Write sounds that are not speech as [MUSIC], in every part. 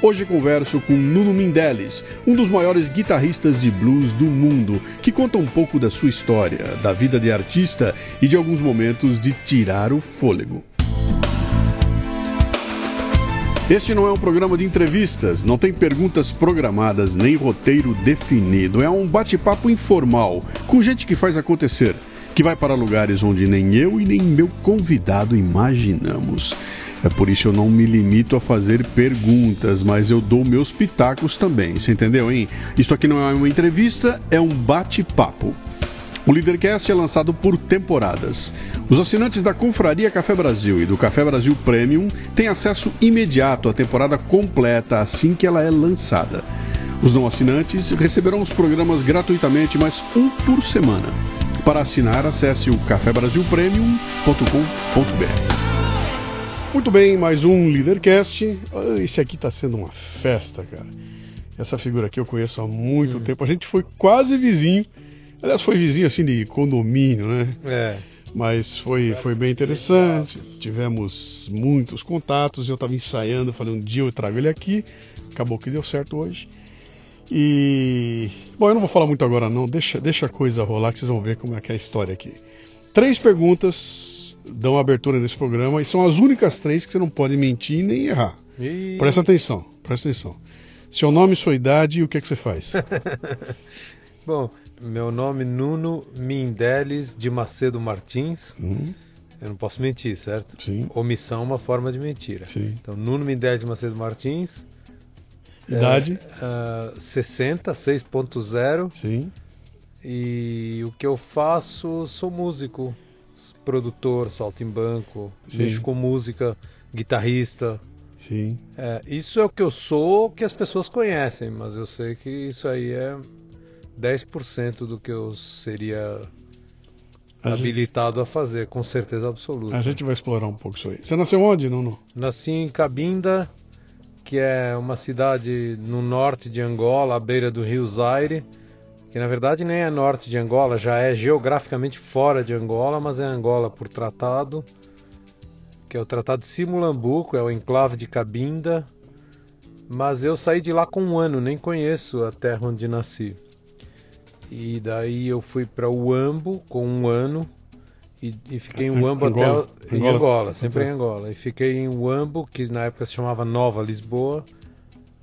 Hoje converso com Nuno Mindeles, um dos maiores guitarristas de blues do mundo, que conta um pouco da sua história, da vida de artista e de alguns momentos de tirar o fôlego. Este não é um programa de entrevistas, não tem perguntas programadas nem roteiro definido. É um bate-papo informal com gente que faz acontecer, que vai para lugares onde nem eu e nem meu convidado imaginamos. É por isso eu não me limito a fazer perguntas, mas eu dou meus pitacos também, você entendeu, hein? Isto aqui não é uma entrevista, é um bate-papo. O Leadercast é lançado por temporadas. Os assinantes da Confraria Café Brasil e do Café Brasil Premium têm acesso imediato à temporada completa assim que ela é lançada. Os não assinantes receberão os programas gratuitamente, mas um por semana. Para assinar, acesse o cafebrasilpremium.com.br. Muito bem, mais um Leadercast. Ah, Esse aqui está sendo uma festa, cara. Essa figura aqui eu conheço há muito Hum. tempo. A gente foi quase vizinho. Aliás, foi vizinho assim de condomínio, né? É. Mas foi, foi bem interessante. Tivemos muitos contatos. Eu estava ensaiando, falei um dia eu trago ele aqui. Acabou que deu certo hoje. E. Bom, eu não vou falar muito agora, não. Deixa, deixa a coisa rolar que vocês vão ver como é que é a história aqui. Três perguntas dão abertura nesse programa e são as únicas três que você não pode mentir nem errar. E... Presta atenção, presta atenção. Seu nome, sua idade e o que, é que você faz. [LAUGHS] Bom, meu nome é Nuno Mindeles de Macedo Martins. Hum, Eu não posso mentir, certo? sim, Omissão é uma forma de mentira. sim. Então, Nuno Mindeles de Macedo Martins. Idade? ah, 60, 6.0. Sim. E o que eu faço, sou músico, produtor, saltimbanco, Sim. mexo com música, guitarrista. Sim. É, isso é o que eu sou, que as pessoas conhecem, mas eu sei que isso aí é 10% do que eu seria A gente- habilitado a fazer, com certeza absoluta. A gente vai explorar um pouco isso aí. Você nasceu onde, Nuno? Nasci em Cabinda, que é uma cidade no norte de Angola, à beira do rio Zaire, que na verdade nem é norte de Angola, já é geograficamente fora de Angola, mas é Angola por tratado, que é o Tratado de Simulambuco, é o enclave de Cabinda. Mas eu saí de lá com um ano, nem conheço a terra onde nasci. E daí eu fui para Uambo com um ano e, e fiquei em Uambo Angola? até em Angola? Angola, sempre em Angola. E fiquei em Uambo, que na época se chamava Nova Lisboa,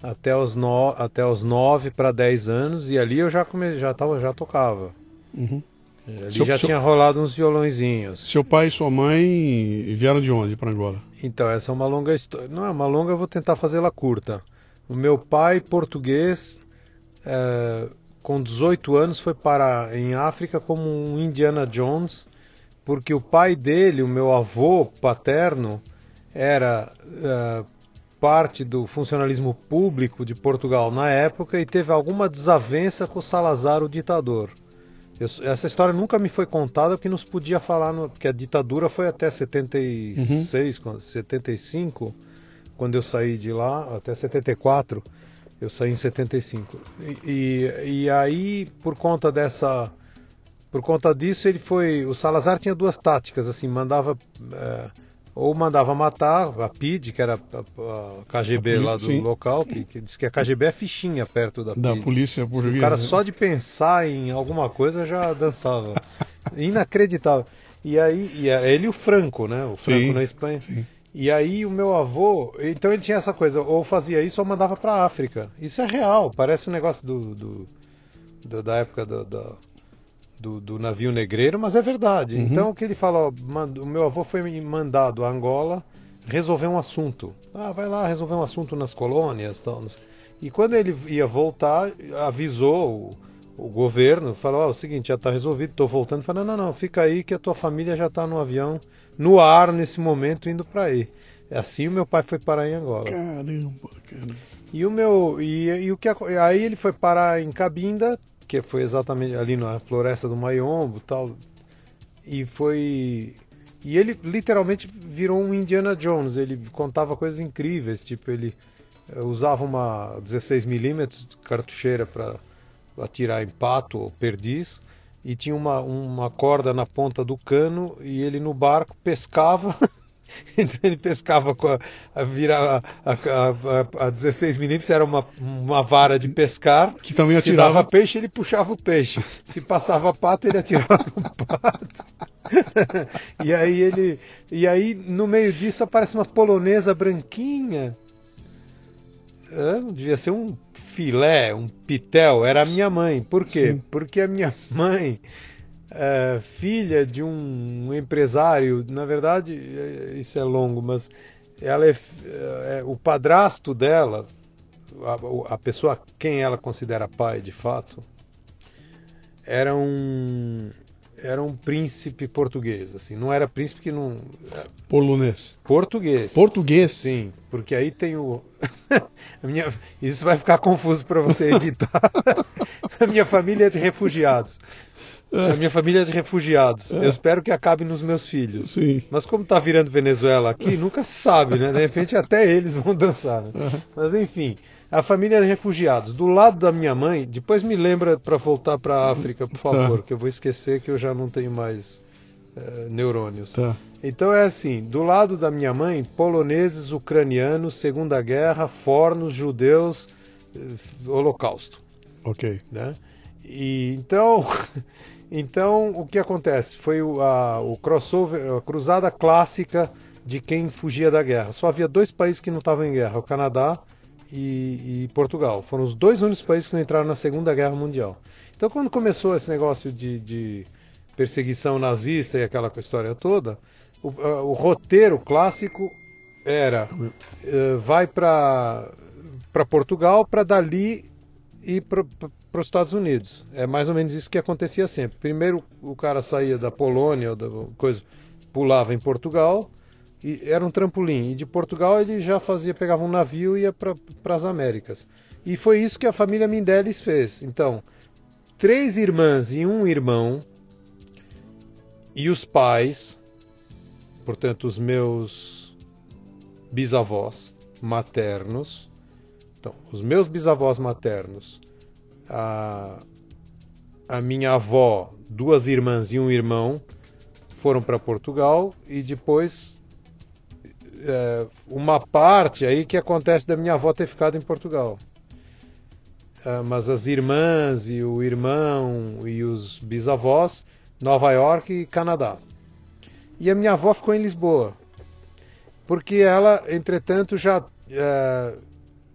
até os, no, até os 9 para 10 anos e ali eu já come, já tava, já tocava. Uhum. Ali Seu- já seu- tinha rolado uns violõezinhos. Seu pai e sua mãe vieram de onde para Angola? Então, essa é uma longa história. Não é uma longa, eu vou tentar fazê-la curta. O meu pai, português, eh, com 18 anos, foi parar em África como um Indiana Jones, porque o pai dele, o meu avô paterno, era eh, parte do funcionalismo público de Portugal na época e teve alguma desavença com Salazar, o ditador. Eu- essa história nunca me foi contada porque não se podia falar, no, porque a ditadura foi até 76, quando- 75, quando eu saí de lá, até 74, eu saí em 75. E, e, e aí, por conta dessa. Por conta disso, ele foi. O Salazar tinha duas táticas, assim, mandava. eh, ou mandava matar a PID, que era a, KGB A lá do polícia, sim. local, que, que diz que a KGB é fichinha perto da Da PID. polícia portuguesa. O cara só de pensar em alguma coisa já dançava. [LAUGHS] Inacreditável. E aí, e era ele e o Franco, né? O Franco Sim, na Espanha. sim. E aí o meu avô, então ele tinha essa coisa, ou fazia isso ou mandava pra África. Isso é real, parece um negócio do, do- do- da época do, da- do, do navio negreiro, mas é verdade. Então o que ele fala, ó, o meu avô foi mandado a Angola resolver um assunto. Ah, vai lá resolver um assunto nas colônias, tal. não. E quando ele ia voltar, avisou o, o governo, falou, ó, é o seguinte, já está resolvido, estou voltando. Falou, não, não, fica aí que a tua família já está no avião, no ar nesse momento, indo para aí. Assim o meu pai foi parar em Angola. Caramba, cara. E o meu. E, e o que aí ele foi parar em Cabinda, que foi exatamente ali na floresta do Mayombo tal. E foi. E ele literalmente virou um Indiana Jones. Ele contava coisas incríveis, tipo, ele eh, usava uma 16mm cartucheira para atirar em pato ou perdiz e tinha uma, uma corda na ponta do cano e ele no barco pescava [LAUGHS] [LAUGHS] Então ele pescava com a, a, vira, a, a, a 16 milímetros, era uma, uma vara de pescar. Que também Se atirava. dava peixe, ele puxava o peixe. Se passava pato, ele atirava o [LAUGHS] pato. [LAUGHS] e aí ele. E aí, no meio disso, aparece uma polonesa branquinha. É, devia ser um filé, um pitel. Era a minha mãe. Por quê? Porque a minha mãe é, filha de um empresário, na verdade, é, isso é longo, mas ela é, é o padrasto dela, a, a, pessoa quem ela considera pai de fato, era um era um príncipe português, assim, não era príncipe que não polonês, português, português, sim, porque aí tem o [LAUGHS] minha... isso vai ficar confuso para você editar. [LAUGHS] a minha família é de refugiados. A minha família é de refugiados. É. Eu espero que acabe nos meus filhos. Sim. Mas como está virando Venezuela aqui, nunca se sabe, né? De repente até eles vão dançar. Né? Mas enfim, a família é de refugiados. Do lado da minha mãe, depois me lembra para voltar para África, por favor, tá. que eu vou esquecer que eu já não tenho mais uh, neurônios. Tá. Então é assim, do lado da minha mãe, poloneses, ucranianos, Segunda Guerra, fornos, judeus, uh, holocausto. Ok. Né? E então [LAUGHS] Então, o que acontece? Foi o, a, o crossover, a cruzada clássica de quem fugia da guerra. Só havia dois países que não estavam em guerra, o Canadá e, e, Portugal. Foram os dois únicos países que não entraram na Segunda Guerra Mundial. Então, quando começou esse negócio de, de perseguição nazista e aquela história toda, o, o roteiro clássico era uh, vai para Portugal para dali ir para os Estados Unidos. É mais ou menos isso que acontecia sempre. Primeiro o cara saía da Polônia ou da coisa, pulava em Portugal e era um trampolim. E de Portugal ele já fazia, pegava um navio e ia para as Américas. E foi isso que a família Mindeles fez. Então, três irmãs e um irmão e os pais, portanto, os meus bisavós maternos. Então, os meus bisavós maternos a, a minha avó, duas irmãs e um irmão foram para Portugal e depois é, uma parte aí que acontece da minha avó ter ficado em Portugal. É, mas as irmãs e o irmão e os bisavós, Nova York e Canadá. E a minha avó ficou em Lisboa. Porque ela, entretanto, já. É,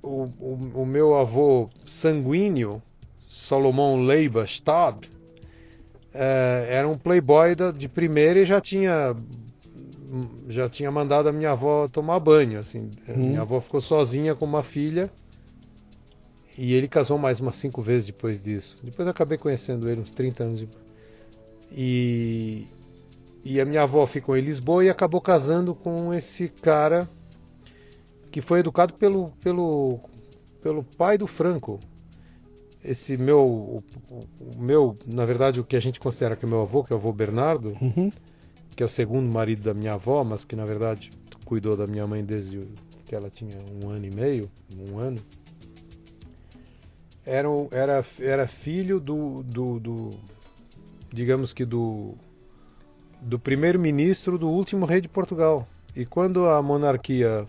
o, o, o meu avô sanguíneo Salomão Leiba Stab, é, era um playboy da, de primeira e já tinha já tinha mandado a minha avó tomar banho, assim. Hum. Minha avó ficou sozinha com uma filha e ele casou mais umas cinco vezes depois disso. Depois eu acabei conhecendo ele uns 30 anos depois. E, e a minha avó ficou em Lisboa e acabou casando com esse cara que foi educado pelo, pelo, pelo pai do Franco, esse meu, o, o, meu, na verdade, o que a gente considera que é meu avô, que é o avô Bernardo, uhum. que é o segundo marido da minha avó, mas que na verdade cuidou da minha mãe desde que ela tinha um ano e meio, um ano, era, era, era filho do, do, do digamos que do, do primeiro-ministro do último rei de Portugal. E quando a monarquia,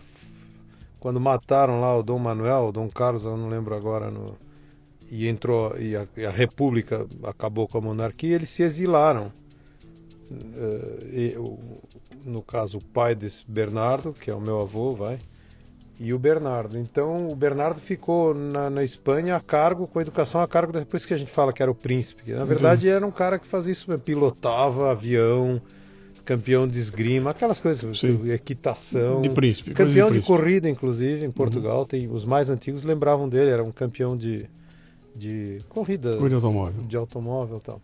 quando mataram lá o Dom Manuel, o Dom Carlos, eu não lembro agora no e entrou e a, e a, República acabou com a monarquia, eles se exilaram. Uh, e, no caso, o pai desse Bernardo, que é o meu avô, vai, e o Bernardo. Então, o Bernardo ficou na, na Espanha a cargo, com a educação a cargo, depois que a gente fala que era o príncipe. Na verdade, era um cara que fazia isso, pilotava avião, campeão de esgrima, aquelas coisas, Sim. equitação. De príncipe. Campeão de, de, príncipe. corrida, inclusive, em Portugal. Uhum. Tem, os mais antigos lembravam dele, era um campeão de de corrida, corrida automóvel. de automóvel tal,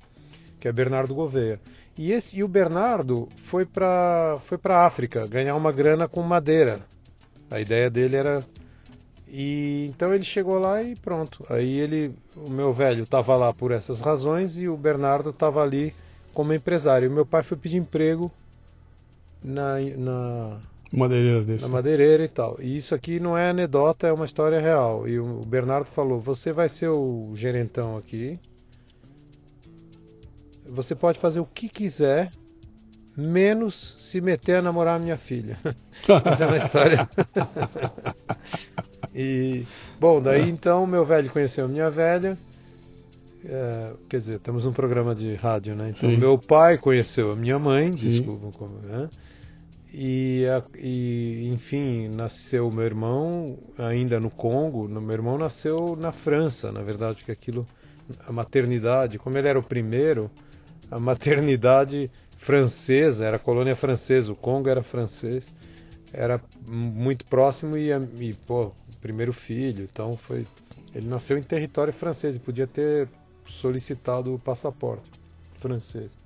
que é Bernardo Gouveia. E esse e o Bernardo foi para foi para África ganhar uma grana com madeira. A ideia dele era E então ele chegou lá e pronto. Aí ele, o meu velho estava lá por essas razões e o Bernardo estava ali como empresário. E meu pai foi pedir emprego na, na, Madeireira desse. na madeireira e tal. E isso aqui não é anedota, é uma história real. E o Bernardo falou: Você vai ser o gerentão aqui. Você pode fazer o que quiser, menos se meter a namorar a minha filha. [LAUGHS] Essa é uma história. [LAUGHS] e, bom, daí então meu velho conheceu a minha velha. É, quer dizer, temos um programa de rádio, né? Então Sim. meu pai conheceu a minha mãe, desculpa, como, né? E, e, enfim, nasceu meu irmão ainda no Congo. Meu irmão nasceu na França, na verdade, porque aquilo, a maternidade, como ele era o primeiro, a maternidade francesa, era colônia francesa, o Congo era francês, era muito próximo e, e pô, primeiro filho, então foi. Ele nasceu em território francês e podia ter solicitado o passaporte francês.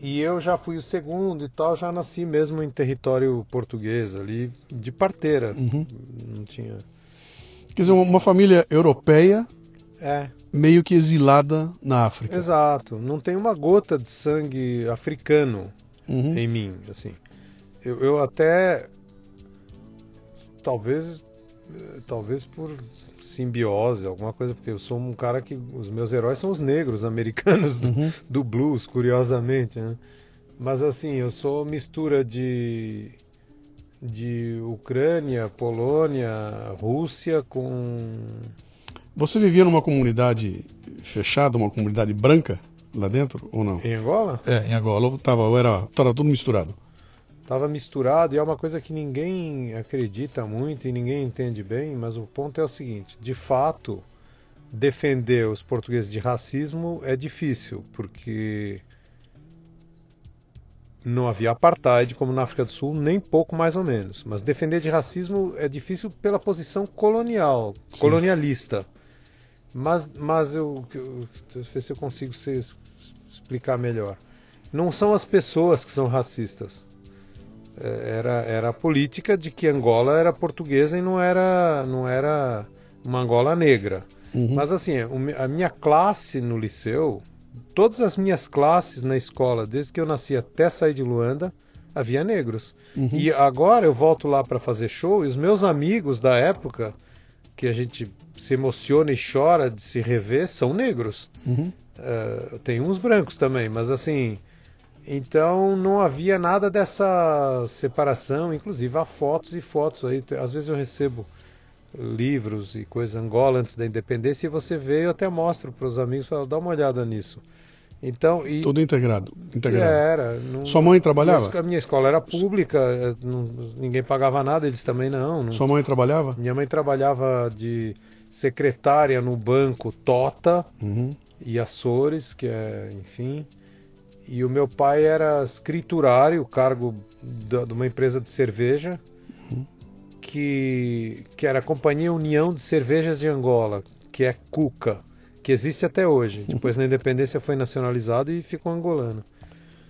E eu já fui o segundo e tal, já nasci mesmo em território português ali, de parteira. Não tinha. Quer dizer, uma- uma família europeia É, meio que exilada na África. exato. Não tem uma gota de sangue africano Uhum. em mim, assim. Eu, eu até talvez eh, talvez por simbiose, alguma coisa, porque eu sou um cara que os meus heróis são os negros americanos do, do blues, curiosamente, né? Mas assim, eu sou mistura de de Ucrânia, Polônia, Rússia com Você vivia numa comunidade fechada, uma comunidade branca lá dentro ou não? em Angola. É, em Angola ou tava, ou era, tava tudo misturado. Tava misturado e é uma coisa que ninguém acredita muito e ninguém entende bem, mas o ponto é o seguinte: de fato, defender os portugueses de racismo é difícil, porque não havia apartheid como na África do Sul, nem pouco mais ou menos. Mas defender de racismo é difícil pela posição colonial, colonialista. Mas, mas eu, eu, eu ver se eu consigo se, explicar melhor. Não são as pessoas que são racistas era, era a política de que Angola era portuguesa e não era, não era uma Angola negra. Mas assim, a minha classe no liceu, todas as minhas classes na escola, desde que eu nasci até sair de Luanda, havia negros. E agora eu volto lá para fazer show e os meus amigos da época, que a gente se emociona e chora de se rever, são negros. Eh, tem uns brancos também, mas assim, então não havia nada dessa separação, inclusive há fotos e fotos aí. Às vezes eu recebo livros e coisas Angola antes da independência e você vê, eu até mostro para os amigos, falo, dá uma olhada nisso. Então, e Tudo integrado. integrado. era. não- Sua mãe trabalhava? A minha escola era pública, eh, não- ninguém pagava nada, eles também não. não- Sua mãe trabalhava? Minha mãe trabalhava de secretária no banco Tota Uhum. e Açores, que é, enfim. E o meu pai era escriturário, cargo da- de uma empresa de cerveja, que, que era a Companhia União de Cervejas de Angola, que é Cuca, que existe até hoje. Depois na independência foi nacionalizado e ficou angolano.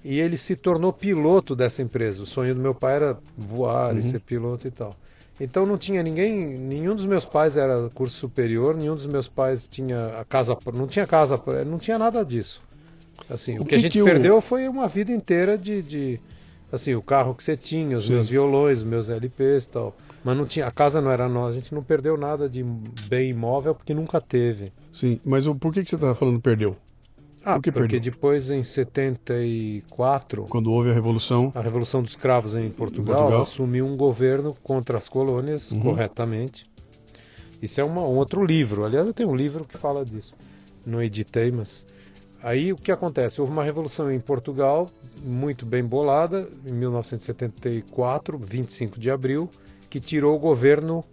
E ele se tornou piloto dessa empresa. O sonho do meu pai era voar e ser piloto e tal. Então não tinha ninguém, nenhum dos meus pais era curso superior, nenhum dos meus pais tinha a casa, não tinha casa, não tinha nada disso. Assim, o, O que, que a gente que o- perdeu foi uma vida inteira de, de assim, o carro que você tinha, os Sim. meus violões, os meus LPs e tal. Mas não tinha, a casa não era nossa, a gente não perdeu nada de bem imóvel porque nunca teve. Sim, mas o, por que, que você está falando perdeu? Ah, Por que porque perdeu? depois em 74, Quando houve a Revolução, a Revolução dos Cravos em Portugal, Portugal. assumiu um governo contra as colônias corretamente. Isso é uma, um outro livro. Aliás, eu tenho um livro que fala disso. Não editei, mas. Aí o que acontece? Houve uma revolução em Portugal, muito bem bolada, em 1974, 25 de abril, que tirou o governo,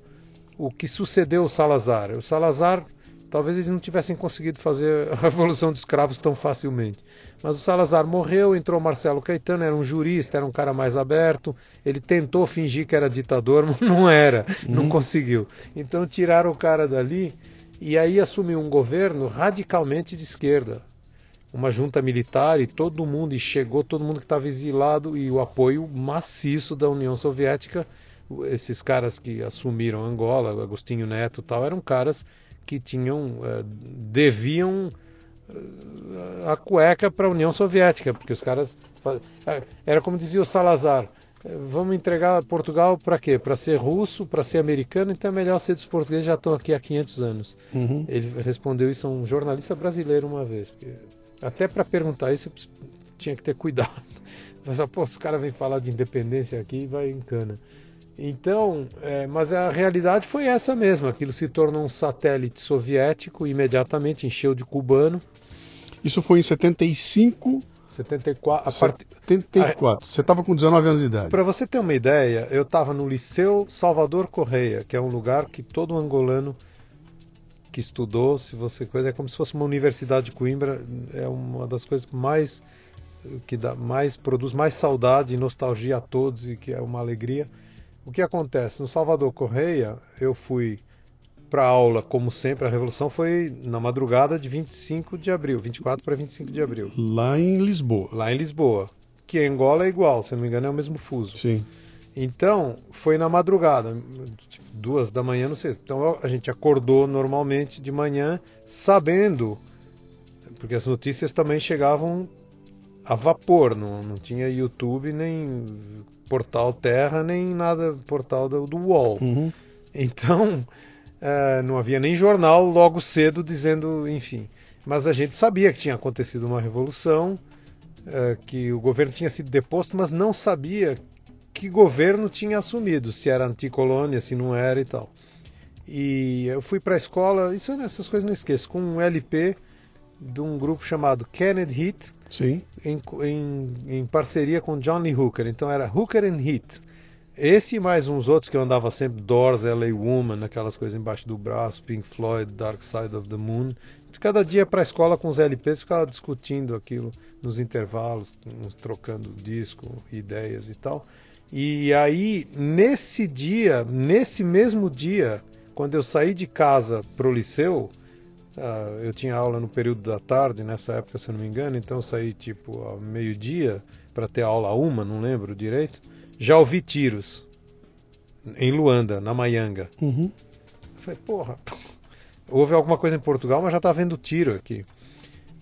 o que sucedeu o Salazar. O Salazar, talvez eles não tivessem conseguido fazer a revolução dos escravos tão facilmente. Mas o Salazar morreu, entrou Marcelo Caetano, era um jurista, era um cara mais aberto. Ele tentou fingir que era ditador, [LAUGHS] mas não era, não conseguiu. Então tiraram o cara dali e aí assumiu um governo radicalmente de esquerda. Uma junta militar e todo mundo, e chegou todo mundo que estava exilado e o apoio maciço da União Soviética esses caras que assumiram Angola, Agostinho Neto e tal, eram caras que tinham, eh, deviam eh, a cueca para a União Soviética, porque os caras. eh, Era como dizia o Salazar: vamos entregar Portugal para quê? Para ser russo, para ser americano, então é melhor ser dos portugueses, já estão aqui há 500 anos. Uhum. Ele respondeu isso a um jornalista brasileiro uma vez. porque até para perguntar isso, tinha que ter cuidado. [LAUGHS] Mas, se o cara vem falar de independência aqui, vai em cana. Então, é, mas a realidade foi essa mesmo. Aquilo se tornou um satélite soviético, imediatamente encheu de cubano. Isso foi em 75, 74. A part... 74. Você estava com 19 anos de idade. Para você ter uma ideia, eu estava no Liceu Salvador Correia, que é um lugar que todo angolano que estudou, se você coisa, é como se fosse uma universidade de Coimbra, é uma das coisas mais que dá mais produz mais saudade e nostalgia a todos e que é uma alegria. O que acontece no Salvador Correia, eu fui para aula, como sempre, a revolução foi na madrugada de 25 de abril, 24 para 25 de abril, Lá em Lisboa. lá em Lisboa, que em Angola é igual, se não me engano, é o mesmo fuso. Sim. Então, foi na madrugada, tipo, duas da manhã, não sei. Então a gente acordou normalmente de manhã, sabendo, porque as notícias também chegavam a vapor, não, não tinha YouTube, nem portal Terra, nem nada, portal do, do UOL. Uhum. Então, eh, não havia nem jornal logo cedo dizendo, enfim. Mas a gente sabia que tinha acontecido uma revolução, eh, que o governo tinha sido deposto, mas não sabia que governo tinha assumido, se era anticolônia, se não era e tal. E eu fui para a escola, isso essas coisas não esqueço, com um LP de um grupo chamado Kennedy Hit, Sim. em, em, em parceria com Johnny Hooker. Então era Hooker and Hit. Esse e mais uns outros que eu andava sempre, Doors, LA Woman, aquelas coisas embaixo do braço, Pink Floyd, Dark Side of the Moon. Cada dia para a escola com os LPs, ficava discutindo aquilo nos intervalos, trocando disco, ideias e tal. E aí, nesse dia, nesse mesmo dia, quando eu saí de casa pro liceu, ah, eu tinha aula no período da tarde, nessa época, se eu não me engano, então eu saí tipo ao meio-dia para ter aula uma, não lembro direito. Já ouvi tiros em Luanda, na Maianga. Uhum. Eu falei, porra, [LAUGHS] houve alguma coisa em Portugal, mas já tá vendo tiro aqui.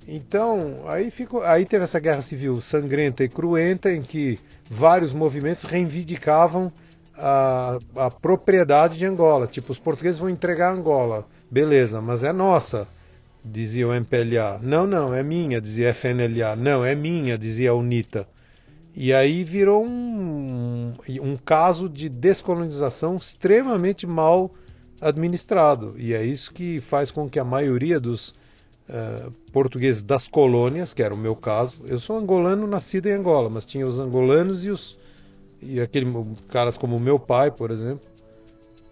Então, aí, ficou, aí teve essa guerra civil sangrenta e cruenta em que vários movimentos reivindicavam a, a propriedade de Angola. Tipo, os portugueses vão entregar Angola. Beleza, mas é nossa, dizia o MPLA. Não, não, é minha, dizia a FNLA. Não, é minha, dizia a UNITA. E aí virou um, um caso de descolonização extremamente mal administrado. E é isso que faz com que a maioria dos eh, portugueses das colônias, que era o meu caso, eu sou angolano nascido em Angola, mas tinha os angolanos e os e aquele caras como o meu pai, por exemplo,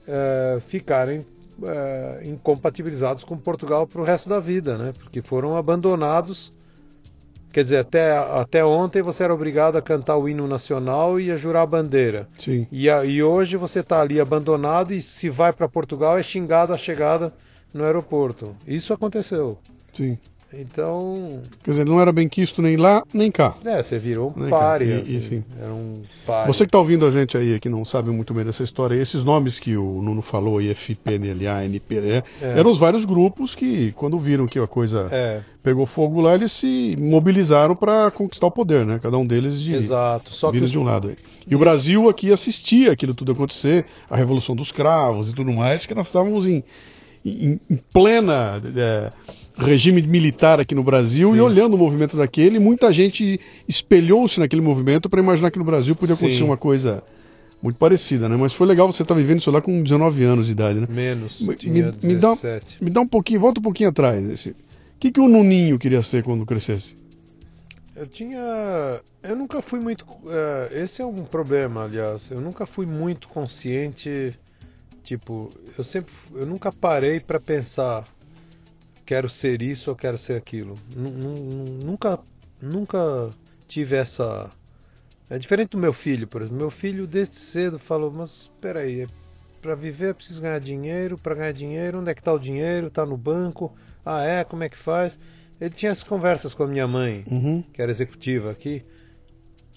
eh, ficarem eh, incompatibilizados com Portugal para o resto da vida, né? Porque foram abandonados. Quer dizer, até, até ontem você era obrigado a cantar o hino nacional e a jurar a bandeira. Sim. E, a- e hoje você está ali abandonado e se vai para Portugal é xingado a chegada no aeroporto. Isso aconteceu. Sim. Então, Quer dizer, não era bem quisto nem lá, nem cá. é, você virou um pária. Assim, sim. era um pária. Você que está ouvindo a gente aí, que não sabe muito bem dessa história, esses nomes que o Nuno falou, aí, FPNLA, NPE, É. eram os vários grupos que, quando viram que a coisa É, pegou fogo lá, eles se mobilizaram para conquistar o poder, né? Cada um deles de, exato. Só que os- de um lado. aí. E o Brasil aqui assistia aquilo tudo acontecer, a Revolução dos Cravos e tudo mais, que nós estávamos em, em, em plena é, regime militar aqui no Brasil Sim. e olhando o movimento daquele, muita gente espelhou-se naquele movimento para imaginar que no Brasil podia acontecer Sim. uma coisa muito parecida, né? Mas foi legal você estar vivendo isso lá com 19 anos de idade, né? menos, Me- tinha me dá- 17. Me dá um pouquinho, volta um pouquinho atrás. Esse. O que, que o Nuninho queria ser quando crescesse? Eu tinha. Eu nunca fui muito. é, esse é um problema, aliás. Eu nunca fui muito consciente. Tipo, eu sempre. Eu nunca parei para pensar. Quero ser isso ou quero ser aquilo. Nu- nu- Nunca. Nunca tive essa. É diferente do meu filho, por exemplo. Meu filho, desde cedo, falou: Mas peraí, para viver é preciso ganhar dinheiro. Para ganhar dinheiro, onde é que está o dinheiro? Está no banco? Ah, é? Como é que faz? Ele tinha as conversas com a minha mãe Uhum. que era executiva aqui.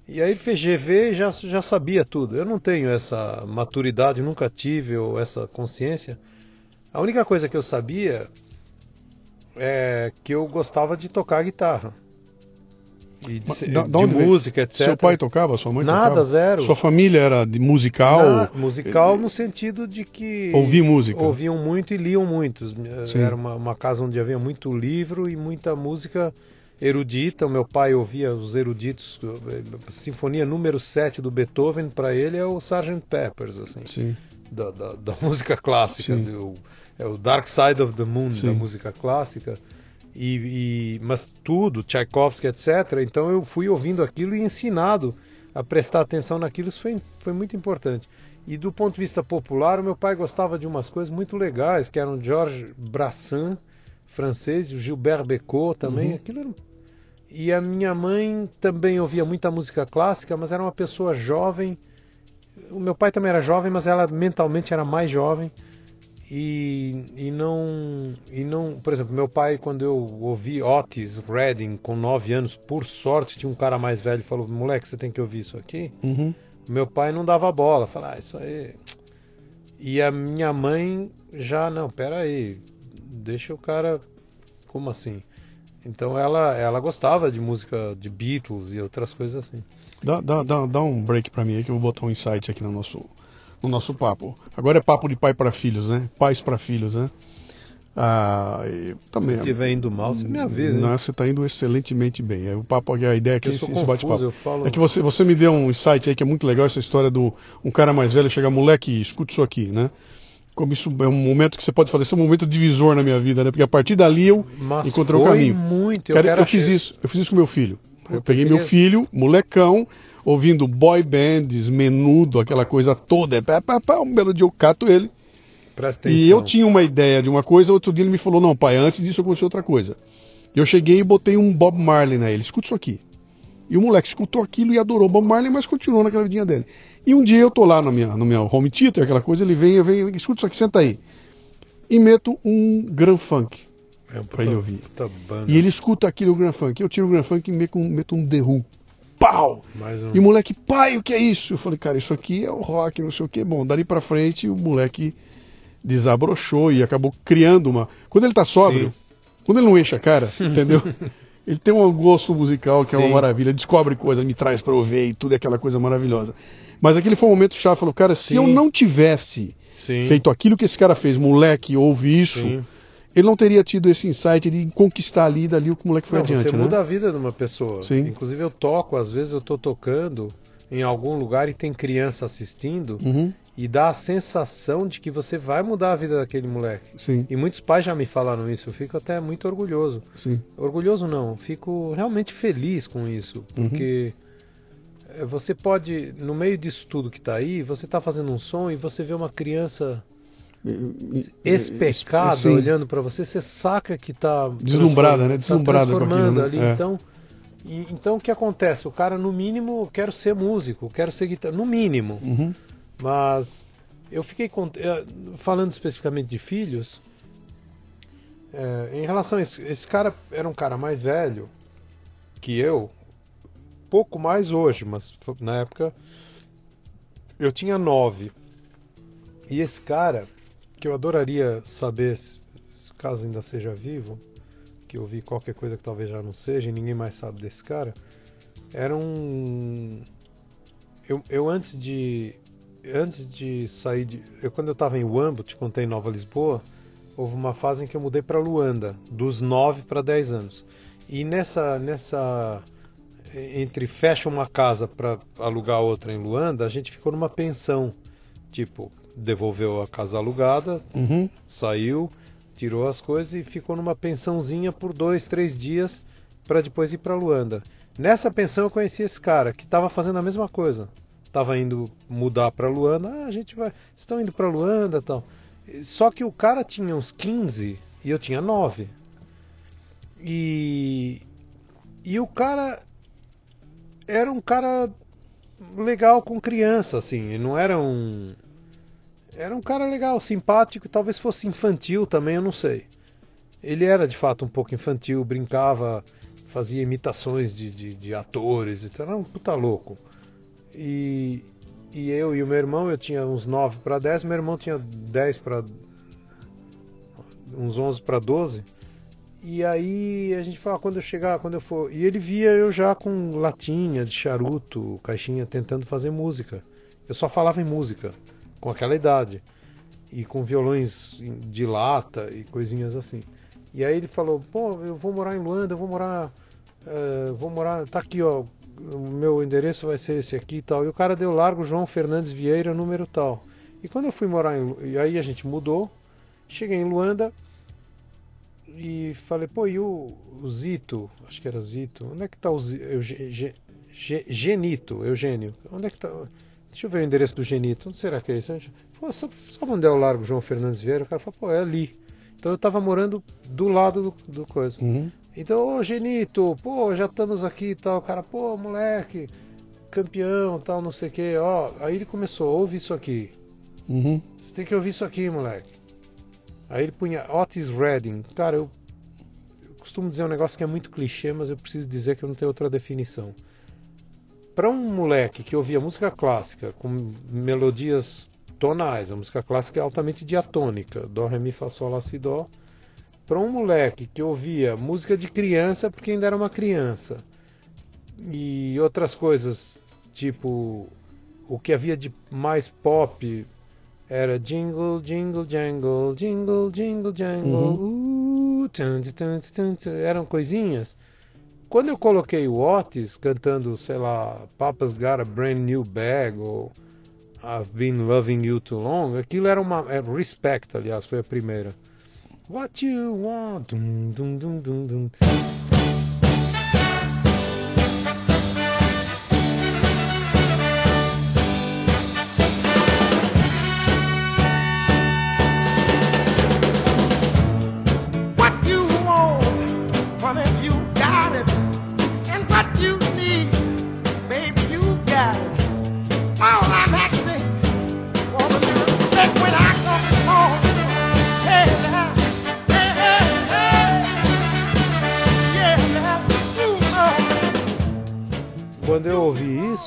E aí ele fez GV e já, já sabia tudo. Eu não tenho essa maturidade, nunca tive ou essa consciência. A única coisa que eu sabia é que eu gostava de tocar guitarra. E de, da- de veio? música, etc. Seu pai tocava, sua mãe Nada, tocava? zero. Sua família era de musical? Na- musical no sentido de que Ouvir música. ouviam muito e liam muito. Sim. Era uma, uma casa onde havia muito livro e muita música erudita. O meu pai ouvia os eruditos. A Sinfonia número 7 do Beethoven, para ele, é o Sgt. Peppers, assim, Sim. da, da, da [LAUGHS] música clássica. Sim. do- é o Dark Side of the Moon Sim. da música clássica. E, e- mas tudo, Tchaikovsky, etc. Então eu fui ouvindo aquilo e ensinado a prestar atenção naquilo. Isso foi, foi muito importante. E do ponto de vista popular, o meu pai gostava de umas coisas muito legais, que eram Georges Brassens, francês, e o Gilbert Bécaud também. Aquilo era... E a minha mãe também ouvia muita música clássica, mas era uma pessoa jovem. O meu pai também era jovem, mas ela mentalmente era mais jovem. E, e não e não por exemplo meu pai quando eu ouvi Otis Redding com 9 anos por sorte tinha um cara mais velho que falou moleque você tem que ouvir isso aqui. Uhum. meu pai não dava bola falava ah, isso aí. E a minha mãe já não pera aí deixa o cara como assim? Então ela ela gostava de música de Beatles e outras coisas assim. Dá, dá, dá, dá um break pra mim aí que eu vou botar um insight aqui no nosso, no nosso papo. Agora é papo de pai para filhos, né? Pais para filhos, né? Ah, também. se estiver indo mal você me avisa? Não, você está indo excelentemente bem. É, O papo, a ideia aqui é eu esse, esse bate-papo. eu falo É que você, você me deu um insight aí que é muito legal, essa história do um cara mais velho chegar, moleque, escuta isso aqui, né? Como isso é um momento que você pode falar, esse é um momento divisor na minha vida, né? Porque a partir dali eu mas encontrei o caminho. muito eu Cara, eu fiz isso, eu fiz isso com meu filho. Eu Puta, peguei eu meu queria- filho, molecão, ouvindo boy bands, menudo, aquela coisa toda. Pá, pá, pá, um belo dia eu cato ele. Presta atenção. E eu tinha uma ideia de uma coisa, outro dia ele me falou, não, pai, antes disso eu conheci outra coisa. Eu cheguei e botei um Bob Marley na ele, escuta isso aqui. E o moleque escutou aquilo e adorou Bob Marley, mas continuou naquela vidinha dele. E um dia eu tô lá no minha, no meu home theater, aquela coisa, ele vem, eu venho, escuta isso aqui, senta aí. E meto um Grand Funk. É um pra ele ouvir. E ele escuta aquilo, o Grand Funk. Eu tiro o Grand Funk e meto um, meto um The Who. Pau! Um. E o moleque, pai, o que é isso? Eu falei, cara, isso aqui é o rock, não sei o que. Bom, dali pra frente o moleque desabrochou e acabou criando uma. Quando ele tá sóbrio, Sim. quando ele não enche a cara, [LAUGHS] entendeu? Ele tem um gosto musical que é uma Sim. maravilha, descobre coisas, me traz pra eu ver e tudo é aquela coisa maravilhosa. Mas aquele foi um momento chave, falou, cara, se Sim. eu não tivesse Sim. feito aquilo que esse cara fez, moleque, ouve isso, Sim. Ele não teria tido esse insight de conquistar ali dali o que o moleque foi Não, adiante, você né? muda a vida de uma pessoa. Sim. Inclusive eu toco, às vezes eu tô tocando em algum lugar e tem criança assistindo Uhum, e dá a sensação de que você vai mudar a vida daquele moleque. sim, E muitos pais já me falaram isso, eu fico até muito orgulhoso. sim. Orgulhoso não, fico realmente feliz com isso, porque eh, você pode, no meio disso tudo que está aí, você está fazendo um som e você vê uma criança especada Sim. olhando para você, você saca que está Deslumbrada, né? Deslumbrada com transformando aquilo, né? ali. É. Então, e- então o que acontece? O cara no mínimo quero ser músico, quero ser guitarra, no mínimo. Uhum. Mas eu fiquei eh, falando especificamente de filhos. eh, em relação a esse, esse cara era um cara mais velho que eu, pouco mais hoje, mas na época eu tinha nove. E esse cara, que eu adoraria saber, caso ainda seja vivo, que eu vi qualquer coisa que talvez já não seja, e ninguém mais sabe desse cara, era um. Eu, eu antes de. Antes de sair de. Eu, quando eu estava em Wambo, te contei em Nova Lisboa, houve uma fase em que eu mudei para Luanda, dos 9 para 10 anos. E nessa. nessa entre fecha uma casa para alugar outra em Luanda, a gente ficou numa pensão. Tipo, devolveu a casa alugada, Uhum. saiu, tirou as coisas e ficou numa pensãozinha por dois, três dias para depois ir para Luanda. Nessa pensão eu conheci esse cara que estava fazendo a mesma coisa. Tava indo mudar para Luanda. Ah, a gente vai. Estão indo para Luanda, tal. Só que o cara tinha uns 15 e eu tinha 9. E e o cara era um cara legal com criança, assim. Ele não era um era um cara legal, simpático, talvez fosse infantil também, eu não sei. Ele era de fato um pouco infantil, brincava, fazia imitações de, de, de atores e tal, era um puta louco. E, e eu e o meu irmão, eu tinha uns 9 para 10, meu irmão tinha 10 para uns 11 para 12. E aí a gente falava, quando eu chegar, quando eu for. E ele via eu já com latinha de charuto, caixinha, tentando fazer música. Eu só falava em música, com aquela idade. E com violões de lata e coisinhas assim. E aí ele falou, pô, eu vou morar em Luanda, eu vou morar. Uh, vou morar. Tá aqui, ó. O meu endereço vai ser esse aqui e tal. E o cara deu largo João Fernandes Vieira, número tal. E quando eu fui morar em. E aí a gente mudou. Cheguei em Luanda, e falei, pô, e o, o, Zito? Acho que era Zito. Onde é que tá o Zito? Genito, Eugênio. Onde é que tá? Deixa eu ver o endereço do Genito. Onde será que é isso? Pô, só, só mandei o largo João Fernandes Vieira. O cara falou, pô, é ali. Então eu tava morando do lado do, do coisa. Uhum. Então, ô Genito, pô, já estamos aqui e tal. O cara, pô, moleque, campeão tal, não sei o quê. Ó, aí ele começou, ouve isso aqui. Uhum. Você tem que ouvir isso aqui, moleque. Aí ele punha Otis Redding. Cara, eu, eu costumo dizer um negócio que é muito clichê, mas eu preciso dizer que eu não tenho outra definição. Para um moleque que ouvia música clássica com melodias tonais, a música clássica é altamente diatônica, dó, ré, mi, fá, sol, lá, si, dó. Para um moleque que ouvia música de criança porque ainda era uma criança e outras coisas, tipo o que havia de mais pop era jingle, jingle, jangle, jingle, jingle, jangle. Uhum. Uh, tum, tum, tum, eram coisinhas. Quando eu coloquei o Otis cantando, sei lá, Papa's Got a Brand New Bag ou I've Been Loving You Too Long, aquilo era uma. É, Respect, aliás, foi a primeira. What you want? Dum, dum, dum, dum, dum.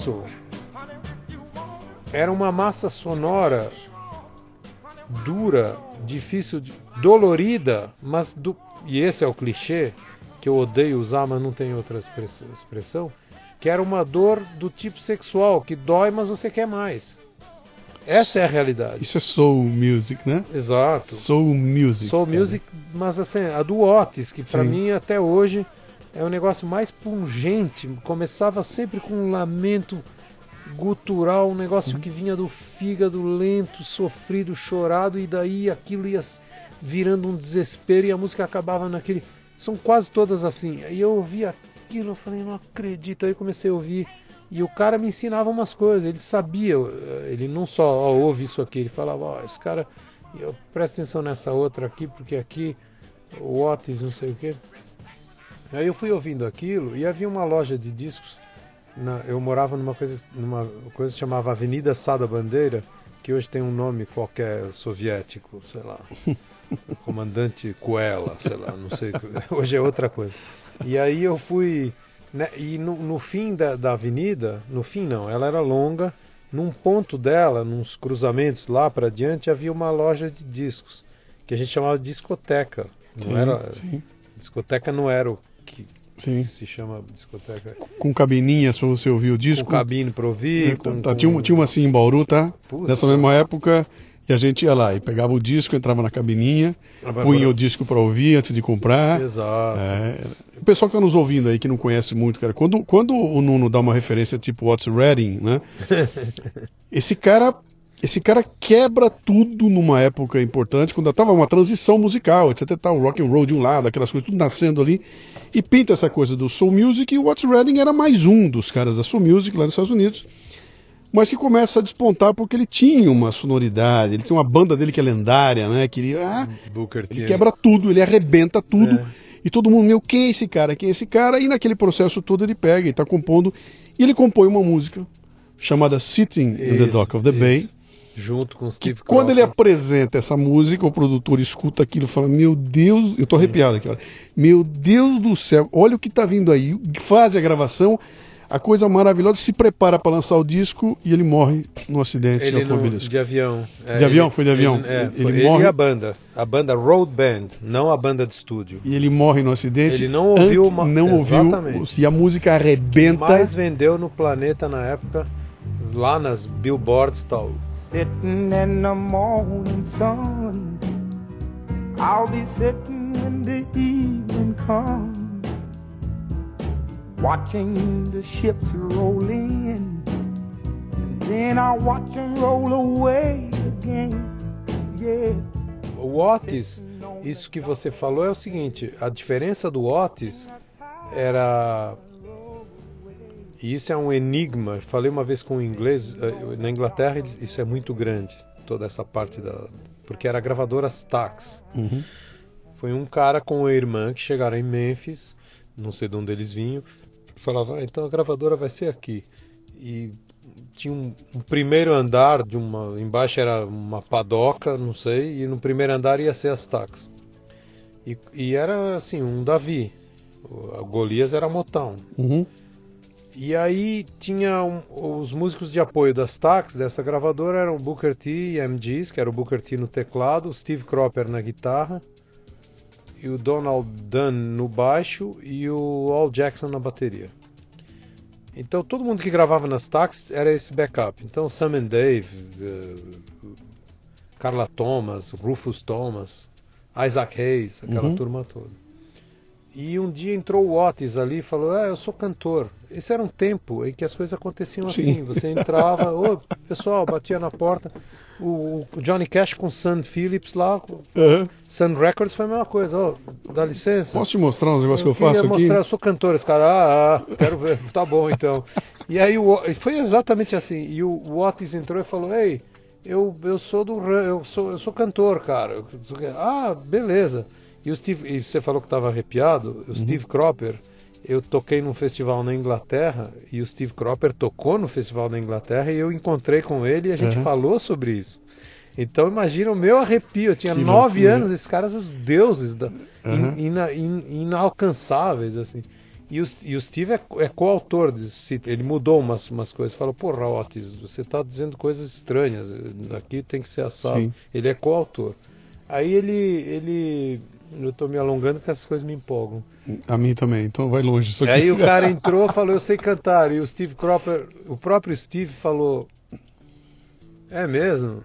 Isso, era uma massa sonora dura, difícil, dolorida, mas do, e esse é o clichê que eu odeio usar, mas não tem outra expressão, que era uma dor do tipo sexual, que dói, mas você quer mais. Essa é a realidade. Isso é soul music, né? Exato. Soul music. Soul music, mas assim, a do Otis, que para mim até hoje é o negócio mais pungente. Começava sempre com um lamento gutural, um negócio uhum. que vinha do fígado lento, sofrido, chorado, e daí aquilo ia virando um desespero e a música acabava naquele. São quase todas assim. Aí eu ouvi aquilo, eu falei, não acredito. Aí comecei a ouvir. E o cara me ensinava umas coisas, ele sabia, ele não só ó, ouve isso aqui, ele falava, ó, esse cara, eu, presta atenção nessa outra aqui, porque aqui o Otis, não sei o que. Aí eu fui ouvindo aquilo e havia uma loja de discos. Na, eu morava numa coisa, numa coisa que chamava Avenida Sada Bandeira, que hoje tem um nome qualquer soviético, sei lá. [LAUGHS] Comandante Coela, sei lá, não sei. Hoje é outra coisa. E aí eu fui. Né, e no, no fim da, da avenida, no fim não, ela era longa. Num ponto dela, nos cruzamentos lá para diante, havia uma loja de discos, que a gente chamava de discoteca. Não sim, era. Sim. Discoteca não era o Sim. se chama discoteca. Com cabininhas para você ouvir o disco. Com cabine para ouvir. É, com, tá, tinha, uma, tinha uma assim em Bauru, tá? Puta, Nessa mesma época. E a gente ia lá e pegava o disco, entrava na cabininha, ah, punha agora... o disco para ouvir antes de comprar. Exato. É, o pessoal que está nos ouvindo aí, que não conhece muito, cara, quando, quando o Nuno dá uma referência tipo What's Reading, né? [LAUGHS] esse cara esse cara quebra tudo numa época importante, quando estava uma transição musical, etc. Tá, o rock and roll de um lado, aquelas coisas tudo nascendo ali, e pinta essa coisa do soul music, e o Watts Redding era mais um dos caras da soul music lá nos Estados Unidos, mas que começa a despontar porque ele tinha uma sonoridade, ele tem uma banda dele que é lendária, né? Que ele, ah, ele quebra tudo, ele arrebenta tudo, é. e todo mundo, meu, quem é esse cara? Quem é esse cara? E naquele processo todo ele pega e está compondo, e ele compõe uma música chamada Sitting isso, in the Dock of the isso. Bay Junto com o Steve Quando ele apresenta essa música, o produtor escuta aquilo e fala: Meu Deus, eu tô arrepiado aqui, olha. Meu Deus do céu, olha o que tá vindo aí. Faz a gravação, a coisa maravilhosa, se prepara para lançar o disco e ele morre no acidente Ele no, automobilístico. de avião. É, De avião? ele- Foi de avião? Ele, é, Ele- ele morre- e a banda. A banda Road Band, não a banda de estúdio. E ele morre no acidente. Ele não ouviu antes- uma- Não ouviu. Exatamente. E a música arrebenta. mais vendeu no planeta na época, lá nas billboards e tal. Sitting in the morning sun. I'll be sitting when the evening comes. Watching the ships roll in. And then I'll watch them roll away again. Yeah. O Otis, isso que você falou é o seguinte, a diferença do Otis era e isso é um enigma. Falei uma vez com um inglês, eh, na Inglaterra isso é muito grande, toda essa parte da porque era a gravadora Stax. Foi um cara com a irmã que chegaram em Memphis, não sei de onde eles vinham, falava, ah, então a gravadora vai ser aqui. E tinha um, um primeiro andar de uma embaixo era uma padoca não sei e no primeiro andar ia ser as taxas e, e era assim um Davi o, a Golias era Motown Uhum. E aí tinha um- os músicos de apoio das taxas dessa gravadora eram o Booker T e MGs que era o Booker T no teclado Steve Cropper na guitarra e o Donald Dunn no baixo e o Al Jackson na bateria então todo mundo que gravava nas táxis era esse backup. Então Sam and Dave, eh, Carla Thomas, Rufus Thomas, Isaac Hayes, aquela turma toda. E um dia entrou o Otis ali e falou: Ah, eu sou cantor. Esse era um tempo em que as coisas aconteciam Sim. assim. Você entrava, [LAUGHS] ô pessoal, batia na porta. O, o Johnny Cash com Sun Phillips lá, Aham. Sun Records foi a mesma coisa. Ó, dá licença. Posso te mostrar uns negócios que eu faço aqui? mostrar, eu sou cantor. Esse cara, ah, ah, quero ver, [LAUGHS] tá bom então. E aí o, foi exatamente assim. E o, o Otis entrou e falou: Ei, eu, eu sou do eu sou, eu sou cantor, cara. Ah, beleza. E o Steve, e você falou que estava arrepiado. Uhum. O Steve Cropper, eu toquei num festival na Inglaterra e o Steve Cropper tocou no festival na Inglaterra e eu encontrei com ele e a gente Uhum. falou sobre isso. Então imagina o meu arrepio. Eu tinha Que nove loucura. anos, esses caras os deuses da, Uhum. in- in- inalcançáveis assim. E o, e o Steve é, é coautor desse, ele mudou umas, umas coisas, falou, porra, Otis, você está dizendo coisas estranhas, aqui tem que ser assado. Sim. Ele é coautor. Aí ele, ele, eu estou me alongando porque essas coisas me empolgam. A mim também, então vai longe isso aqui. Aí o cara [LAUGHS] entrou, falou, eu sei cantar, e o Steve Cropper, o próprio Steve falou, é mesmo?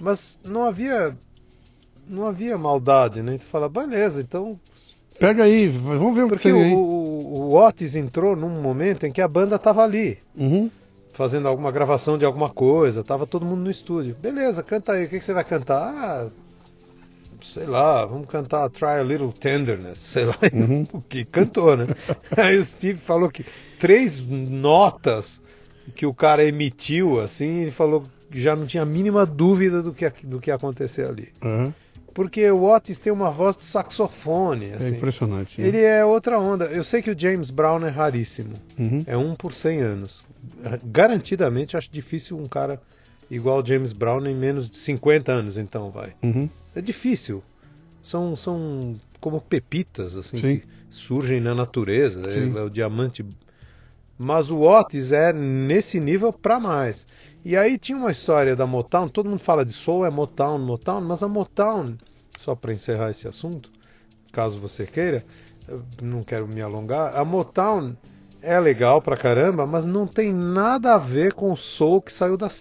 Mas não havia, não havia maldade, né? Então fala, beleza, então Pega aí, vamos ver o que Porque o, tem aí. o, o Otis entrou num momento em que a banda tava ali, Uhum. fazendo alguma gravação de alguma coisa, tava todo mundo no estúdio. Beleza, canta aí, o que, que você vai cantar? Ah, sei lá, vamos cantar Try a Little Tenderness, sei lá, o [LAUGHS] que cantou, né? [LAUGHS] aí o Steve falou que três notas que o cara emitiu, assim, ele falou que já não tinha a mínima dúvida do que, do que ia acontecer ali. Aham. Porque o Otis tem uma voz de saxofone, É assim. impressionante. né? Ele é outra onda. Eu sei que o James Brown é raríssimo. Uhum. É um por 100 anos. Garantidamente acho difícil um cara igual o James Brown em menos de 50 anos, então vai. Uhum. É difícil. São, são como pepitas assim Sim. que surgem na natureza. É, é o diamante. Mas o Otis é nesse nível para mais. E aí tinha uma história da Motown. Todo mundo fala de soul, é Motown, Motown, mas a Motown, só para encerrar esse assunto, caso você queira, não quero me alongar, a Motown é legal pra caramba, mas não tem nada a ver com o soul que saiu das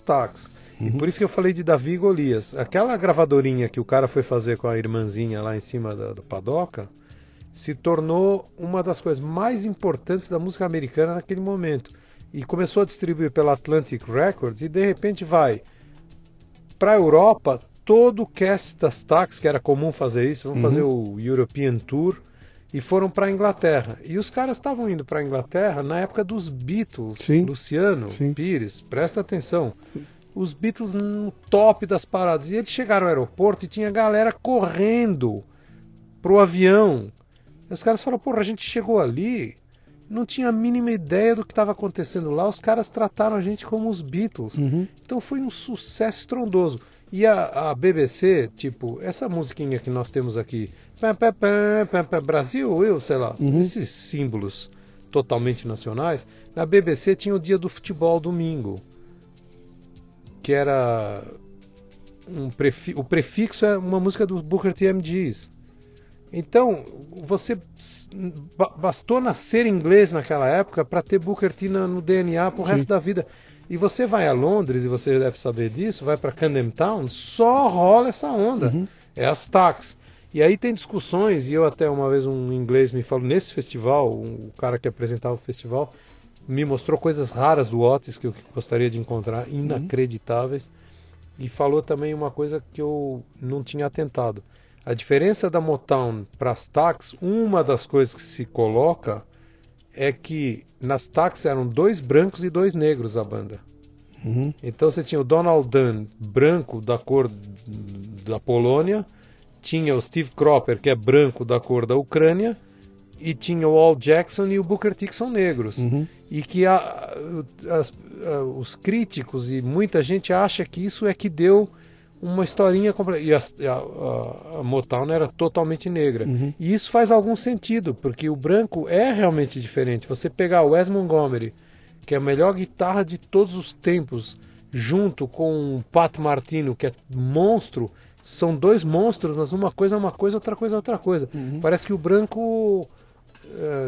tax. E por isso que eu falei de Davi e Golias. Aquela gravadorinha que o cara foi fazer com a irmãzinha lá em cima da, da padoca se tornou uma das coisas mais importantes da música americana naquele momento. E começou a distribuir pela Atlantic Records e de repente vai para a Europa todo o cast das tax, que era comum fazer isso, vão fazer o European Tour e foram para a Inglaterra. E os caras estavam indo para a Inglaterra na época dos Beatles, Sim. Luciano Sim. Pires, presta atenção. Os Beatles no top das paradas. E eles chegaram ao aeroporto e tinha galera correndo pro avião. E os caras falaram, porra, a gente chegou ali, não tinha a mínima ideia do que estava acontecendo lá. Os caras trataram a gente como os Beatles. Então foi um sucesso estrondoso. E a, a BBC, tipo, essa musiquinha que nós temos aqui, pá, pá, pá, Brasil, eu, sei lá, esses símbolos totalmente nacionais, na BBC tinha o dia do futebol domingo, que era um prefi o prefixo é uma música do Booker T. MGs. Então, você ba- bastou nascer inglês naquela época para ter Booker T no DNA pro resto da vida. E você vai a Londres, e você deve saber disso, vai para Camden Town, só rola essa onda. É as tax. E aí tem discussões, e eu até uma vez um inglês me falou, nesse festival, um- o cara que apresentava o festival, me mostrou coisas raras do Otis que eu gostaria de encontrar, inacreditáveis. E falou também uma coisa que eu não tinha atentado. A diferença da Motown para as tax, uma das coisas que se coloca é que nas tax eram dois brancos e dois negros a banda. Então você tinha o Donald Dunn, branco da cor da Polônia, tinha o Steve Cropper, que é branco da cor da Ucrânia, e tinha o Al Jackson e o Booker T, que são negros. E que a- as- a- os críticos e muita gente acha que isso é que deu uma historinha completa. E a, a- a- Motown era totalmente negra. E isso faz algum sentido, porque o branco é realmente diferente. Você pegar o Wes Montgomery, que é a melhor guitarra de todos os tempos, junto com o Pat Martino, que é monstro, são dois monstros, mas uma coisa é uma coisa, outra coisa é outra coisa. Parece que o branco,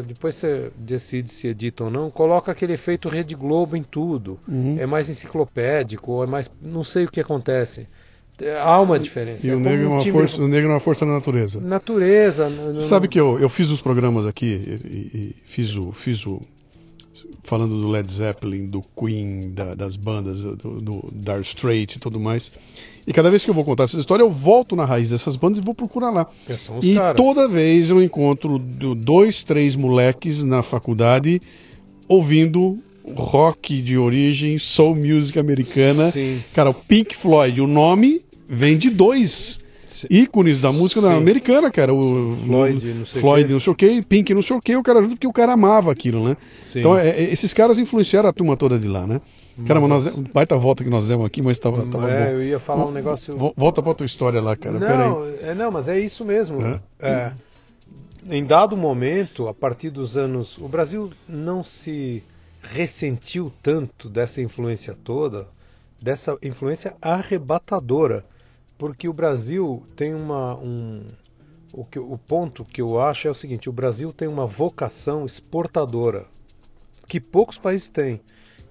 depois você decide se edita ou não, coloca aquele efeito Rede Globo em tudo. É mais enciclopédico, é mais. não sei o que acontece. É, Há uma diferença. E É o negro, é um uma timbre- força, o negro é uma força da natureza. Natureza. n- n- Sabe que eu, eu fiz os programas aqui e, e fiz o fiz o falando do Led Zeppelin, do Queen, da- das bandas, do, do Dire Straits e tudo mais. E cada vez que eu vou contar essa história, eu volto na raiz dessas bandas e vou procurar lá. E caras. toda vez eu encontro do- dois, três moleques na faculdade ouvindo rock de origem, soul music americana. Sim. Cara, o Pink Floyd, o nome vem de dois ícones da música Sim. americana, cara. O Floyd, não sei Floyd, quê. não sei o que, Pink, não sei o que, o cara junto porque o cara amava aquilo, né? Sim. Então, é- é- esses caras influenciaram a turma toda de lá, né? Caramba, nós, baita volta que nós demos aqui, mas tava, tava é, bom. eu ia falar um negócio. Vo- Volta pra tua história lá, cara. Não, é, não, mas é isso mesmo. É. É. Em dado momento, a partir dos anos. O Brasil não se ressentiu tanto dessa influência toda, dessa influência arrebatadora. Porque o Brasil tem uma. Um, o, que, o ponto que eu acho é o seguinte: o Brasil tem uma vocação exportadora que poucos países têm.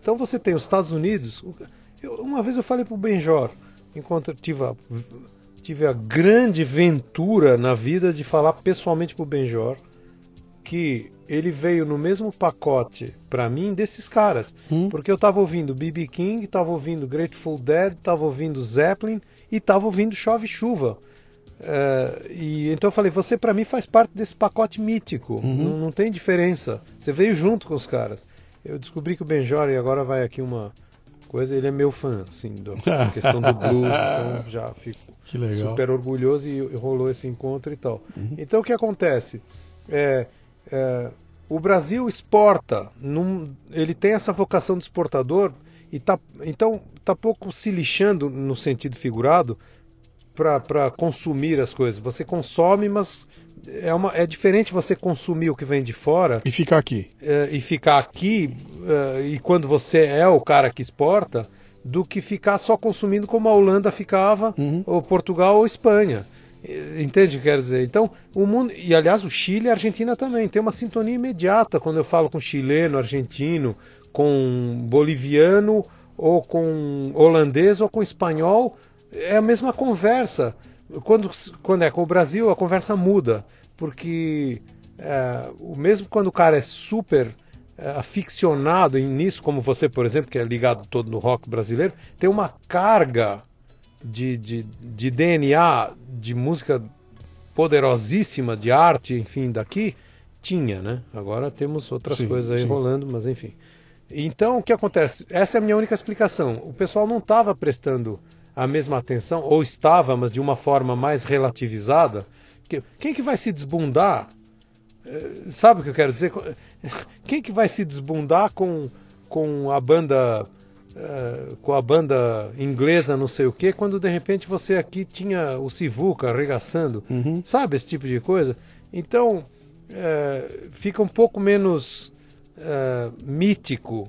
Então você tem os Estados Unidos. eu- uma vez eu falei para o Benjor, enquanto eu tive a, tive a grande ventura na vida de falar pessoalmente para o Benjor que ele veio no mesmo pacote para mim desses caras. Porque eu tava ouvindo B.B. King, tava ouvindo Grateful Dead, tava ouvindo Zeppelin e tava ouvindo Chove Chuva. É, e então eu falei, você para mim faz parte desse pacote mítico, não, não tem diferença. Você veio junto com os caras. Eu descobri que o Benjor, e agora vai aqui uma coisa, ele é meu fã, assim, da [LAUGHS] questão do blues, então já fico super orgulhoso e, e rolou esse encontro e tal. Então o que acontece? É, é, o Brasil exporta, num- ele tem essa vocação de exportador e tá, então tá pouco se lixando no sentido figurado para consumir as coisas. Você consome, mas é, uma, é diferente você consumir o que vem de fora E ficar aqui. eh, e ficar aqui eh, e quando você é o cara que exporta do que ficar só consumindo como a Holanda ficava ou Portugal ou Espanha. Entende o que quero dizer? Então o mundo e aliás o Chile e a Argentina também. Tem uma sintonia imediata quando eu falo com chileno argentino com boliviano ou com holandês ou com espanhol. É a mesma conversa quando, quando é com o Brasil a conversa muda porque é, o mesmo quando o cara é super é, aficionado em- nisso, como você, por exemplo, que é ligado todo no rock brasileiro, tem uma carga de, de, de DNA de música poderosíssima, de arte, enfim, daqui, tinha, né? Agora temos outras Sim, coisas aí sim. rolando, mas enfim. Então, o que acontece? Essa é a minha única explicação. O pessoal não estava prestando a mesma atenção, ou estava, mas de uma forma mais relativizada. Que- Quem que vai se desbundar eh, sabe o que eu quero dizer? [LAUGHS] Quem que vai se desbundar com, com a banda eh, com a banda inglesa não sei o que, quando de repente você aqui tinha o Sivuca arregaçando, sabe esse tipo de coisa? Então eh, fica um pouco menos eh, mítico.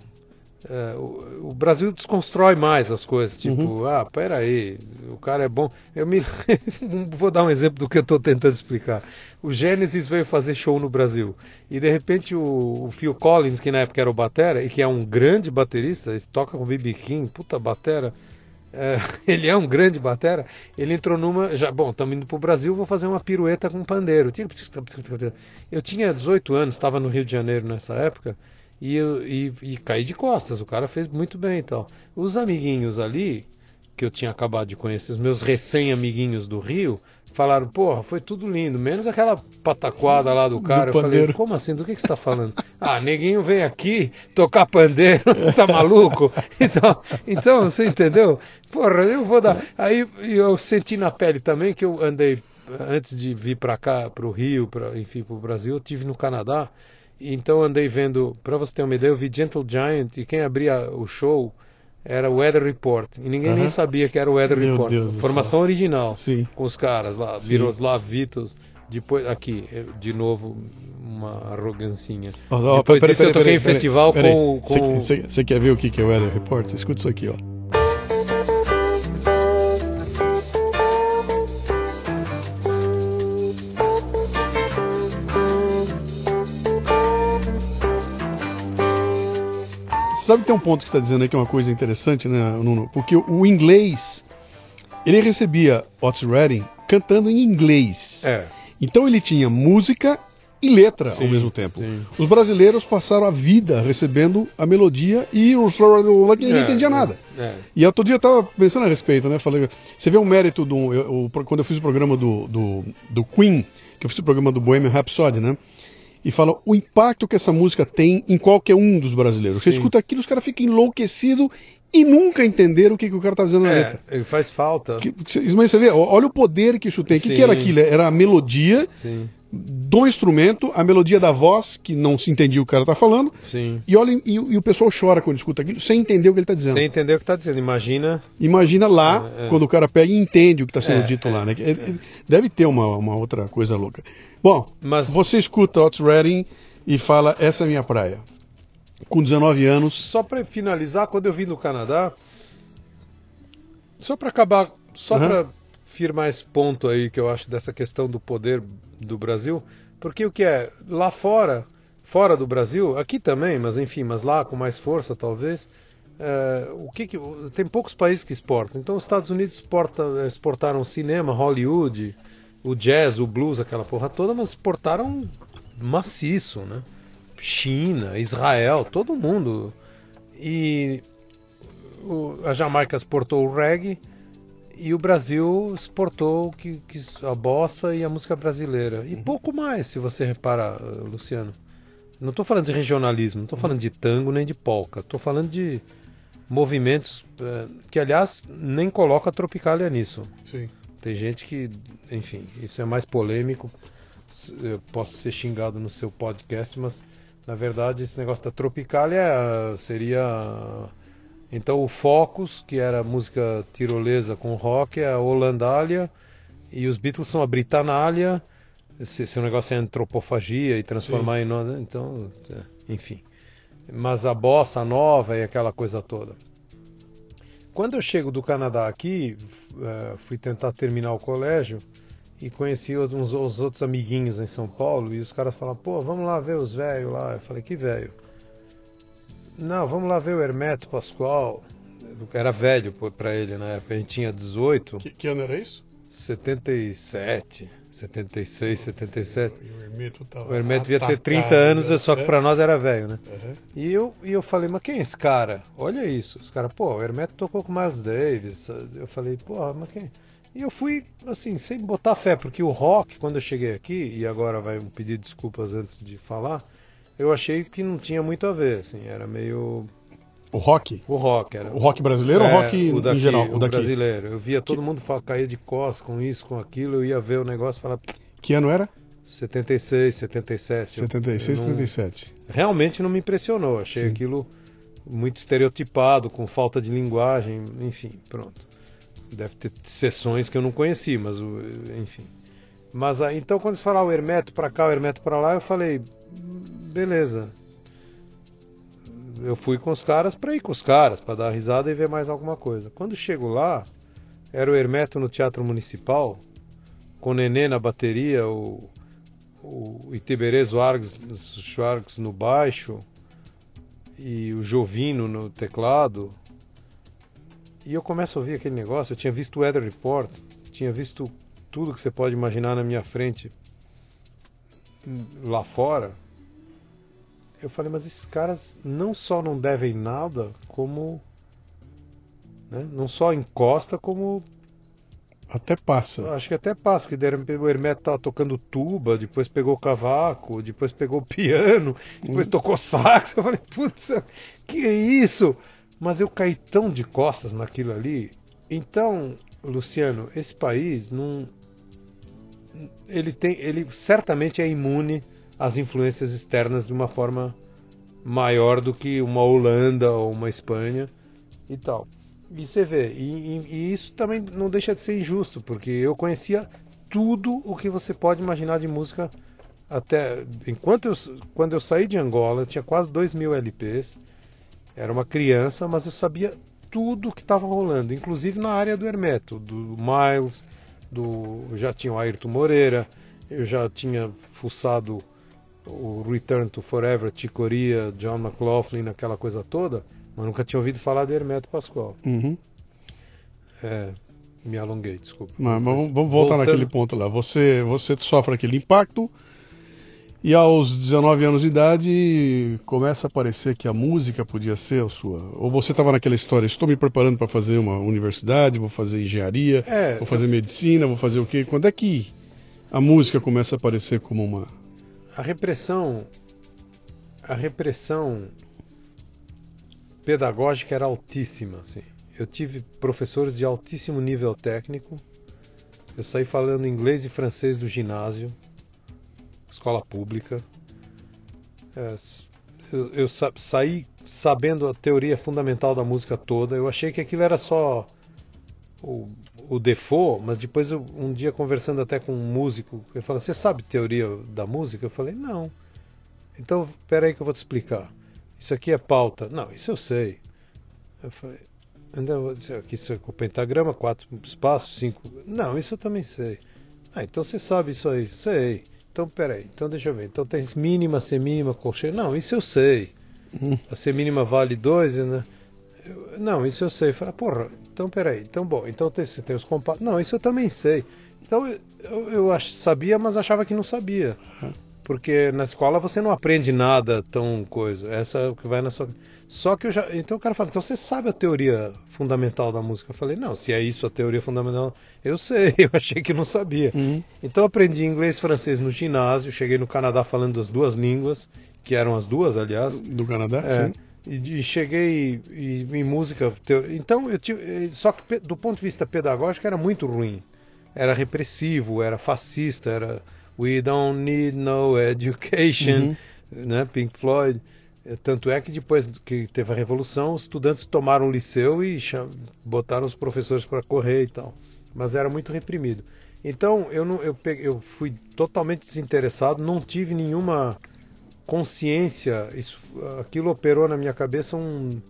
Eh, o, o Brasil desconstrói mais as coisas, tipo, ah, peraí, o cara é bom. Eu me [LAUGHS] vou dar um exemplo do que eu estou tentando explicar. O Gênesis veio fazer show no Brasil e de repente o, o Phil Collins, que na época era o batera e que é um grande baterista, ele toca com o B.B. King, puta batera. É, [LAUGHS] ele é um grande batera. Ele entrou numa. Já, bom, estamos indo para o Brasil, vou fazer uma pirueta com pandeiro. Eu tinha 18 anos, estava no Rio de Janeiro nessa época, e, eu, e, e caí de costas. O cara fez muito bem e tal. Os amiguinhos ali, que eu tinha acabado de conhecer, os meus recém-amiguinhos do Rio, falaram: porra, foi tudo lindo, menos aquela pataquada lá do cara. eu falei: como assim? Do que, que você está falando? [LAUGHS] ah, neguinho vem aqui tocar pandeiro, [LAUGHS] você tá maluco? [LAUGHS] Então, então, você entendeu? Porra, eu vou dar. Aí eu senti na pele também que eu andei, antes de vir para cá, para o Rio, pra, enfim, para o Brasil, eu tive no Canadá. Então andei vendo, para você ter uma ideia, eu vi Gentle Giant e quem abria o show era o Weather Report. E ninguém nem sabia que era o Weather Meu Report. Deus Formação original Sim. com os caras lá, Sim. Miroslav Vitos. Depois, aqui, eh, de novo, uma arrogancinha. Ó, ó, Depois peraí, disso, eu toquei em festival peraí. com- Você- com- quer ver o que que é o Weather Report? Escuta isso aqui, ó. Sabe que tem um ponto que está dizendo aí que é uma coisa interessante, né, Nuno? Porque o inglês, ele recebia Otis Redding cantando em inglês. É. Então ele tinha música e letra Sim, ao mesmo tempo. sim. Os brasileiros passaram a vida recebendo a melodia e o ninguém É, entendia é, nada. é. E outro dia eu estava pensando a respeito, né? Falei, você vê o mérito do. eu- eu- quando eu fiz o programa do, do, do Queen, que eu fiz o programa do Bohemian Rhapsody, né? E fala o impacto que essa música tem em qualquer um dos brasileiros. Você Sim. escuta aquilo, os caras ficam enlouquecidos e nunca entenderam o que, que o cara tá dizendo na letra. É, ele faz falta. Que- Mas você vê, olha o poder que isso tem. O que, que era aquilo? Era a melodia Sim, do instrumento, a melodia da voz, que não se entendia o que o cara tá falando. sim. E, olha, e, e o pessoal chora quando escuta aquilo, sem entender o que ele tá dizendo. Sem entender o que está dizendo. Imagina. Imagina lá, É, é. quando o cara pega e entende o que está sendo É, dito é, lá. Né? Deve ter uma, uma outra coisa louca. Bom, Mas- você escuta Otis Redding e fala, essa é minha praia. Com 19 anos, Só para finalizar, quando eu vim do Canadá, só para acabar, só Aham. para firmar esse ponto aí que eu acho dessa questão do poder do Brasil, porque o que é lá fora, fora do Brasil, aqui também, mas enfim, mas lá com mais força talvez, é, o que, que tem poucos países que exportam. Então os Estados Unidos exporta, exportaram cinema, Hollywood, o jazz, o blues, aquela porra toda, mas exportaram maciço, né? China, Israel, todo mundo. E o- a Jamaica exportou o reggae e o Brasil exportou que, que- a bossa e a música brasileira. E pouco mais, se você reparar, eh, Luciano. Não estou falando de regionalismo, não estou falando de tango nem de polca. Estou falando de movimentos eh, que, aliás, nem coloca a Tropicália nisso. Tem gente que, enfim, isso é mais polêmico. Eu posso ser xingado no seu podcast, mas na verdade esse negócio da Tropicália ah, seria. Então o Focus, que era música tirolesa com rock, é a Holandália, e os Beatles são a Britanália. Se, se o negócio é antropofagia e transformar em. no- Então, é, enfim. Mas a bossa nova e aquela coisa toda. Quando eu chego do Canadá aqui, eh, fui tentar terminar o colégio e conheci uns, os outros amiguinhos em São Paulo e os caras falaram, pô, vamos lá ver os velhos lá. Eu falei, que velho? Não, vamos lá ver o Hermeto Pascoal. Era velho pô, pra ele na época, a gente tinha 18, que, que ano era isso? 77, 76, 77. O Hermeto, tava O Hermeto devia ter atacado, 30 anos, né? só que pra nós era velho, né? Uhum. E eu, e eu falei, mas quem é esse cara? Olha isso. Os caras, pô, o Hermeto tocou com o Miles Davis. Eu falei, pô, mas quem? E eu fui, assim, sem botar fé, porque o rock, quando eu cheguei aqui, e agora vai um pedir desculpas antes de falar, eu achei que não tinha muito a ver, assim, era meio. O rock? O rock era. O rock brasileiro ou o É, rock o daqui, em geral? O, O daqui. brasileiro. Eu via todo mundo fa- cair de costas com isso, com aquilo, eu ia ver o negócio e falar, Que ano era? 76, 77. Eu- 76, eu não- 77. realmente não me impressionou. Achei Sim. aquilo muito estereotipado, com falta de linguagem, enfim, pronto. Deve ter sessões que eu não conheci, mas enfim. Mas então quando eles falaram o Hermeto pra cá, o Hermeto pra lá, eu falei, "Hum, beleza. Eu fui com os caras pra ir com os caras, pra dar risada e ver mais alguma coisa. Quando chego lá, era o Hermeto no Teatro Municipal, com o Nenê na bateria, o, o Itiberê Schwartz, no baixo e o Jovino no teclado. E eu começo a ouvir aquele negócio. Eu tinha visto o Weather Report, tinha visto tudo que você pode imaginar na minha frente lá fora. Eu falei, mas esses caras não só não devem nada, como. né, não só encosta, como Até passa. Acho que até passa, porque deram- o Hermeto tava tocando tuba, depois pegou cavaco, depois pegou piano, depois tocou sax. Eu falei, putz, que é isso? Mas eu caí tão de costas naquilo ali. Então, Luciano, esse país não. Ele tem. Ele certamente é imune às influências externas de uma forma maior do que uma Holanda ou uma Espanha e tal. E você vê, e, e- e isso também não deixa de ser injusto, porque eu conhecia tudo o que você pode imaginar de música até enquanto eu, quando eu saí de Angola, eu tinha quase 2 mil LPs, era uma criança, mas eu sabia tudo que estava rolando, inclusive na área do Hermeto, do Miles, do já tinha o Ayrton Moreira, eu já tinha fuçado o Return to Forever, Ticoria, John McLaughlin, aquela coisa toda, mas nunca tinha ouvido falar de Hermeto Pascoal. Uhum. É, me alonguei, desculpa. Mas, mas vamos, vamos voltar Voltando- naquele ponto lá. Você, você sofre aquele impacto e aos 19 anos de idade começa a parecer que a música podia ser a sua. Ou você estava naquela história, estou me preparando para fazer uma universidade, vou fazer engenharia, É, vou fazer medicina, vou fazer o quê? Quando é que a música começa a aparecer como uma. A repressão, a repressão pedagógica era altíssima, assim. Eu tive professores de altíssimo nível técnico. Eu saí falando inglês e francês do ginásio, escola pública. É, eu eu sa- saí sabendo a teoria fundamental da música toda. Eu achei que aquilo era só o, o default, mas depois eu, um dia conversando até com um músico, ele falou: Você sabe teoria da música? Eu falei: Não. Então, peraí que eu vou te explicar. Isso aqui é pauta. Não, isso eu sei. Eu falei: então, isso aqui isso é com pentagrama, quatro espaços, cinco. Não, isso eu também sei. Ah, então você sabe isso aí? Sei. Então, peraí, então deixa eu ver. Então tem mínima, semínima, colcheia. Não, isso eu sei. A semínima vale dois, né? Eu- não, isso eu sei. Fala, porra, então peraí. Então, bom, então tem, você tem os compassos. Não, isso eu também sei. Então eu, eu, ach- sabia, mas achava que não sabia. Porque na escola você não aprende nada tão coisa. Essa é o que vai na sua. Só que eu já. Então o cara fala, então você sabe a teoria fundamental da música? Eu falei, não, se é isso a teoria fundamental, eu sei, [LAUGHS] eu achei que não sabia. Então eu aprendi inglês e francês no ginásio, cheguei no Canadá falando as duas línguas, que eram as duas, aliás. Do Canadá? É, Sim. E, e cheguei e, em música. Então, eu tive, eh, só que do ponto de vista pedagógico era muito ruim. Era repressivo, era fascista, era We don't need no education, né? Pink Floyd. Eh, Tanto é que depois que teve a revolução, os estudantes tomaram o liceu e botaram os professores para correr e tal. Mas era muito reprimido. Então eu não, eu, peguei, eu fui totalmente desinteressado, não tive nenhuma consciência, isso, aquilo operou na minha cabeça um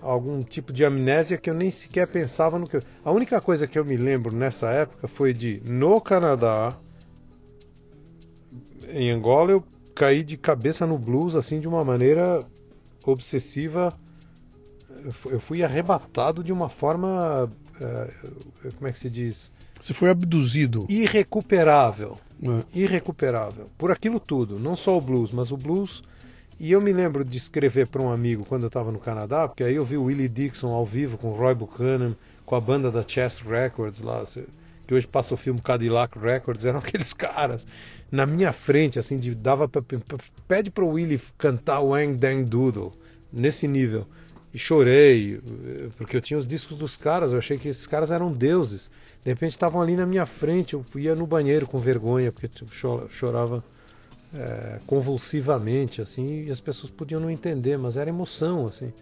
algum tipo de amnésia que eu nem sequer pensava no que eu... A única coisa que eu me lembro nessa época foi de no Canadá, em Angola eu caí de cabeça no blues assim de uma maneira obsessiva. Eu fu- Eu fui arrebatado de uma forma, eh, como é que se diz, Você foi abduzido. irrecuperável? Irrecuperável por aquilo tudo, não só o blues, mas o blues. E eu me lembro de escrever para um amigo quando eu estava no Canadá, porque aí eu vi o Willie Dixon ao vivo com o Roy Buchanan, com a banda da Chest Records lá, que hoje passa o filme Cadillac Records, eram [LAUGHS] aqueles caras na minha frente, assim, de, dava pra- pede para o Willie cantar Wang Dang Doodle, nesse nível. e chorei, eh, porque eu tinha os discos dos caras, eu achei que esses caras eram deuses. De repente estavam ali na minha frente, eu ia no banheiro com vergonha, porque tipo, cho- chorava é, convulsivamente, assim, e as pessoas podiam não entender, mas era emoção, assim.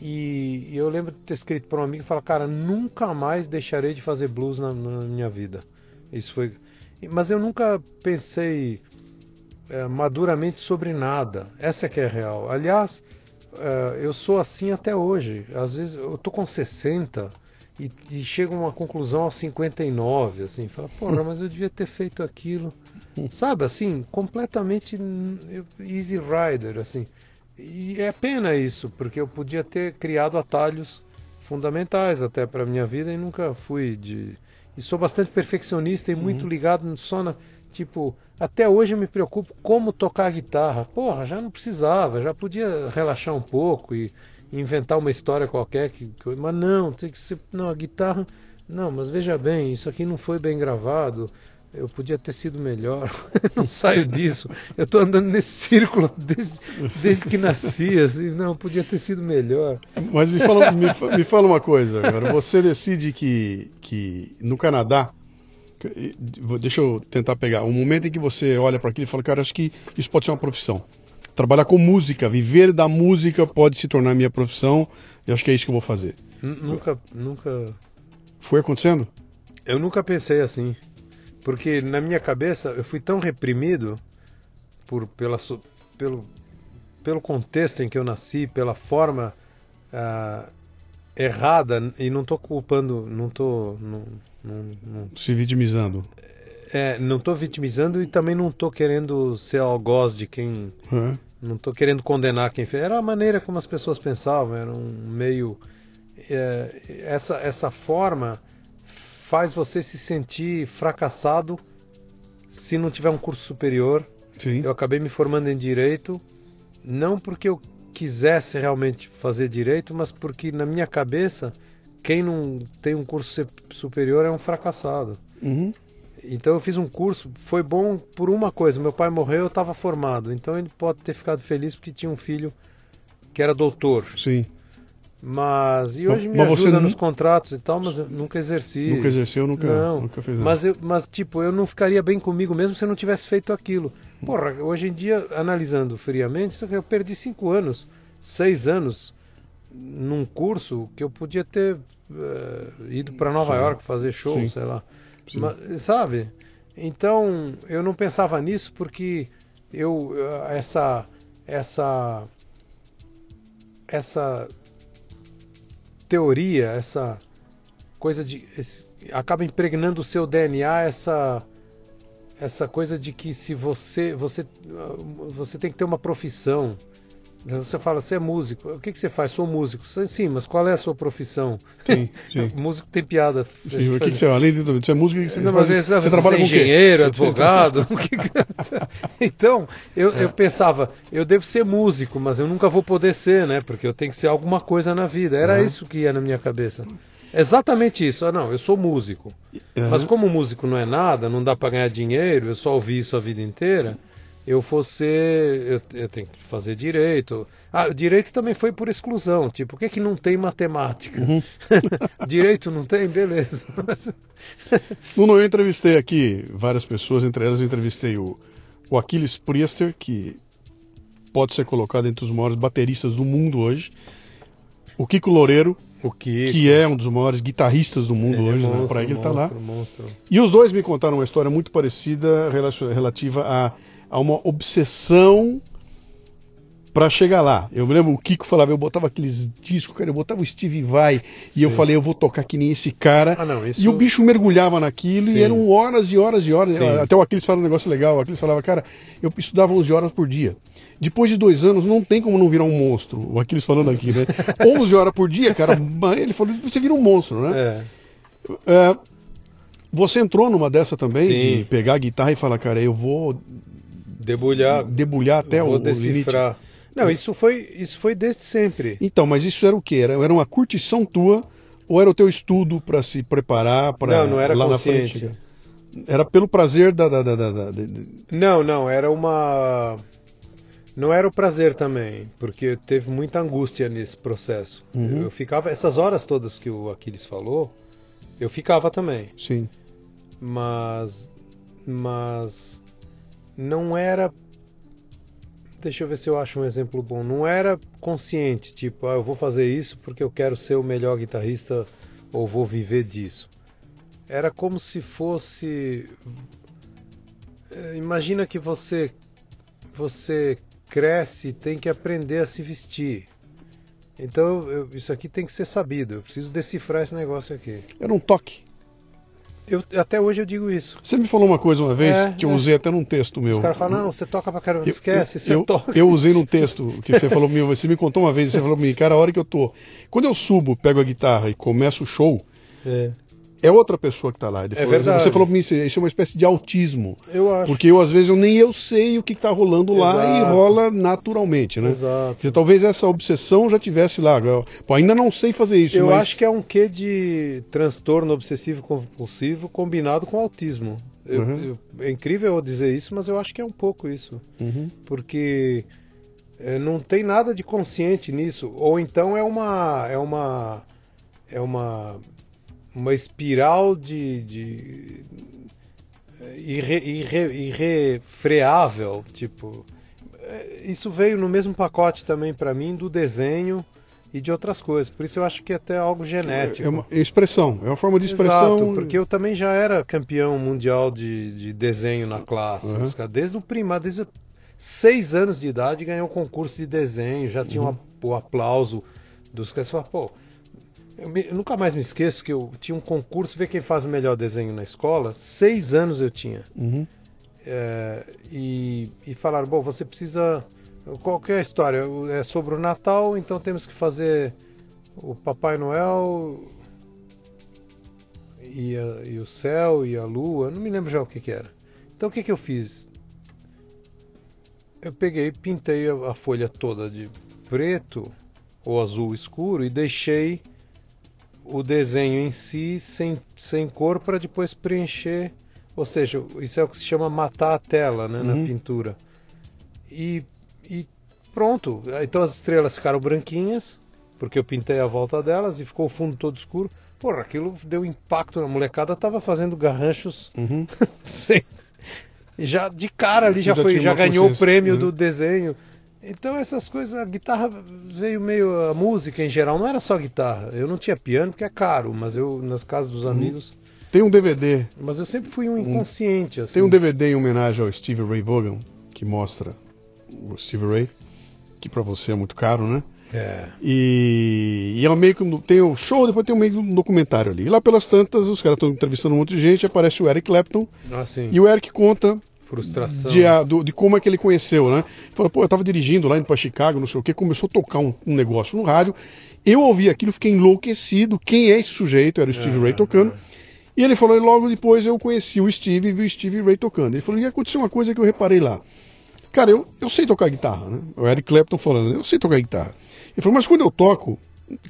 E, e eu lembro de ter escrito para um amigo e falar, cara, nunca mais deixarei de fazer blues na, na minha vida. Isso foi. Mas eu nunca pensei é, maduramente sobre nada. Essa é que é real. Aliás, é, eu sou assim até hoje. Às vezes eu tô com 60 e, e chego a uma conclusão aos 59, assim, fala, porra, mas eu devia ter feito aquilo. Sabe, assim, completamente easy rider, assim. E é pena isso, porque eu podia ter criado atalhos fundamentais até para minha vida e nunca fui de. E sou bastante perfeccionista e muito ligado só na. Tipo, até hoje eu me preocupo como tocar guitarra. Porra, já não precisava, já podia relaxar um pouco e inventar uma história qualquer. Que, que- mas não, tem que ser. Não, a guitarra. Não, mas veja bem, isso aqui não foi bem gravado. Eu podia ter sido melhor. [LAUGHS] não saio disso. Eu estou andando nesse círculo desde, desde que nasci. Assim, não, podia ter sido melhor. Mas me fala, me, me fala uma coisa, agora. Você decide que, que no Canadá. Deixa eu tentar pegar. O momento em que você olha para aquilo e fala, cara, acho que isso pode ser uma profissão. Trabalhar com música, viver da música pode se tornar minha profissão. E acho que é isso que eu vou fazer. Nunca, nunca. Foi acontecendo? Eu nunca pensei assim. Porque na minha cabeça eu fui tão reprimido por, pela, pelo, pelo contexto em que eu nasci, pela forma ah, errada, e não estou culpando, não estou. Não, não, não, Se vitimizando. é, não tô vitimizando e também não estou querendo ser algoz de quem. Hã? Não estou querendo condenar quem fez. Era a maneira como as pessoas pensavam, era um meio. é, essa, essa forma faz você se sentir fracassado se não tiver um curso superior. Sim. Eu acabei me formando em direito, não porque eu quisesse realmente fazer direito, mas porque na minha cabeça, quem não tem um curso superior é um fracassado. Uhum. Então eu fiz um curso, foi bom por uma coisa, meu pai morreu, eu estava formado, então ele pode ter ficado feliz porque tinha um filho que era doutor. Sim. Mas e Mas- hoje me mas ajuda nos contratos e tal, mas eu nunca exerci. Nunca exerceu, nunca, Não, nunca fez nada. mas, eu, mas tipo, eu não ficaria bem comigo mesmo se eu não tivesse feito aquilo. Porra, hoje em dia, analisando friamente, eu perdi cinco anos, seis anos num curso que eu podia ter eh, ido para Nova Sim. York fazer show, Sim. sei lá. Mas, sabe? Então, eu não pensava nisso porque eu eh, essa essa essa teoria, essa coisa de esse- acaba impregnando o seu DNA essa essa coisa de que se você você você tem que ter uma profissão. Você fala, você é músico. O que, que você faz? Sou músico. Sim, mas qual é a sua profissão? Sim, sim. [LAUGHS] músico tem piada. Sim, o que, que você, além de você é músico, o que você, Não, faz? mas você, você, trabalha é com engenheiro, advogado. [LAUGHS] que- então, eu, eu pensava, eu devo ser músico, mas eu nunca vou poder ser, né? Porque eu tenho que ser alguma coisa na vida. Era Uhum. isso que ia na minha cabeça. Exatamente isso. Ah, não, eu sou músico. Uhum. Mas como músico não é nada, não dá para ganhar dinheiro, eu só ouvi isso a vida inteira. Eu vou ser. Eu, eu tenho que fazer direito. Ah, o direito também foi por exclusão. Tipo, por que, que não tem matemática? Uhum. [LAUGHS] direito não tem? Beleza. Nuno, eu entrevistei aqui várias pessoas, entre elas eu entrevistei o, o Aquiles Priester, que pode ser colocado entre os maiores bateristas do mundo hoje. O Kiko Loureiro, O que? que é um dos maiores guitarristas do mundo Ele é hoje, né? monstro, Por aí que ele tá lá. monstro, monstro. E os dois me contaram uma história muito parecida relativa a, a uma obsessão para chegar lá. Eu me lembro, o Kiko falava, eu botava aqueles discos, cara, eu botava o Steve Vai, e eu falei, eu vou tocar que nem esse cara. Ah, não, isso- E o bicho mergulhava naquilo Sim. e eram horas e horas e horas. Sim. Até o Aquiles falava um negócio legal, o Aquiles falava, cara, eu estudava 11 horas por dia. Depois de dois anos, não tem como não virar um monstro. O Aquiles falando aqui, né? [LAUGHS] 11 horas por dia, cara, ele falou, você vira um monstro, né? É. É, você entrou numa dessa também, Sim. de pegar a guitarra e falar, cara, eu vou Debulhar, debulhar até o, vou o limite. decifrar. Não, isso foi, isso foi desde sempre. Então, mas isso era o quê? Era, era uma curtição tua ou era o teu estudo para se preparar para Não, não era lá consciente. na frente? Era pelo prazer da, da, da, da- Não, não, era uma. Não era o prazer também, porque teve muita angústia nesse processo. Uhum. Eu ficava, essas horas todas que o Aquiles falou, eu ficava também. Sim. Mas. Mas. Não era. Deixa eu ver se eu acho um exemplo bom. Não era consciente, tipo, ah, eu vou fazer isso porque eu quero ser o melhor guitarrista ou vou viver disso. Era como se fosse. Eh, Imagina que você você cresce tem que aprender a se vestir. Então eu- isso aqui tem que ser sabido. Eu preciso decifrar esse negócio aqui. Era um toque. Eu, até hoje eu digo isso. Você me falou uma coisa uma vez É, que eu é. usei até num texto meu. Os caras falam, não, você toca pra caramba, esquece, eu, você eu, toca. eu usei num texto que você falou, você me contou uma vez, você falou pra mim, cara, a hora que eu tô. Quando eu subo, pego a guitarra e começo o show, É, é outra pessoa que tá lá. Ele É falou- verdade. Você falou pra mim, isso é uma espécie de autismo. eu acho. Porque eu, às vezes, eu nem eu sei o que tá rolando lá e Exato. rola naturalmente, né? Exato. Porque talvez essa obsessão já tivesse lá. Pô, ainda não sei fazer isso, Eu mas... acho que é um quê de transtorno obsessivo compulsivo combinado com autismo. Eu- Uhum. eu- é incrível eu dizer isso, mas eu acho que é um pouco isso. Uhum. Porque é, não tem nada de consciente nisso. Ou então é uma. É uma. É uma. Uma espiral de. de é, irre, irre, irrefreável. Tipo. é, Isso veio no mesmo pacote também para mim do desenho e de outras coisas. Por isso eu acho que é até algo genético. É uma expressão, é uma forma de expressão. Exato, porque eu também já era campeão mundial de, de desenho na classe. Uhum. Desde o primário, desde seis anos de idade, ganhou um concurso de desenho, já tinha um Uhum. aplauso dos caras. Pô, eu, me- eu nunca mais me esqueço que eu tinha um concurso, ver quem faz o melhor desenho na escola. Seis anos eu tinha. Uhum. É, e, e falaram, bom, você precisa. Qual que é a história? É sobre o Natal, então temos que fazer o Papai Noel e, a- e o céu e a lua. Não me lembro já o que, que era. Então o que, que eu fiz? Eu peguei, pintei a, a folha toda de preto ou azul escuro e deixei o desenho em si sem, sem cor para depois preencher. Ou seja, isso é o que se chama matar a tela né, na pintura. E, e pronto. Então as estrelas ficaram branquinhas, porque eu pintei a volta delas e ficou o fundo todo escuro. Porra, aquilo deu impacto na molecada, tava fazendo garranchos [LAUGHS] sem. E já de cara ali já, foi, já ganhou o prêmio né? do desenho. Então essas coisas, a guitarra veio meio a música em geral, não era só guitarra. Eu não tinha piano porque é caro, mas eu nas casas dos amigos, Tem um DVD, mas eu sempre fui um inconsciente assim. tem um DVD em homenagem ao Steve Ray Vaughan, que mostra o Steve Ray, que pra você é muito caro, né? É. E, e ela meio que um- tem o show, depois tem um meio que um documentário ali. E lá pelas tantas, os caras estão entrevistando um monte de gente, aparece o Eric Clapton, Assim, e o Eric conta frustração. de, a- do- de como é que ele conheceu, né? Falou, pô, eu tava dirigindo lá indo pra Chicago, não sei o que, começou a tocar um, um negócio no rádio. Eu ouvi aquilo, fiquei enlouquecido. Quem é esse sujeito? Era o Steve Ray tocando. E ele falou, e logo depois eu conheci o Steve e vi o Steve Ray tocando. Ele falou, e aconteceu uma coisa que eu reparei lá. Cara, eu, eu sei tocar guitarra, né? O Eric Clapton falando, eu sei tocar guitarra. Ele falou, mas quando eu toco,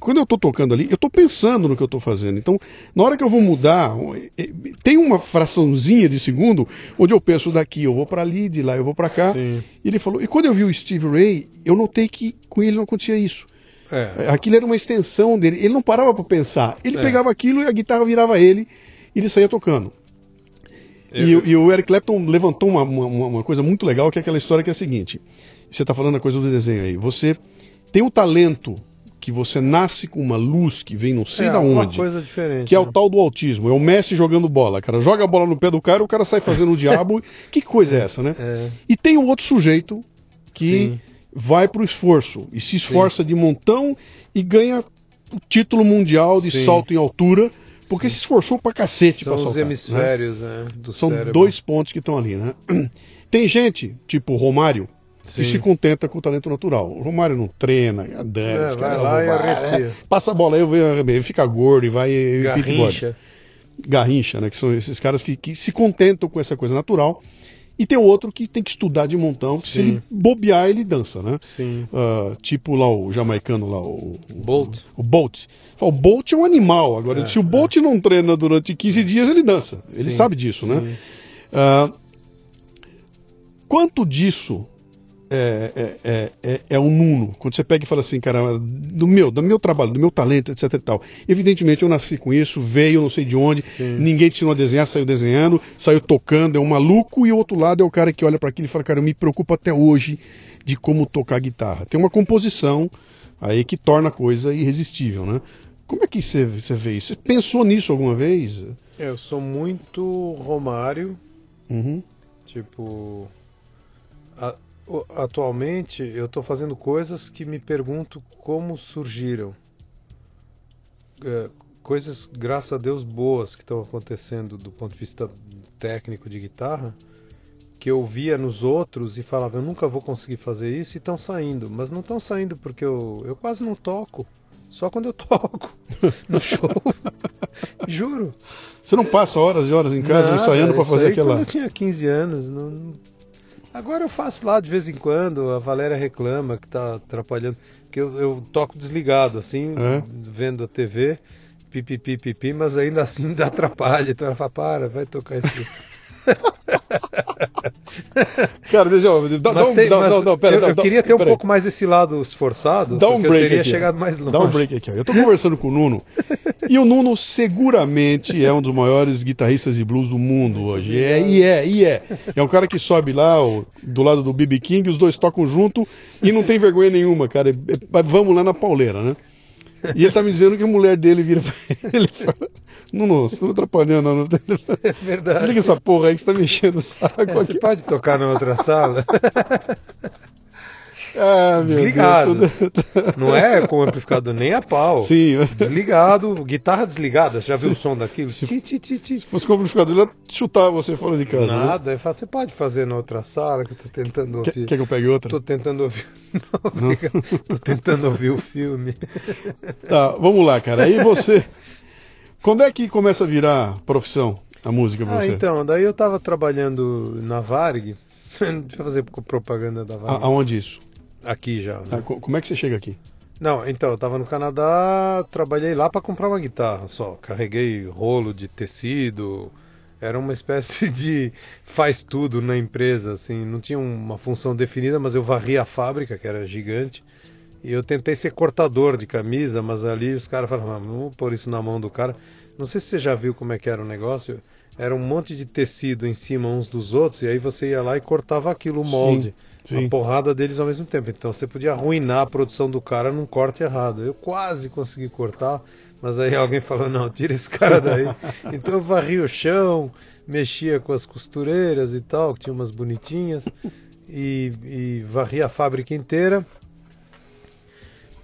quando eu tô tocando ali, eu tô pensando no que eu tô fazendo. Então, na hora que eu vou mudar, eh, tem uma fraçãozinha de segundo onde eu penso daqui, eu vou para ali, de lá eu vou para cá. Sim. E ele falou, e quando eu vi o Steve Ray, eu notei que com ele não acontecia isso. É. Aquilo era uma extensão dele. Ele não parava para pensar. Ele É. pegava aquilo e a guitarra virava ele e ele saía tocando. E, o- e o Eric Clapton levantou uma, uma, uma coisa muito legal, que é aquela história que é a seguinte. Você está falando a coisa do desenho aí. Você tem o talento que você nasce com uma luz que vem não sei é, da onde. coisa diferente. Que é o né? tal do autismo. É o Messi jogando bola. Cara, joga a bola no pé do cara, o cara sai fazendo o diabo. [LAUGHS] Que coisa é essa, né? É. E tem o outro sujeito que Sim. vai pro esforço e se esforça de montão e ganha o título mundial de Sim. salto em altura, porque se esforçou pra cacete São pra os saltar. né? hemisférios né, do São cérebro. dois pontos que estão ali, né? Tem gente, tipo o Romário, Sim. se contenta com o talento natural. O Romário não treina, É, cara lá e vai, arrepia. é, passa a bola aí, eu vejo, ele fica gordo e vai e. Garrincha. Garrincha, né? Que são esses caras que, que se contentam com essa coisa natural. E tem o outro que tem que estudar de montão. Se ele bobear, ele dança, né? Sim. Ah, tipo lá o jamaicano lá, o, o Bolt. o Bolt. Fala, O Bolt é um animal. Agora, se o Bolt não treina durante 15 dias, ele dança. Ele Sim, sabe disso, né? sim. Ah, quanto disso é, é, é, é, é um nuno. Quando você pega e fala assim, cara, do meu, do meu trabalho, do meu talento, etc e tal. Evidentemente eu nasci com isso, veio não sei de onde, ninguém te ensinou a desenhar, saiu desenhando, saiu tocando, é um maluco, e o outro lado é o cara que olha para aquilo e fala, cara, eu me preocupo até hoje de como tocar guitarra. Tem uma composição aí que torna a coisa irresistível, né? Como é que você, você vê isso? Você pensou nisso alguma vez? Eu sou muito Romário, Uhum. tipo. a- atualmente eu estou fazendo coisas que me pergunto como surgiram. É, coisas, graças a Deus, boas que estão acontecendo do ponto de vista técnico de guitarra, que eu via nos outros e falava, eu nunca vou conseguir fazer isso, e estão saindo. Mas não estão saindo porque eu, eu quase não toco. Só quando eu [LAUGHS] toco no show. [LAUGHS] Juro. Você não passa horas e horas em casa Nada, ensaiando para fazer aquela. Eu tinha 15 anos. não- Agora eu faço lá de vez em quando, a Valéria reclama que tá atrapalhando. Que eu, eu toco desligado, assim, vendo a TV, pipipi, pipi, mas ainda assim [LAUGHS] dá atrapalha. Então ela fala, para, vai tocar isso. [LAUGHS] Cara, deixa eu. Dá, dá um, tem- dá, não, não, pera, eu, dá- eu queria ter um pera aí. pouco mais esse lado esforçado, Dá um porque eu break teria aqui. chegado mais longe. Dá um break aqui. ó. Eu tô conversando com o Nuno. E o Nuno seguramente é um dos maiores guitarristas de blues do mundo hoje. É, e é, e é. É um cara que sobe lá ó, do lado do BB King, os dois tocam junto e não tem vergonha nenhuma, cara. É- é- vamos lá na pauleira, né? E ele tá me dizendo que a mulher dele vira pra ele e fala: Nuno, você não tá atrapalhando, não. [LAUGHS] É verdade. Desliga essa porra aí que você tá me enchendo o saco É, você pode tocar na outra sala? [LAUGHS] Ah, Desligado. Deus. Não é com amplificador nem a pau. Sim. Desligado, guitarra desligada. Você já viu o som daquilo? Ti, ti, ti, ti. Se fosse com o amplificador, ele ia chutar você fora de casa. né? Nada. Falo, você pode fazer na outra sala que eu tô tentando Quer, ouvir. quer que eu pegue outra? Tô tentando ouvir. [LAUGHS] Não, obrigado. Tô tentando ouvir o filme. Tá, vamos lá, cara. Aí você. Quando é que começa a virar profissão a música pra Ah, você? então, daí eu tava trabalhando na Varg. [LAUGHS] Deixa eu fazer propaganda da A- Varg. aonde isso? Aqui já. né? Ah, co- como é que você chega aqui? Não, então, eu tava no Canadá, trabalhei lá para comprar uma guitarra só. Carreguei rolo de tecido. Era uma espécie [LAUGHS] de faz tudo na empresa, assim, não tinha uma função definida, mas eu varri a fábrica, que era gigante. E eu tentei ser cortador de camisa, mas ali os caras falaram, "Ah, vou pôr isso na mão do cara. Não sei se você já viu como é que era o negócio. Era um monte de tecido em cima uns dos outros, e aí você ia lá e cortava aquilo, o molde. sim. Uma porrada deles ao mesmo tempo. Então você podia arruinar a produção do cara num corte errado. Eu quase consegui cortar, mas aí alguém falou: não, tira esse cara daí. [LAUGHS] então eu varri o chão, mexia com as costureiras e tal, que tinha umas bonitinhas, e, e varri a fábrica inteira.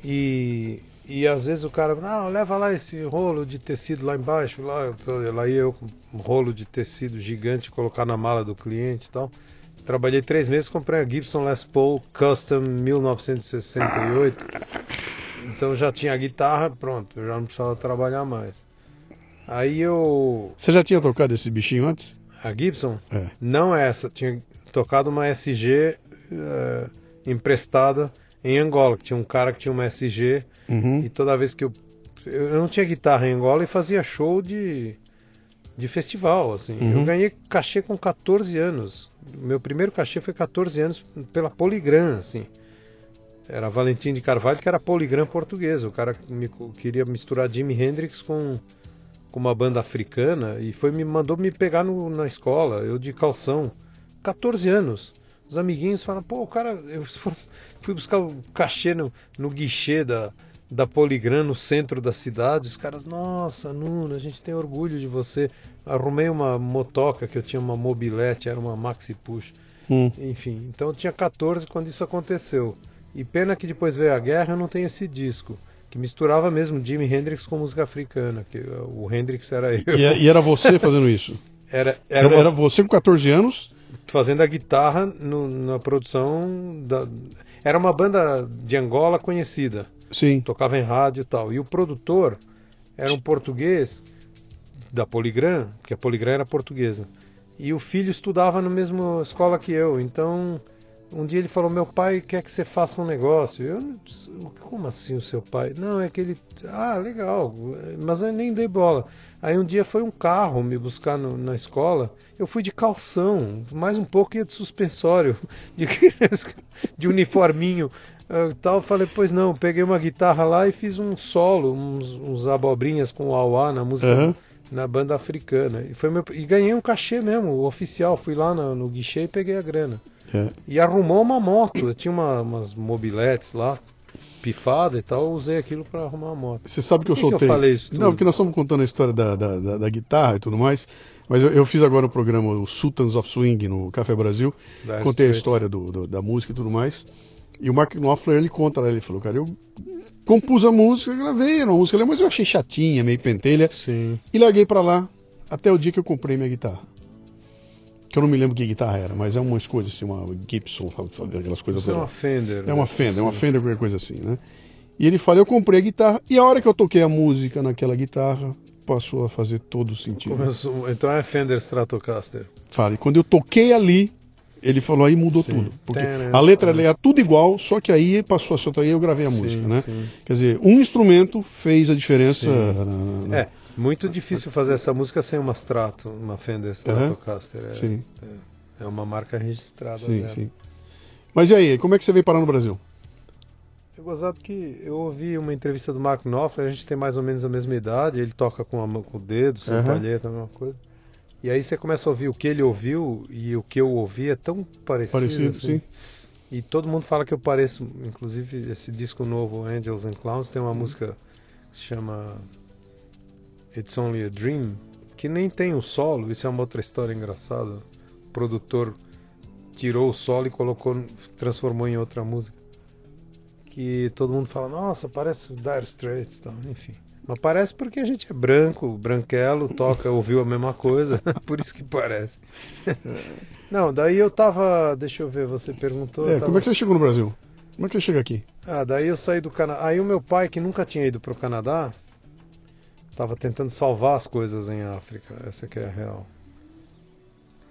E, e às vezes o cara, não, leva lá esse rolo de tecido lá embaixo. Lá, lá ia eu com um rolo de tecido gigante colocar na mala do cliente e tal. Trabalhei três meses, comprei a Gibson Les Paul Custom 1968. Então já tinha a guitarra, pronto, eu já não precisava trabalhar mais. Aí eu. Você já tinha tocado esse bichinho antes? A Gibson? É. Não essa, tinha tocado uma SG eh, emprestada em Angola, que tinha um cara que tinha uma SG Uhum. e toda vez que eu. Eu não tinha guitarra em Angola e fazia show de, de festival, assim. Uhum. Eu ganhei cachê com 14 anos. Meu primeiro cachê foi 14 anos pela Poligram, assim. Era Valentim de Carvalho, que era Poligram portuguesa. O cara me, queria misturar Jimi Hendrix com, com uma banda africana e foi me mandou me pegar no- na escola, eu de calção. 14 anos. Os amiguinhos falam, pô, o cara. Eu [LAUGHS] fui buscar o cachê no, no guichê da, da Poligram, no centro da cidade. Os caras, nossa, Nuno, a gente tem orgulho de você. Arrumei uma motoca que eu tinha uma mobilete, era uma maxi push. Hum. Enfim, então eu tinha 14 quando isso aconteceu. E pena que depois veio a guerra eu não tenho esse disco. Que misturava mesmo Jimi Hendrix com música africana. Que o Hendrix era eu. E, e era você [LAUGHS] fazendo isso? Era, era, Era, era você com 14 anos? fazendo a guitarra no- na produção da. Era uma banda de Angola conhecida. Sim. Tocava em rádio e tal. E o produtor era um português da Poligram, porque a Poligram era portuguesa. E o filho estudava na mesma escola que eu. Então Um dia ele falou: Meu pai quer que você faça um negócio. Eu, como assim o seu pai? Não, é que ele. Ah, legal, mas eu nem dei bola. Aí um dia foi um carro me buscar no- na escola. Eu fui de calção, mais um pouco ia de suspensório, [LAUGHS] de, de uniforminho. ah, tal, falei, pois não, peguei uma guitarra lá e fiz um solo, uns, uns abobrinhas com o auá na música Aham. Na banda africana. E, foi meu, e ganhei um cachê mesmo, o oficial. Fui lá no, no guichê e peguei a grana. É. E arrumou uma moto. Eu tinha uma- umas mobiletes lá, pifada e tal. Usei aquilo para arrumar uma moto. Você sabe que eu Por que que eu soltei. falei isso tudo? Não, porque nós estamos contando a história da, da, da- da guitarra e tudo mais. Mas eu, eu fiz agora o programa o Sultans of Swing no Café Brasil. Contei a história do, do- da música e tudo mais. E o Mark Knopfler ele conta lá, ele falou, cara, eu compus a música, gravei, era uma música, mas eu achei chatinha, meio pentelha. Sim. E larguei pra lá até o dia que eu comprei minha guitarra. Que eu não me lembro que guitarra era, mas é umas coisas assim, uma Gibson, sabe, aquelas coisas Isso é uma. Fender. É uma né? Fender, é uma Fender, qualquer coisa assim, né? E ele fala, eu comprei a guitarra, e a hora que eu toquei a música naquela guitarra, passou a fazer todo o sentido. Começou- Então é Fender Stratocaster. Fala, e quando eu toquei ali, ele falou, aí mudou Sim. tudo. Porque a letra é tudo igual, só que aí passou a ser outra, aí eu gravei a música, né? sim. Quer dizer, um instrumento fez a diferença. Sim. na- na- na- É, muito difícil fazer essa música sem uma Strato, uma Fender Stratocaster. É, Sim, é uma marca registrada sim, dela. sim. Mas e aí, como é que você veio parar no Brasil? É gozado que eu ouvi uma entrevista do Mark Knopfler, a gente tem mais ou menos a mesma idade, ele toca com, a mão- com o dedo, sem Aham. palheta, a mesma coisa. E aí você começa a ouvir o que ele ouviu e o que eu ouvi é tão parecido. Parecido, assim. sim. E todo mundo fala que eu pareço, inclusive esse disco novo, Angels and Clowns, tem uma música que se chama It's Only a Dream, que nem tem o solo, isso é uma outra história engraçada. O produtor tirou o solo e colocou, transformou em outra música. Que todo mundo fala, nossa, parece o Dire Straits, tal, enfim. Mas parece porque a gente é branco, branquelo, toca, ouviu a mesma coisa, [LAUGHS] por isso que parece. [LAUGHS] Não, daí eu tava, deixa eu ver, você perguntou. É, eu como tava- é que você chegou no Brasil? Como é que você chega aqui? ah, daí eu saí do Canadá. Aí o meu pai, que nunca tinha ido pro Canadá, tava tentando salvar as coisas em África. Essa que é a real.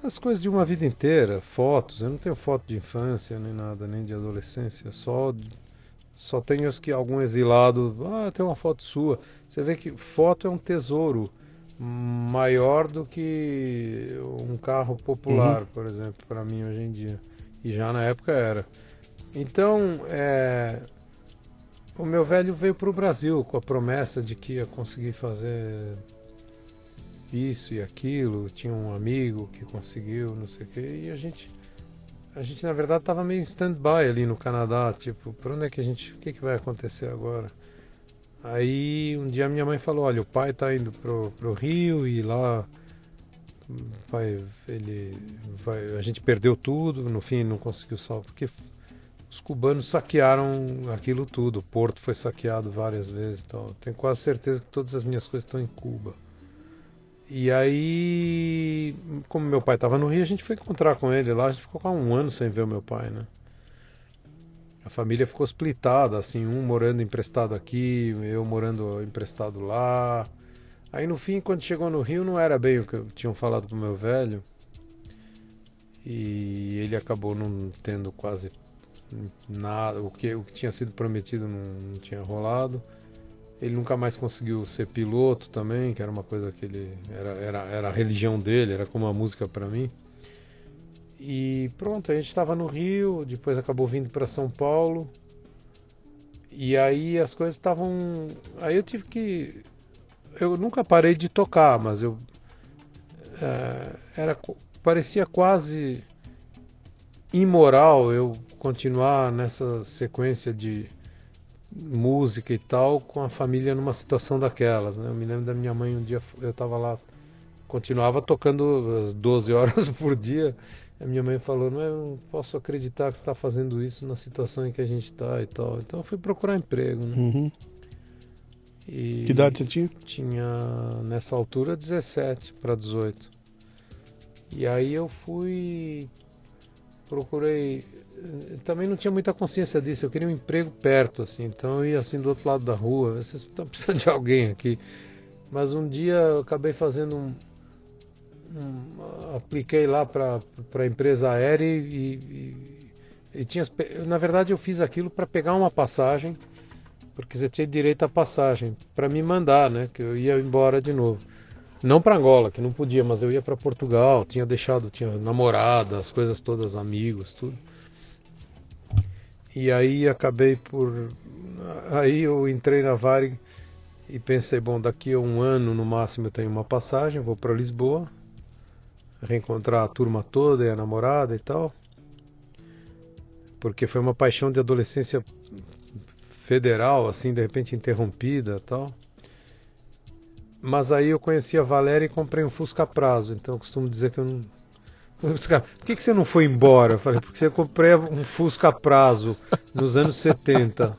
As coisas de uma vida inteira, fotos. Eu não tenho foto de infância, nem nada, nem de adolescência. Só, só tenho as que algum exilado. Ah, tem uma foto sua. Você vê que foto é um tesouro maior do que um carro popular, por exemplo, para mim hoje em dia. E já na época era. Então, é, o meu velho veio para o Brasil com a promessa de que ia conseguir fazer isso e aquilo. Tinha um amigo que conseguiu, não sei o quê. E a gente, a gente na verdade estava meio stand-by ali no Canadá. Tipo, para onde é que a gente. O que, que vai acontecer agora? Aí um dia minha mãe falou: Olha, o pai está indo pro, pro Rio e lá vai, ele vai, a gente perdeu tudo, no fim não conseguiu salvar, porque os cubanos saquearam aquilo tudo, o porto foi saqueado várias vezes, e tal. tenho quase certeza que todas as minhas coisas estão em Cuba. E aí, como meu pai estava no Rio, a gente foi encontrar com ele lá, a gente ficou quase um ano sem ver o meu pai, né? A família ficou splitada, assim, um morando emprestado aqui, eu morando emprestado lá. Aí no fim, quando chegou no Rio, não era bem o que tinham falado pro meu velho. E ele acabou não tendo quase nada, o que, o que tinha sido prometido não, não tinha rolado. Ele nunca mais conseguiu ser piloto também, que era uma coisa que ele. Era, era, era a religião dele, era como a música para mim. E pronto, a gente estava no Rio, depois acabou vindo para São Paulo. E aí as coisas estavam. Aí eu tive que. Eu nunca parei de tocar, mas eu. eh, era, parecia quase imoral eu continuar nessa sequência de música e tal com a família numa situação daquelas. Né? Eu me lembro da minha mãe, um dia eu estava lá, continuava tocando as 12 horas [LAUGHS] por dia. A minha mãe falou: Não, eu não posso acreditar que você está fazendo isso na situação em que a gente está e tal. Então eu fui procurar emprego. Né? Uhum. E Que idade você tinha? tinha nessa altura 17 para 18. E aí eu fui procurei eh, também não tinha muita consciência disso, eu queria um emprego perto assim, então eu ia assim do outro lado da rua, [LAUGHS] vocês estão precisando de alguém aqui. Mas um dia eu acabei fazendo um, um- apliquei lá para a empresa aérea e, e E tinha, na verdade, eu fiz aquilo para pegar uma passagem, porque você tinha direito à passagem, para me mandar, né? Que eu ia embora de novo. Não para Angola, que não podia, mas eu ia para Portugal, tinha deixado, tinha namorada, as coisas todas, amigos, tudo. E aí acabei por. Aí eu entrei na Varig e pensei, bom, daqui a um ano no máximo eu tenho uma passagem, vou para Lisboa, reencontrar a turma toda e a namorada e tal. Porque foi uma paixão de adolescência federal, assim, de repente interrompida tal. Mas aí eu conheci a Valéria e comprei um Fusca Prazo, então eu costumo dizer que eu não. Por que, que você não foi embora? Eu falei, porque você comprei um Fusca Prazo nos anos 70.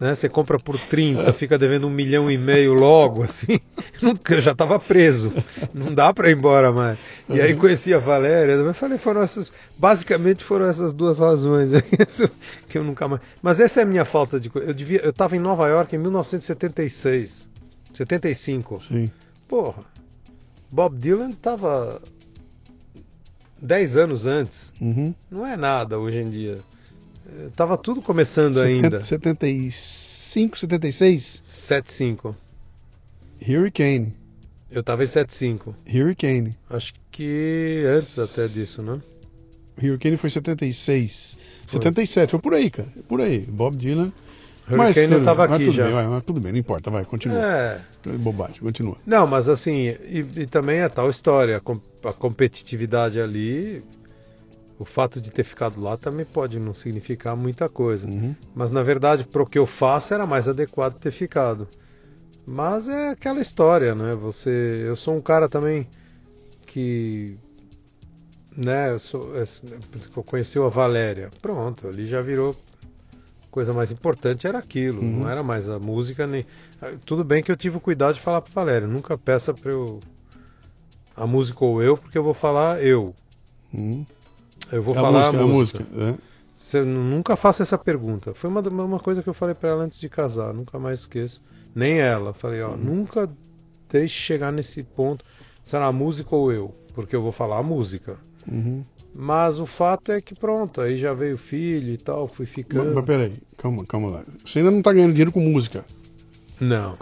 Né? Você compra por 30, fica devendo um milhão e meio logo, assim. [LAUGHS] Nunca, eu já estava preso. Não dá para ir embora mais. E aí conheci a Valéria, eu falei, foram essas. Basicamente foram essas duas razões. [LAUGHS] Que eu nunca mais. Mas essa é a minha falta de coisa. Eu devia. Eu estava em Nova York em 1976. 75. Sim. Porra. Bob Dylan estava 10 anos antes. Uhum. Não é nada hoje em dia. Eh, Tava tudo começando ainda. 75, 76? 75. Hurricane. Eu tava em 75. Hurricane. Acho que antes até disso, né? Hurricane foi 76. 77, foi por aí, cara. Por aí. Bob Dylan. Hurricane eu tava mas aqui tudo já. Bem, vai, mas tudo bem, não importa, vai, continua. É. Bobagem, continua. Não, mas assim, e, e também é tal história. A, com- a competitividade ali, o fato de ter ficado lá também pode não significar muita coisa. Uhum. Mas na verdade, pro que eu faço, era mais adequado ter ficado. Mas é aquela história, né? Você, eu sou um cara também que, né? Eu sou, é, eu conheci a Valéria. Pronto, ali já virou coisa mais importante era aquilo, não era mais a música nem. Tudo bem que eu tive o cuidado de falar para Valéria, nunca peça para eu a música ou eu, porque eu vou falar eu. Uhum. Eu vou a falar música, a a música. música. é. Você nunca faça essa pergunta. Foi uma, uma coisa que eu falei pra ela antes de casar, nunca mais esqueço. Nem ela. Falei, ó, nunca deixe chegar nesse ponto. Será a música ou eu? Porque eu vou falar a música. Uhum. Mas o fato é que pronto, aí já veio o filho e tal, fui Mas, ficando. mas peraí, calma, calma lá. Você ainda não tá ganhando dinheiro com música. Não.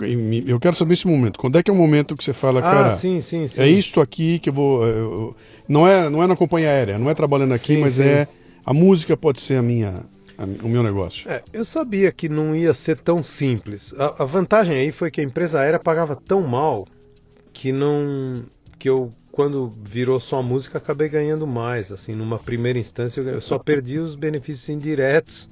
Eu quero saber esse momento. Quando é que é o momento que você fala, cara, ah, sim, sim, sim. é isto aqui que eu vou. eu- eu- não, é, não é na companhia aérea, não é trabalhando aqui, Sim, mas sim. é. A música pode ser a minha, a o meu negócio. É, eu sabia que não ia ser tão simples. A, a vantagem aí foi que a empresa aérea pagava tão mal que não. que eu, quando virou só música, acabei ganhando mais. Assim, numa primeira instância, eu, só perdi os benefícios indiretos.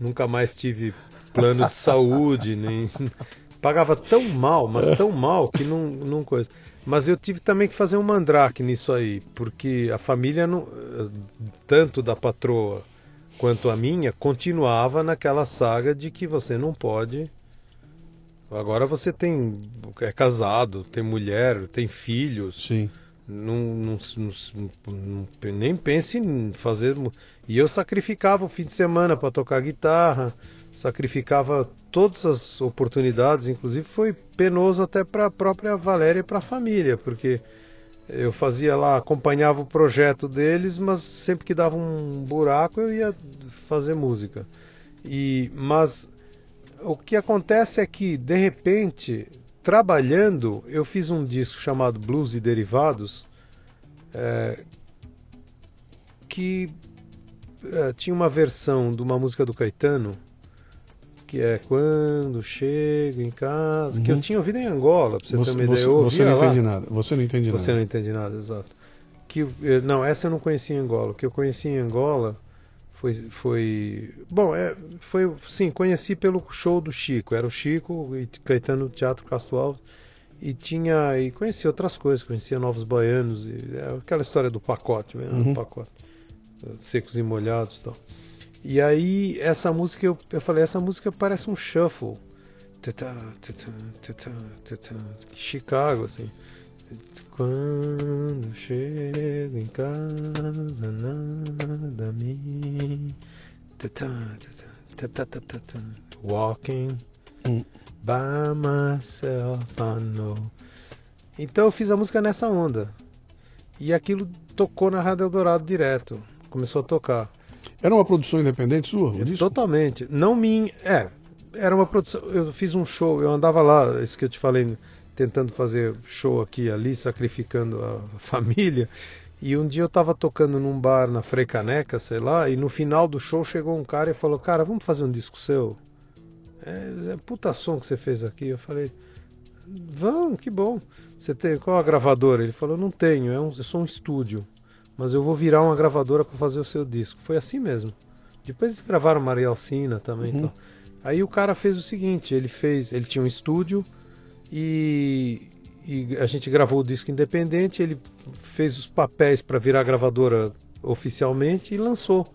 Nunca mais tive plano de saúde, nem. [LAUGHS] Pagava tão mal, mas tão mal que não, não coisa. Mas eu tive também que fazer um mandrake nisso aí, porque a família, não, tanto da patroa quanto a minha, continuava naquela saga de que você não pode. Agora você tem. é casado, tem mulher, tem filhos. Sim. Não, não, não- nem pense em fazer. E eu sacrificava o fim de semana para tocar guitarra, sacrificava todas as oportunidades, inclusive foi penoso até para a própria Valéria e para a família, porque eu fazia lá, acompanhava o projeto deles, mas sempre que dava um buraco eu ia fazer música. E mas o que acontece é que de repente, trabalhando, eu fiz um disco chamado Blues e Derivados, é, que é, tinha uma versão de uma música do Caetano que é Quando Chego em Casa, que eu tinha ouvido em Angola, pra você, Você, ter uma você- ideia. Eu você ouvia não lá. entende nada. Você não entende Você nada. não entende nada, exato. Que, eh, não, essa eu não conhecia em Angola. O que eu conheci em Angola foi. foi bom, é, foi. Sim, conheci pelo show do Chico. Era o Chico e Caetano Teatro Castro Alves. E tinha. E conheci outras coisas, conhecia Novos Baianos. E, é aquela história do pacote, né? Uhum. Do pacote. eh, Secos e molhados e tal. E aí, essa música, eu, eu falei, essa música parece um shuffle. Chicago, assim. Quando chego em casa, nada me. Walking Hum. by myself, I know. Então eu fiz a música nessa onda. E aquilo tocou na Rádio Eldorado direto. Começou a tocar. Era uma produção independente sua? disco? Totalmente. Não minha. É, era uma produção. Eu fiz um show, eu andava lá, isso que eu te falei, tentando fazer show aqui e ali, sacrificando a [LAUGHS] família. E um dia eu tava tocando num bar na Freicaneca, sei lá, e no final do show chegou um cara e falou: Cara, vamos fazer um disco seu? É, é puta som que você fez aqui. Eu falei: Vamos, que bom. Você tem qual a gravadora? Ele falou: Não tenho, é um, eu sou um estúdio, mas eu vou virar uma gravadora para fazer o seu disco. Foi assim mesmo. Depois eles gravaram Maria Alcina também. Então. Aí o cara fez o seguinte: ele fez, ele tinha um estúdio e, e a gente gravou o disco independente. Ele fez os papéis para virar gravadora oficialmente e lançou.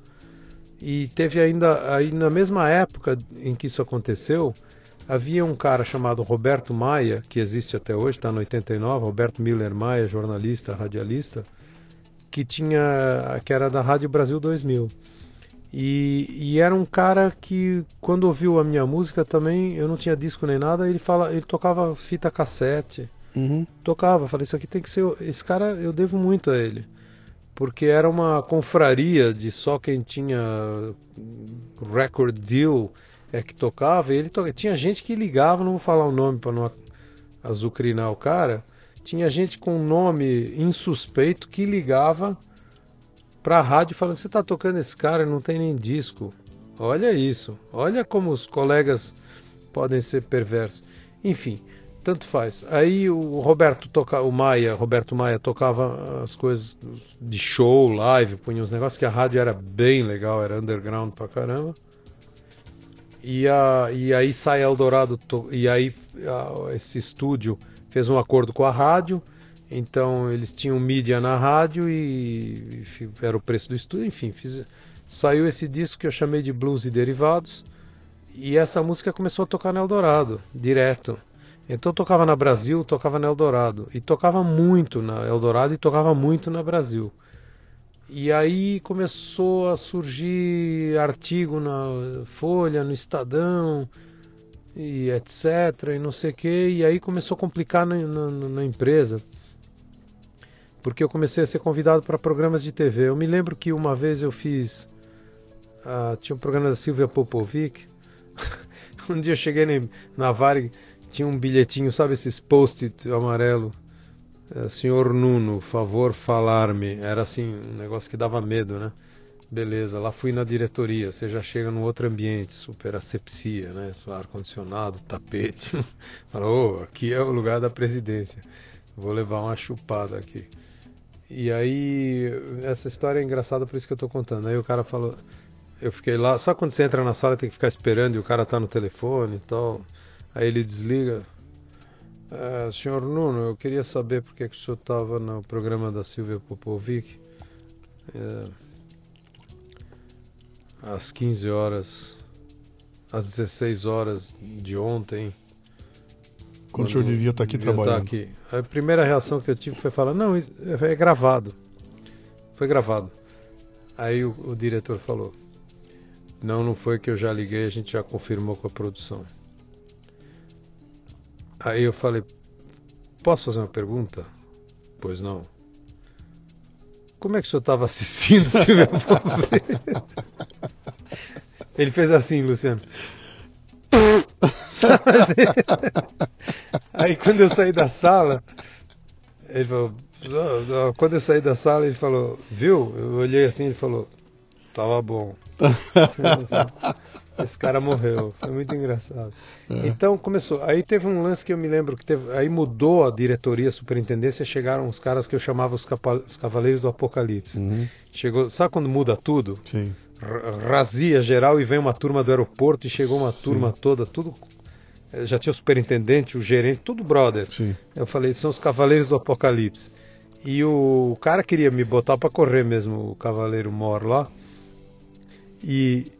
E teve ainda, aí na mesma época em que isso aconteceu, havia um cara chamado Roberto Maia, que existe até hoje, está no 89, Roberto Miller Maia, jornalista, radialista, que tinha, que era da Rádio Brasil 2000. E, e era um cara que, quando ouviu a minha música também, eu não tinha disco nem nada, ele fala, ele tocava fita cassete, Uhum. tocava, falei, isso aqui tem que ser, esse cara eu devo muito a ele. Porque era uma confraria de só quem tinha record deal é que tocava, e ele to... tinha gente que ligava, não vou falar o nome para não azucrinar o cara, tinha gente com nome insuspeito que ligava pra rádio falando, você tá tocando esse cara, não tem nem disco. Olha isso, olha como os colegas podem ser perversos. Enfim, tanto faz. Aí o Roberto toca, o Maia, Roberto Maia tocava as coisas de show, live, punha uns negócios que a rádio era bem legal, era underground pra caramba. E, a, e aí sai Eldorado, e aí a- esse estúdio fez um acordo com a rádio, então eles tinham mídia na rádio e, era o preço do estúdio, enfim, fiz- saiu esse disco que eu chamei de Blues e Derivados, e essa música começou a tocar no Eldorado, direto. Então eu tocava na Brasil, tocava na Eldorado, e tocava muito na Eldorado e tocava muito na Brasil. E aí começou a surgir artigo na Folha, no Estadão, e etc, e não sei o que, e aí começou a complicar na, na, na empresa, porque eu comecei a ser convidado para programas de TV. Eu me lembro que uma vez eu fiz, ah, tinha um programa da Silvia Popovic, [LAUGHS] um dia eu cheguei na, Varig, tinha um bilhetinho, sabe esses post-it amarelo, é, senhor Nuno, favor falar-me. Era assim, um negócio que dava medo, né? Beleza, lá fui na diretoria, você já chega num outro ambiente, super asepsia, né? Ar-condicionado, tapete. [LAUGHS] Falou, oh, aqui é o lugar da presidência. Vou levar uma chupada aqui. E aí, essa história é engraçada, por isso que eu tô contando. Aí o cara falou, eu fiquei lá, só quando você entra na sala tem que ficar esperando e o cara tá no telefone e tal. Aí ele desliga. "Ah, senhor Nuno, eu queria saber por que o senhor estava no programa da Silvia Popovic. É, às 15 horas, às 16 horas de ontem. Quando o senhor devia estar aqui devia trabalhando. aqui. A primeira reação que eu tive foi falar, não, é gravado. Foi gravado. Aí o, o diretor falou, não, não foi que eu já liguei, a gente já confirmou com a produção. Aí eu falei, posso fazer uma pergunta? Pois não. Como é que o senhor estava assistindo Popovic? [LAUGHS] Ele fez assim, Luciano. Aí quando eu saí da sala, ele falou, "Não, não." quando eu saí da sala, ele falou, viu? Eu olhei assim, ele falou, tava bom. [LAUGHS] Esse cara morreu, foi muito engraçado. Então começou. Aí teve um lance que eu me lembro que teve. Aí mudou a diretoria, a superintendência, chegaram os caras que eu chamava os, capa- os Cavaleiros do Apocalipse. Chegou, sabe quando muda tudo? Sim. Ra- razia geral e vem uma turma do aeroporto e chegou uma Sim. turma toda, tudo. eh, Já tinha o superintendente, o gerente, tudo brother. Sim. Eu falei, são os Cavaleiros do Apocalipse. E o cara queria me botar para correr mesmo, o Cavaleiro Mor lá. E,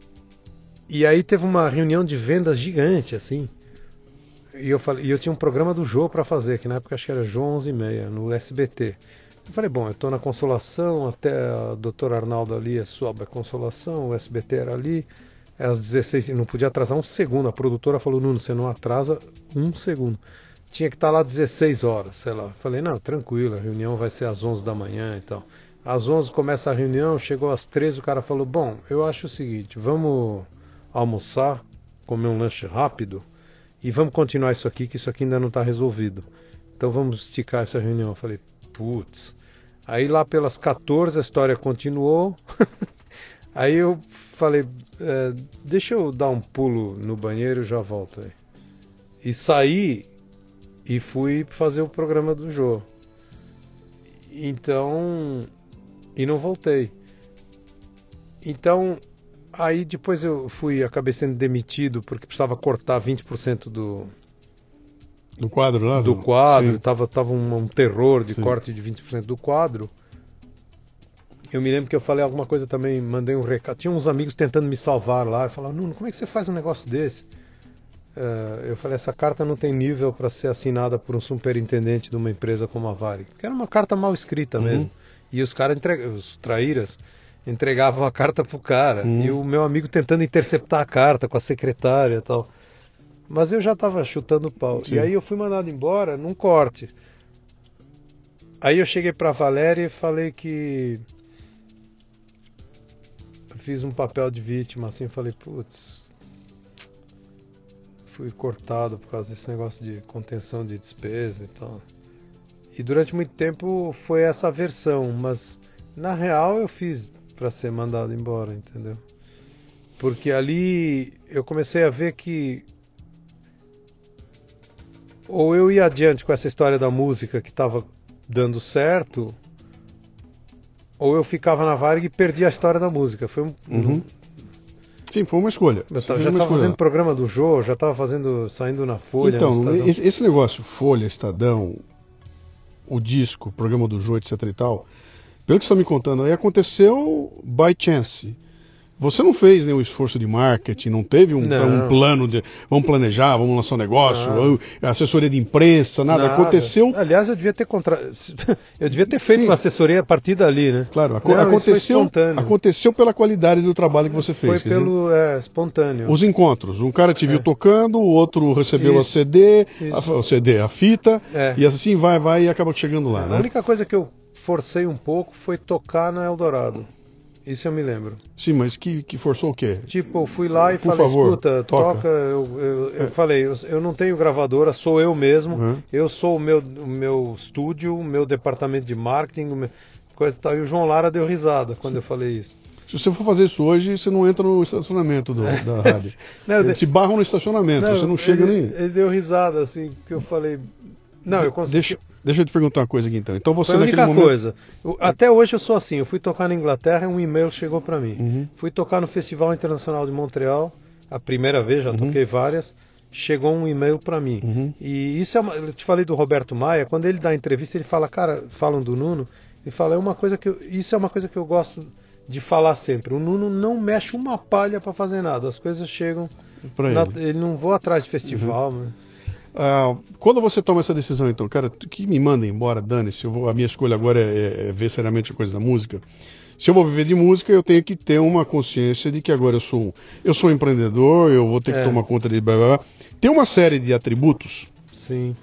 e aí teve uma reunião de vendas gigante, assim. E eu, falei, e eu tinha um programa do Jô para fazer, que na época acho que era Jô 11 e meia, no SBT. Eu falei, bom, eu tô na Consolação, até a doutora Arnaldo ali sobe a Consolação, o SBT era ali. É Às 16, e não podia atrasar um segundo. A produtora falou, Nuno, você não atrasa um segundo. Tinha que estar lá 16 horas, sei lá. Falei, não, tranquilo, a reunião vai ser às 11 da manhã e tal. Às 11 começa a reunião, chegou às 13, o cara falou: Bom, eu acho o seguinte, vamos almoçar, comer um lanche rápido e vamos continuar isso aqui, que isso aqui ainda não está resolvido. Então vamos esticar essa reunião. Eu falei: Putz. Aí lá pelas 14 a história continuou. [LAUGHS] aí eu falei: é, Deixa eu dar um pulo no banheiro e já volto aí. E saí e fui fazer o programa do Jô. Então. E não voltei. Então. Aí depois eu fui, acabei sendo demitido porque precisava cortar 20% do, Do quadro lá? do quadro, Sim. tava, tava um, um terror de Sim. corte de 20% do quadro. Eu me lembro que eu falei alguma coisa também, mandei um recado. Tinha uns amigos tentando me salvar lá. Eu falava, Nuno, como é que você faz um negócio desse? Eh, eu falei, essa carta não tem nível para ser assinada por um superintendente de uma empresa como a Varig. Que era uma carta mal escrita mesmo. E os caras, entrega- os traíras, entregavam a carta pro cara. E o meu amigo tentando interceptar a carta com a secretária e tal. Mas eu já estava chutando o pau. Sim. E aí eu fui mandado embora num corte. Aí eu cheguei pra Valéria e falei que. Fiz um papel de vítima assim, falei, putz. Fui cortado por causa desse negócio de contenção de despesa e tal. E durante muito tempo foi essa versão, mas na real eu fiz pra ser mandado embora, entendeu? Porque ali eu comecei a ver que ou eu ia adiante com essa história da música que estava dando certo, ou eu ficava na Varg e perdia a história da música. Foi um, Uhum. Sim, foi uma escolha. eu já estava fazendo programa do Jô, já estava fazendo saindo na Folha. Então, esse, negócio, Folha, Estadão, o disco, programa do Jô, etc e tal, pelo que você está me contando aí, aconteceu by chance. Você não fez nenhum esforço de marketing, não teve um, Não. um plano de vamos planejar, vamos lançar um negócio, Nada. ou assessoria de imprensa, nada. Aconteceu, Aliás, eu devia ter contra... [LAUGHS] eu devia ter feito Sim. uma assessoria a partir dali, né? claro, aco- Não, isso foi aconteceu, aconteceu pela qualidade do trabalho que você fez. Foi pelo é, espontâneo. Os encontros. Um cara te viu tocando, o outro recebeu a Isso. CD, a, o CD, a fita, É. e assim vai, vai e acaba chegando lá, A né? única coisa que eu forcei um pouco foi tocar na Eldorado. Isso eu me lembro. Sim, mas que, que forçou o quê? Tipo, eu fui lá e Por falei, favor, escuta, toca." toca. Eu, eu, eu falei, eu, eu não tenho gravadora, sou eu mesmo. Uhum. Eu sou o meu, o meu estúdio, o meu departamento de marketing, meu- coisa e tal. E o João Lara deu risada quando eu falei isso. Se você for fazer isso hoje, você não entra no estacionamento do- da rádio. [LAUGHS] Não, Eles te barram no estacionamento, você não chega ele, nem. Ele deu risada, assim, que eu falei. Não, eu consegui. Deixa, deixa eu te perguntar uma coisa aqui então. Então você Foi a única momento. coisa. Eu- até hoje eu sou assim. Eu fui tocar na Inglaterra e um e-mail chegou para mim. Uhum. Fui tocar no Festival Internacional de Montreal, a primeira vez, Uhum. já toquei várias. Chegou um e-mail para mim. E isso é uma, eu te falei do Roberto Maia, quando ele dá entrevista, ele fala, cara, falam do Nuno, ele fala, é uma coisa que eu, isso é uma coisa que eu gosto de falar sempre. O Nuno não mexe uma palha para fazer nada. As coisas chegam Pra na- ele. ele não voa atrás de festival, né? Ah, quando você toma essa decisão, então, cara, que me manda embora, dane-se, eu vou- a minha escolha agora é, é ver seriamente a coisa da música. Se eu vou viver de música, eu tenho que ter uma consciência de que agora eu sou um, eu sou um empreendedor, eu vou ter que É. tomar conta de blá, blá, blá. Tem uma série de atributos Sim.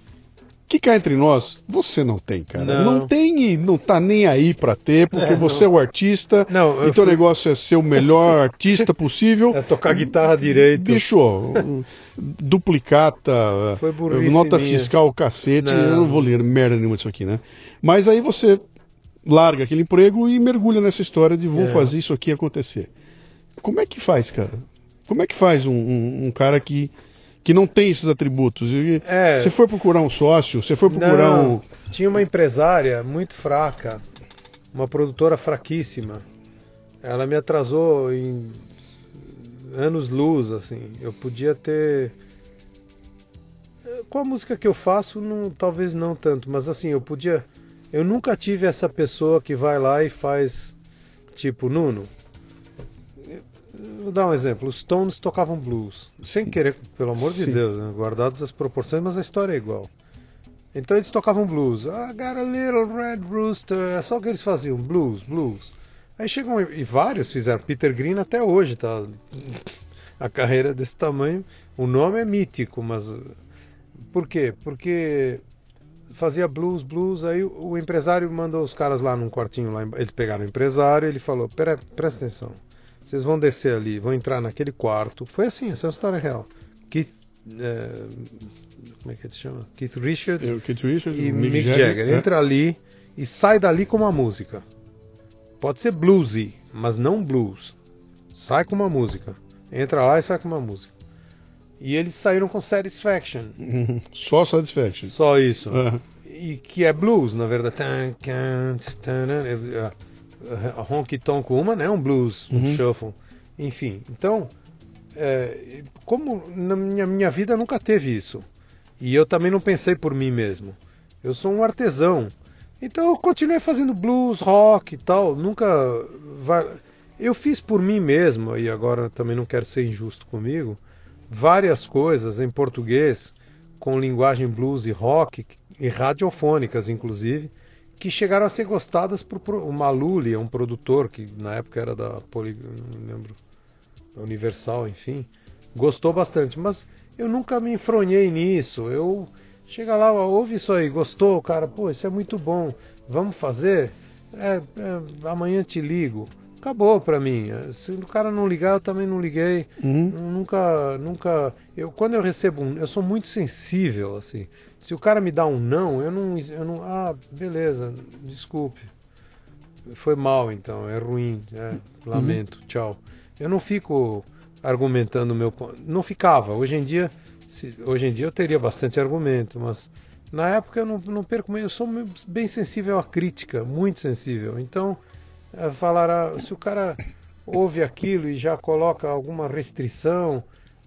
Que cá entre nós, você não tem, cara. Não, Não. tem e não tá nem aí pra ter, porque É, você é o artista Não, e teu fui- negócio é ser o melhor [LAUGHS] artista possível. É tocar guitarra direito. Bicho, duplicata, nota minha. fiscal, cacete, Não. eu não vou ler merda nenhuma disso aqui, né? Mas aí você larga aquele emprego e mergulha nessa história de vou É. fazer isso aqui acontecer. Como é que faz, cara? Como é que faz um, um- um cara que, que não tem esses atributos? E- É. Você foi procurar um sócio, você foi procurar Não, um. tinha uma empresária muito fraca, uma produtora fraquíssima. Ela me atrasou em anos luz, assim. Eu podia ter com a música que eu faço, não, talvez não tanto, mas assim, eu podia eu nunca tive essa pessoa que vai lá e faz tipo, Nuno, Vou dar um exemplo. Os Stones tocavam blues. Sem querer, pelo amor de Sim. Deus, né? guardadas as proporções, mas a história é igual. Então eles tocavam blues. I got a little red rooster. É só o que eles faziam. Blues, blues. Aí chegam e vários fizeram. Peter Green até hoje tá. [LAUGHS] A carreira desse tamanho. O nome é mítico, mas. Por quê? Porque fazia blues, blues. Aí o, empresário mandou os caras lá num quartinho lá. Eles pegaram o empresário ele falou: Pera, presta atenção. Vocês vão descer ali, vão entrar naquele quarto. Foi assim, essa é uma história real. Keith. eh, como é que ele chama? Keith Richards Eu, Kate Richards, e o Mick, Jagger. né? Entra ali e sai dali com uma música. Pode ser bluesy, mas não blues. Sai com uma música. Entra lá e sai com uma música. E eles saíram com Satisfaction. Uhum. Só Satisfaction. Só isso. Ah, E que é blues, na verdade. É, Honky Tonk uma, né? Um blues, um shuffle. Enfim, então, é, como na minha, minha vida nunca teve isso. E eu também não pensei por mim mesmo. Eu sou um artesão. Então eu continuei fazendo blues, rock e tal. Nunca. vai- Eu fiz por mim mesmo, e agora também não quero ser injusto comigo, várias coisas em português, com linguagem blues e rock, e radiofônicas inclusive, que chegaram a ser gostadas por pro- o Maluli, um produtor que na época era da Poly, não lembro, Universal, enfim, gostou bastante, mas eu nunca me enfronhei nisso. Eu chega lá, ouve isso aí, gostou, cara, pô, isso é muito bom. Vamos fazer? É, é, amanhã te ligo. Acabou pra mim. Se o cara não ligar, eu também não liguei. Nunca, nunca. Eu quando eu recebo um, eu sou muito sensível assim. Se o cara me dá um não, eu não, eu não. Ah, beleza, desculpe. Foi mal então, é ruim, é, lamento, tchau. Eu não fico argumentando o meu ponto. Não ficava. Hoje em dia, se- hoje em dia eu teria bastante argumento, mas na época eu não, não perco. Eu sou bem sensível à crítica, muito sensível. Então, é, falar, ah, se o cara ouve aquilo e já coloca alguma restrição,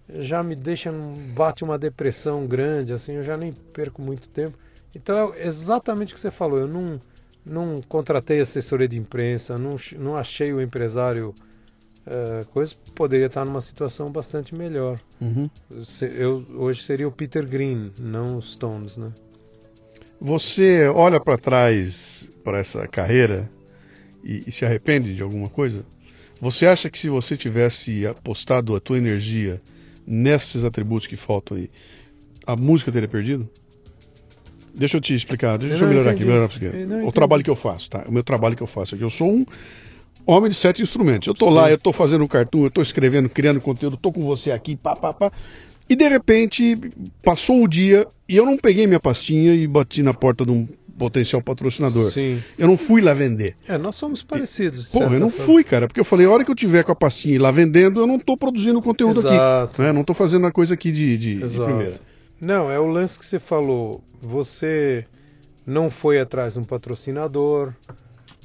já me deixa, bate uma depressão grande, assim, eu já nem perco muito tempo. Então, é exatamente o que você falou, eu não, não contratei assessoria de imprensa, não, não achei o empresário eh, coisa, poderia estar numa situação bastante melhor. uhum. Eu, hoje seria o Peter Green, não os Stones, né? Você olha para trás para essa carreira e, e se arrepende de alguma coisa? Você acha que se você tivesse apostado a tua energia nesses atributos que faltam aí, a música teria perdido? Deixa eu te explicar, deixa eu não melhorar aqui, entendi. melhorar pra você. Eu O trabalho que eu faço, tá? O meu trabalho que eu faço aqui. Eu sou um homem de sete instrumentos. Eu tô lá, eu tô fazendo um cartoon, eu tô escrevendo, criando conteúdo, tô com você aqui, pá, pá, pá. E de repente, passou o dia e eu não peguei minha pastinha e bati na porta de um potencial patrocinador. Sim. Eu não fui lá vender. É, nós somos parecidos. Pô, eu não forma. fui, cara, porque eu falei, a hora que eu tiver com a pastinha lá vendendo, eu não tô produzindo conteúdo Exato. aqui. Né? Não tô fazendo a coisa aqui de, de, de primeira. Não, é o lance que você falou. Você não foi atrás de um patrocinador,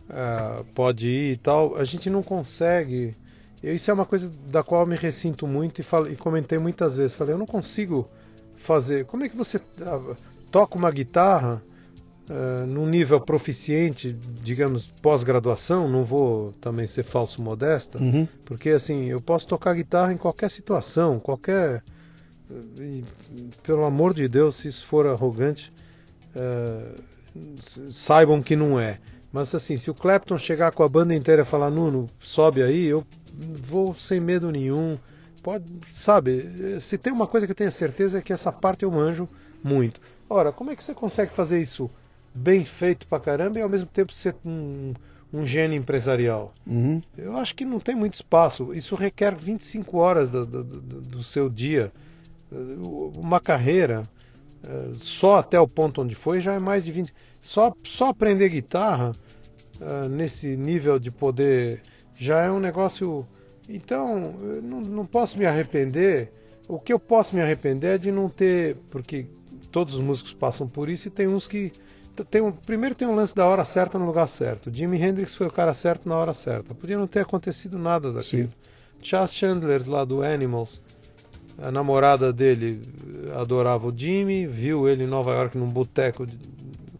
ah, pode ir e tal. A gente não consegue. Isso é uma coisa da qual eu me ressinto muito e, falei, e comentei muitas vezes. Falei, eu não consigo fazer. Como é que você ah, toca uma guitarra ah, num nível proficiente, digamos, pós-graduação? Não vou também ser falso modesto, Uhum. porque assim, eu posso tocar guitarra em qualquer situação, qualquer. E, pelo amor de Deus, se isso for arrogante, s- saibam que não é. Mas assim, se o Clapton chegar com a banda inteira e falar, Nuno, sobe aí, eu vou sem medo nenhum. Pode, sabe, se tem uma coisa que eu tenho certeza é que essa parte eu manjo muito. Ora, como é que você consegue fazer isso bem feito pra caramba e ao mesmo tempo ser um, um gênio empresarial? Uhum. Eu acho que não tem muito espaço. Isso requer 25 horas do, do, do- seu dia. Uh, Uma carreira, uh, só até o ponto onde foi, já é mais de 20. Só, só aprender guitarra uh, nesse nível de poder já é um negócio. Então, não, não posso me arrepender. O que eu posso me arrepender é de não ter. Porque todos os músicos passam por isso e tem uns que. Tem um, primeiro tem um lance da hora certa no lugar certo. Jimi Hendrix foi o cara certo na hora certa. Podia não ter acontecido nada daquilo. Chas Chandler, lá do Animals, a namorada dele eh, adorava o Jimmy, viu ele em Nova York num boteco de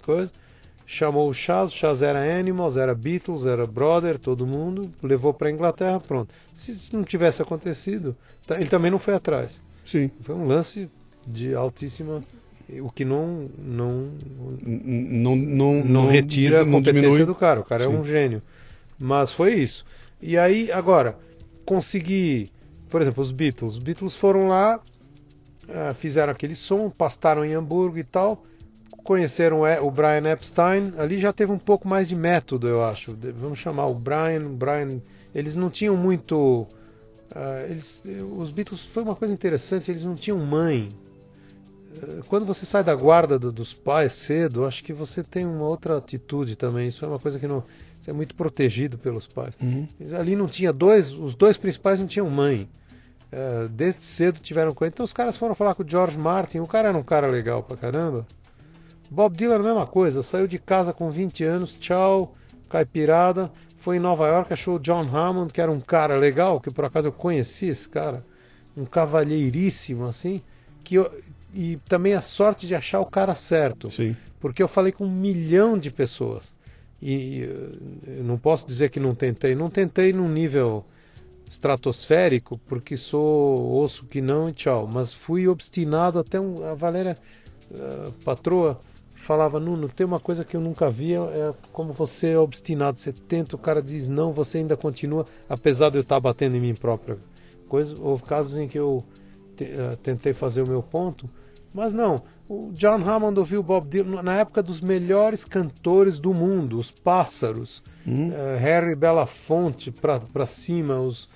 coisa, chamou o Chas, o Chas era Animals, era Beatles, era Brother, todo mundo, levou para Inglaterra, pronto. Se não tivesse acontecido, tá- ele também não foi atrás. Sim. Foi um lance de altíssima, o que não não Não, não, não, retira a não competência diminui. do cara. O cara é Sim. um gênio. Mas foi isso. E aí, agora, conseguir. Por exemplo, os Beatles. Os Beatles foram lá, ah, fizeram aquele som, pastaram em Hamburgo e tal. conheceram o Brian Epstein, ali já teve um pouco mais de método, eu acho. Vamos chamar o Brian, Brian. Eles não tinham muito. ah, eles, os Beatles foi uma coisa interessante, eles não tinham mãe. Eh, Quando você sai da guarda do- dos pais cedo, acho que você tem uma outra atitude também. Isso é uma coisa que não. Você é muito protegido pelos pais. Eles Ali não tinha dois, os dois principais não tinham mãe. Eh, desde cedo tiveram coisa. Então os caras foram falar com o George Martin. O cara era um cara legal pra caramba. Bob Dylan, a mesma coisa. Saiu de casa com 20 anos, tchau, caipirada. Foi em Nova York, achou o John Hammond, que era um cara legal, que por acaso eu conheci esse cara. Um cavalheiríssimo, assim. Que eu- e também a sorte de achar o cara certo. Sim. Porque eu falei com um milhão de pessoas. E não posso dizer que não tentei. Não tentei num nível estratosférico, porque sou osso que não e tchau. Mas fui obstinado até um, a Valéria, eh, patroa, falava, Nuno, tem uma coisa que eu nunca vi, é é como você é obstinado. Você tenta, o cara diz não, você ainda continua, apesar de eu estar batendo em mim própria. Coisa, houve casos em que eu eh, tentei fazer o meu ponto, mas não. O John Hammond ouviu Bob Dylan na época dos melhores cantores do mundo, os Pássaros, eh, Harry Belafonte pra, pra cima, os,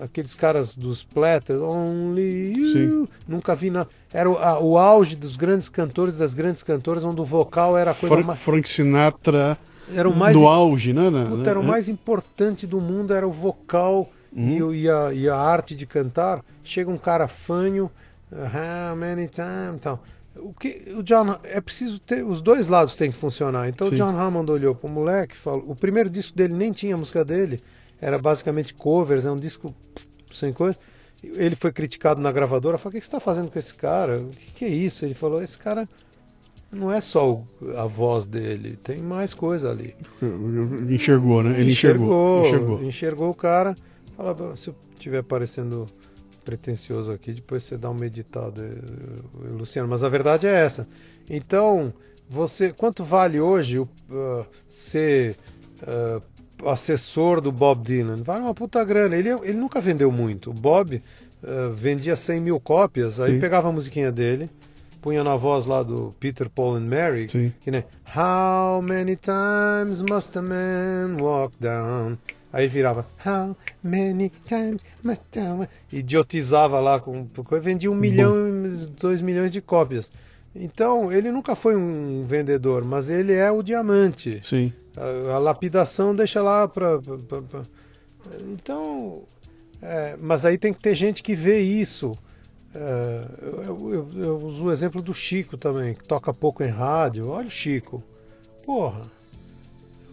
aqueles caras dos Platters, Only You. Sim. Nunca vi nada. Era o, a- o auge dos grandes cantores, das grandes cantoras, onde o vocal era a coisa Frank, mais. Frank Sinatra Era o mais do auge, né? né, Puta, né? era o mais importante do mundo, era o vocal e, o- e a, e a arte de cantar. Chega um cara fanho, how many times, tal. O que o John é preciso ter os dois lados têm que funcionar. Então Sim. o John Hammond olhou pro moleque, e falou, o primeiro disco dele nem tinha música dele, era basicamente covers, é um disco sem coisa. Ele foi criticado na gravadora, falou: "O que que você está fazendo com esse cara? O que, que é isso?" Ele falou: "Esse cara não é só o- a voz dele, tem mais coisa ali." Enxergou, né? Ele enxergou. enxergou, Enxergou. enxergou o cara. Fala, se eu estiver parecendo pretencioso aqui, depois você dá uma meditada, eh, eh, Luciano. Mas a verdade é essa. Então, você, quanto vale hoje ah, ser ah, assessor do Bob Dylan? Vale uma puta grana. Ele, ele nunca vendeu muito. O Bob ah, vendia 100 mil cópias, aí Sim. pegava a musiquinha dele. Punha na voz lá do Peter, Paul and Mary, Sim. que nem How many times must a man walk down? Aí virava How many times must man... Idiotizava lá com vendia um milhão, dois milhões de cópias. Então, ele nunca foi um vendedor, mas ele é o diamante. Sim. A, a lapidação deixa lá para. Então. é, mas aí tem que ter gente que vê isso. É, eu, eu- eu uso o exemplo do Chico também, que toca pouco em rádio. Olha o Chico. Porra.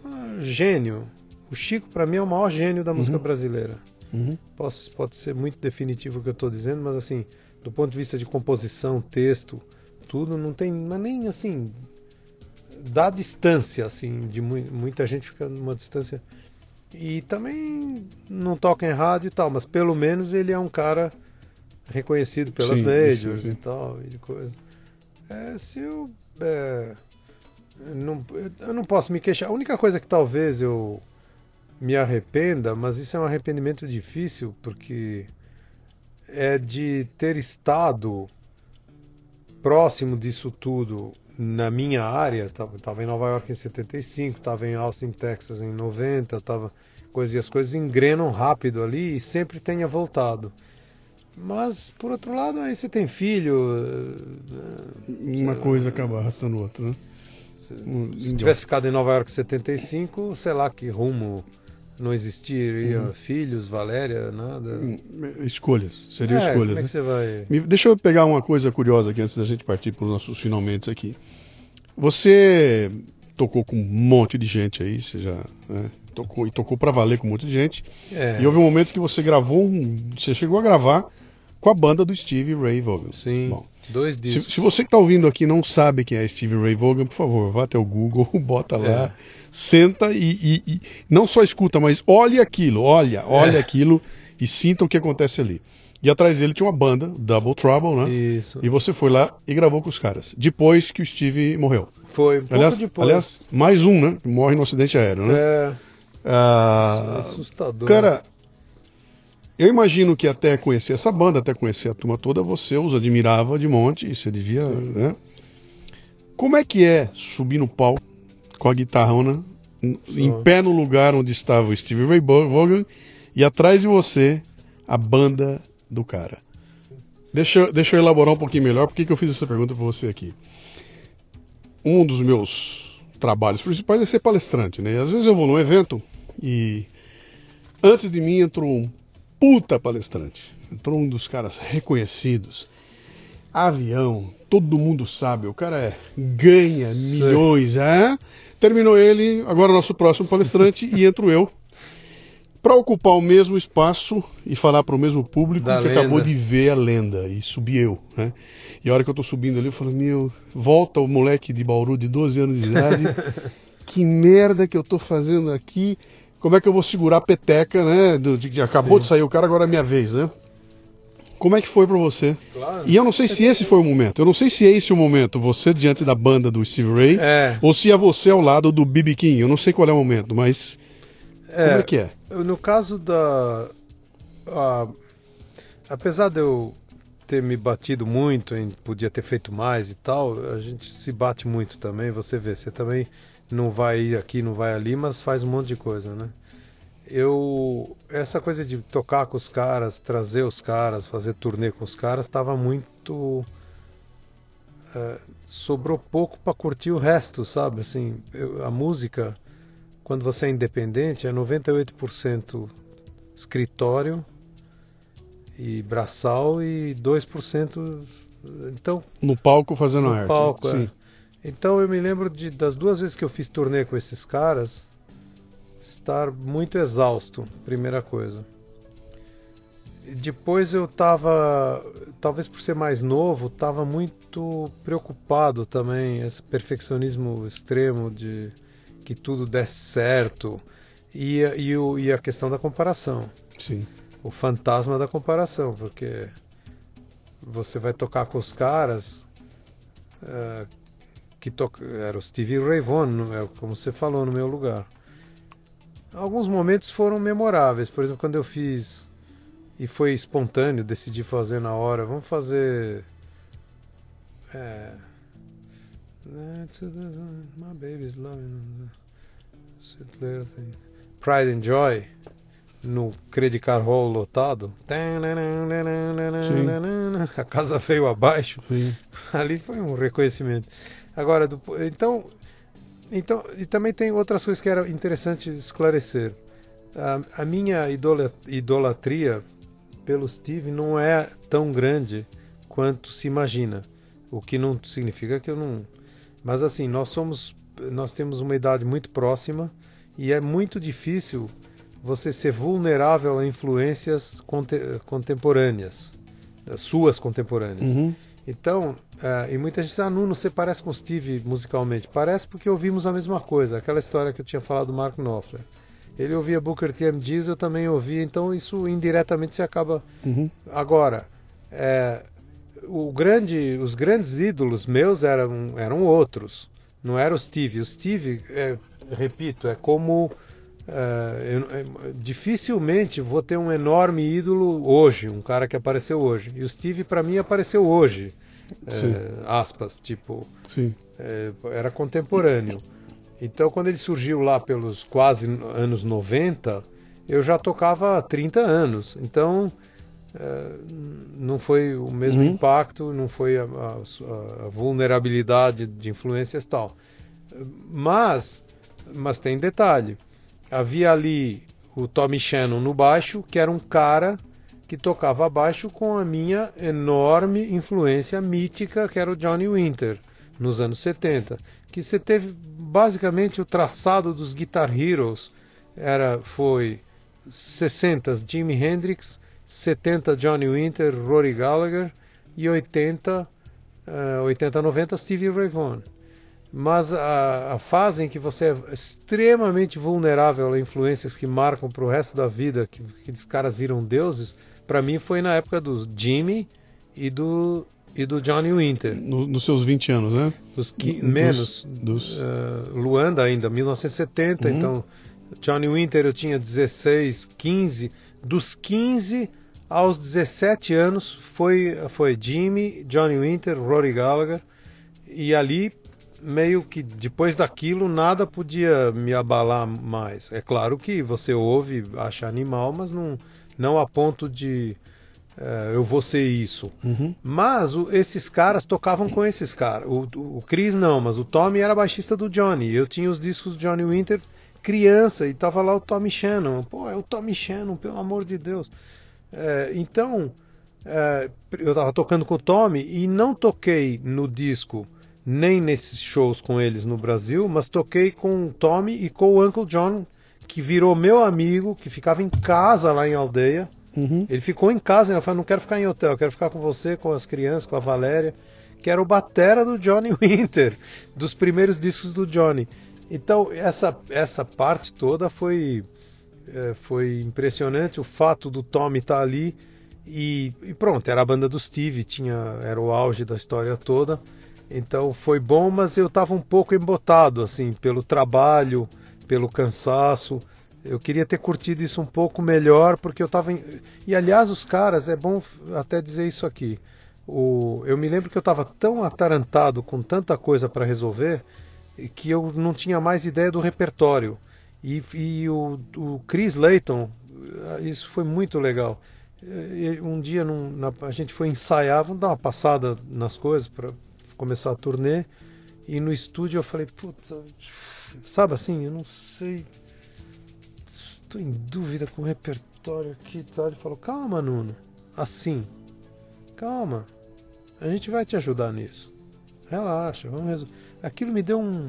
Ah, Gênio. O Chico, para mim, é o maior gênio da música brasileira. Uhum. Posso, pode ser muito definitivo o que eu estou dizendo, mas assim, do ponto de vista de composição, texto, tudo, não tem mas nem assim. Dá distância, assim, de mui- muita gente fica numa distância. E também não toca em rádio e tal, mas pelo menos ele é um cara reconhecido pelas Sim, majors sim, sim. e tal, e de coisa. É, se eu. é, não, eu não posso me queixar. A única coisa que talvez eu me arrependa, mas isso é um arrependimento difícil, porque é de ter estado próximo disso tudo na minha área. Estava em Nova York em 75, estava em Austin, Texas em 90, tava coisa, e as coisas engrenam rápido ali e sempre tenha voltado. Mas, por outro lado, aí você tem filho. eh, Uma coisa acaba arrastando outra, né? Se tivesse ficado em Nova York em 75, sei lá que rumo não existiria. Uhum. Filhos, Valéria, nada. Escolhas. Seriam É, escolhas, como é né? que você vai. Me- Deixa eu pegar uma coisa curiosa aqui antes da gente partir para os nossos finalmente aqui. Você tocou com um monte de gente aí, você já né, tocou e tocou para valer com um monte de gente. É, E houve um momento que você gravou um, você chegou a gravar com a banda do Steve Ray Vaughan. sim, Bom, dois se, discos. se você que está ouvindo aqui não sabe quem é Steve Ray Vaughan, por favor, vá até o Google, [LAUGHS] bota lá, É. senta e, e- e não só escuta, mas olhe aquilo, olha, olha É. aquilo e sinta o que acontece ali. E atrás dele tinha uma banda, Double Trouble, né? Isso. E você foi lá e gravou com os caras. Depois que o Steve morreu. Foi um pouco Aliás, depois. aliás, mais um, né? Morre no acidente aéreo, né? é Ah, assustador. cara, eu imagino que até conhecer essa banda, até conhecer a turma toda, você os admirava de monte, e você devia, né? Como é que é subir no palco com a guitarrona em- em pé no lugar onde estava o Steve Ray Vaughan e atrás de você a banda do cara? Deixa, eu- deixa eu elaborar um pouquinho melhor por que eu fiz essa pergunta para você aqui. Um dos meus trabalhos principais é ser palestrante, né? E às vezes eu vou num evento e antes de mim entrou um puta palestrante. Entrou um dos caras reconhecidos. Avião, todo mundo sabe, o cara é- ganha milhões, é? Terminou ele, agora nosso próximo palestrante e entro eu para ocupar o mesmo espaço e falar para o mesmo público Da que acabou lenda. de ver a lenda e subi eu, né? E a hora que eu tô subindo ali, eu falo, meu, volta o moleque de Bauru de 12 anos de idade. [LAUGHS] que merda que eu tô fazendo aqui? Como é que eu vou segurar a peteca, né? Do, de, que acabou de sair o cara, agora é minha vez, né? Como é que foi pra você? Claro. E eu não sei se esse foi o momento. Eu não sei se é esse o momento, você diante da banda do Steve Ray, É. ou se é você ao lado do B.B. King. Eu não sei qual é o momento, mas como é que é? No caso da. a- apesar de eu ter me batido muito podia ter feito mais e tal, a gente se bate muito também. Você vê, você também não vai aqui, não vai ali, mas faz um monte de coisa, né? Eu. Essa coisa de tocar com os caras, trazer os caras, fazer turnê com os caras, estava muito. eh, sobrou pouco para curtir o resto, sabe? Assim, eu- a música quando você é independente, é 98% escritório e braçal e 2%. Então, No palco fazendo no arte. palco. é. Então, eu me lembro de, das duas vezes que eu fiz turnê com esses caras, estar muito exausto, primeira coisa. E depois eu tava, talvez por ser mais novo, tava muito preocupado também, esse perfeccionismo extremo de que tudo desse certo e, e, o, e a questão da comparação, Sim. o fantasma da comparação, porque você vai tocar com os caras eh, que toca, era o Stevie Ray Vaughan, como você falou no meu lugar. Alguns momentos foram memoráveis, por exemplo, quando eu fiz e foi espontâneo, decidi fazer na hora, vamos fazer é, My baby's loving sweet little thing. Pride and Joy no Credit Card Hall lotado. A casa veio abaixo. Sim. [LAUGHS] Ali foi um reconhecimento. Agora, do- então, então, e também tem outras coisas que era interessante esclarecer. A, a minha idola- idolatria pelo Steve não é tão grande quanto se imagina. O que não significa que eu não. Mas assim, nós somos, nós temos uma idade muito próxima e é muito difícil você ser vulnerável a influências conte- contemporâneas, eh, suas contemporâneas. Uhum. Então, eh, e muita gente diz, ah, Nuno, você parece com o Steve musicalmente. Parece porque ouvimos a mesma coisa, aquela história que eu tinha falado do Mark Knopfler. Ele ouvia Booker T. M. Diz, eu também ouvia, então isso indiretamente se acaba. Uhum. Agora, eh, o grande, os grandes ídolos meus eram, eram outros, não era o Steve. O Steve, eh, repito, é como. Eh, eu- eh, dificilmente vou ter um enorme ídolo hoje, um cara que apareceu hoje. E o Steve, para mim, apareceu hoje. Eh, aspas, tipo, Sim. é, era contemporâneo. Então, quando ele surgiu lá pelos quase no- anos 90, eu já tocava há 30 anos. Então, é, não foi o mesmo Uhum. impacto, não foi a, a- a vulnerabilidade de influências tal. Mas, mas tem detalhe. Havia ali o Tommy Shannon no baixo, que era um cara que tocava baixo com a minha enorme influência mítica, que era o Johnny Winter, nos anos 70. Que você teve basicamente o traçado dos Guitar Heroes, era, foi 60 Jimi Hendrix, 70 Johnny Winter, Rory Gallagher e 80, eh, 80 90 Stevie Ray Vaughan. Mas a, a fase em que você é extremamente vulnerável a influências que marcam para o resto da vida, que aqueles caras viram deuses, para mim foi na época do Jimmy e do, e do Johnny Winter. No- nos seus 20 anos, né? Dos menos. dos- eh, Luanda ainda, 1970. Então, Johnny Winter eu tinha 16, 15. Dos 15 aos 17 anos foi, foi Jimmy, Johnny Winter, Rory Gallagher. E ali meio que depois daquilo nada podia me abalar mais. É claro que você ouve, acha animal, mas não, não a ponto de é, eu vou ser isso. Uhum. Mas o, esses caras tocavam com esses caras. O, o, o Chris não, mas o Tommy era baixista do Johnny. Eu tinha os discos do Johnny Winter criança e tava lá o Tommy Shannon. Pô, é o Tommy Shannon, pelo amor de Deus. É, então, é, eu tava tocando com o Tommy e não toquei no disco nem nesses shows com eles no Brasil, mas toquei com o Tommy e com o Uncle John, que virou meu amigo, que ficava em casa lá em aldeia. Uhum. Ele ficou em casa, ele falou, não quero ficar em hotel, quero ficar com você, com as crianças, com a Valéria, que era o batera do Johnny [LAUGHS] Winter, dos primeiros discos do Johnny. Então, essa, essa parte toda foi, é, foi impressionante, o fato do Tommy estar ali, e, e pronto, era a banda do Steve, tinha, era o auge da história toda. Então foi bom, mas eu estava um pouco embotado, assim, pelo trabalho, pelo cansaço. Eu queria ter curtido isso um pouco melhor, porque eu estava. Em... E aliás, os caras, é bom até dizer isso aqui. O... Eu me lembro que eu estava tão atarantado com tanta coisa para resolver que eu não tinha mais ideia do repertório. E, e o, o Chris Layton, isso foi muito legal. E um dia num, na, a gente foi ensaiar, vamos dar uma passada nas coisas para começar a turnê. E no estúdio eu falei, puta, sabe assim, eu não sei. Estou em dúvida com o repertório aqui e tal. Ele falou, calma, Nuno. Assim. Calma. A gente vai te ajudar nisso. Relaxa, vamos resolver. Aquilo me deu um.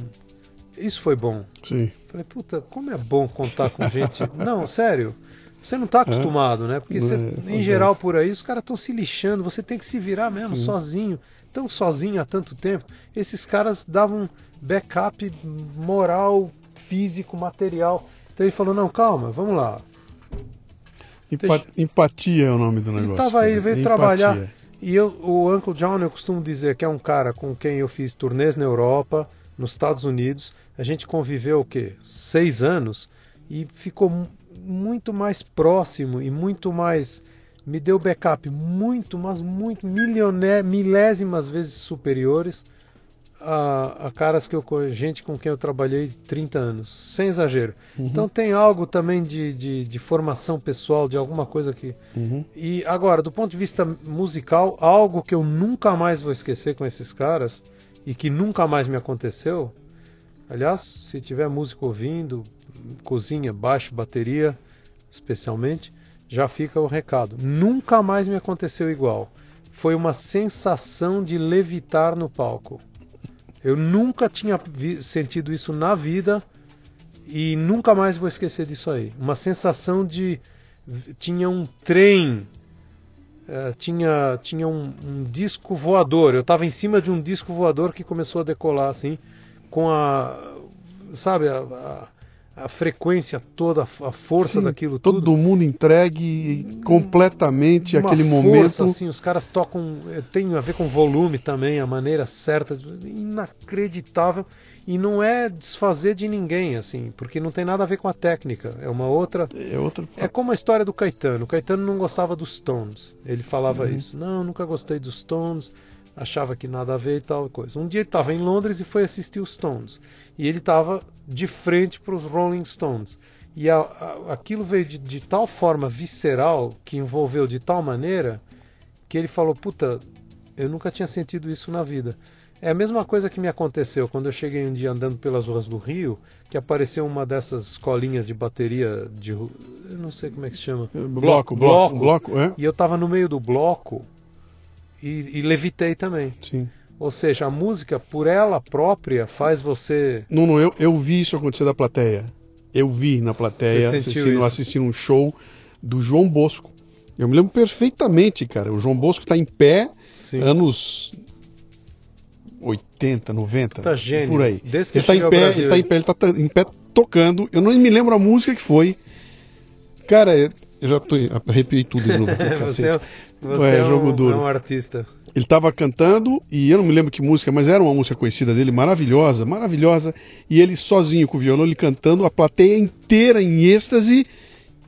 Isso foi bom. Sim. Falei, puta, como é bom contar com gente. [LAUGHS] não, sério. Você não está acostumado, é? né? Porque você, é, em geral é. por aí os caras estão se lixando, você tem que se virar mesmo Sim. sozinho tão sozinho há tanto tempo, esses caras davam backup moral, físico, material. Então ele falou: não, calma, vamos lá. Empa Deixa... Empatia é o nome do negócio. Ele tava aí, veio Empatia. trabalhar. E eu, o Uncle John, eu costumo dizer que é um cara com quem eu fiz turnês na Europa, nos Estados Unidos. A gente conviveu o quê? Seis anos e ficou muito mais próximo e muito mais me deu backup muito, mas muito, milioné, milésimas vezes superiores a, a caras que eu gente com quem eu trabalhei 30 anos, sem exagero. Uhum. Então tem algo também de, de, de, formação pessoal, de alguma coisa que. Uhum. E agora, do ponto de vista musical, algo que eu nunca mais vou esquecer com esses caras e que nunca mais me aconteceu. Aliás, se tiver música ouvindo, cozinha, baixo, bateria, especialmente, já fica o recado. Nunca mais me aconteceu igual. Foi uma sensação de levitar no palco. Eu nunca tinha sentido isso na vida e nunca mais vou esquecer disso aí. Uma sensação de. Tinha um trem, uh, tinha, tinha um, um, disco voador. Eu estava em cima de um disco voador que começou a decolar assim, com a. Sabe, a, a frequência toda, a força Sim, daquilo todo tudo. Todo mundo entregue completamente Uma aquele força, momento. Assim, os caras tocam, eh, tem a ver com volume também, a maneira certa, inacreditável. E não é desfazer de ninguém, assim, porque não tem nada a ver com a técnica. É uma outra. É outra. É como a história do Caetano. O Caetano não gostava dos Stones. Ele falava uhum. isso. Não, nunca gostei dos Stones. Achava que nada a ver e tal coisa. Um dia ele estava em Londres e foi assistir os Stones. E ele estava de frente para os Rolling Stones. E a, a, aquilo veio de, de, tal forma visceral, que envolveu de tal maneira, que ele falou: Puta, eu nunca tinha sentido isso na vida. É a mesma coisa que me aconteceu quando eu cheguei um dia andando pelas ruas do Rio, que apareceu uma dessas escolinhas de bateria de. Eu não sei como é que se chama. Bloco, bloco. bloco, bloco é? E eu estava no meio do bloco e, e levitei também. Sim. Ou seja, a música, por ela própria, faz você. Nuno, eu, eu vi isso acontecer da plateia. Eu vi na plateia assistindo, assistindo um show do João Bosco. Eu me lembro perfeitamente, cara. O João Bosco está em pé, Sim. anos 80, 90, tá gênio. por aí. Desde que ele está em pé, ele tá em pé, ele tá em pé tocando. Eu não me lembro a música que foi. Cara, eu já tô arrepiei tudo de novo. [LAUGHS] você é, você é, é, um, jogo duro. é um artista. Ele estava cantando, e eu não me lembro que música, mas era uma música conhecida dele, maravilhosa, maravilhosa. E ele sozinho com o violão, ele cantando, a plateia inteira em êxtase.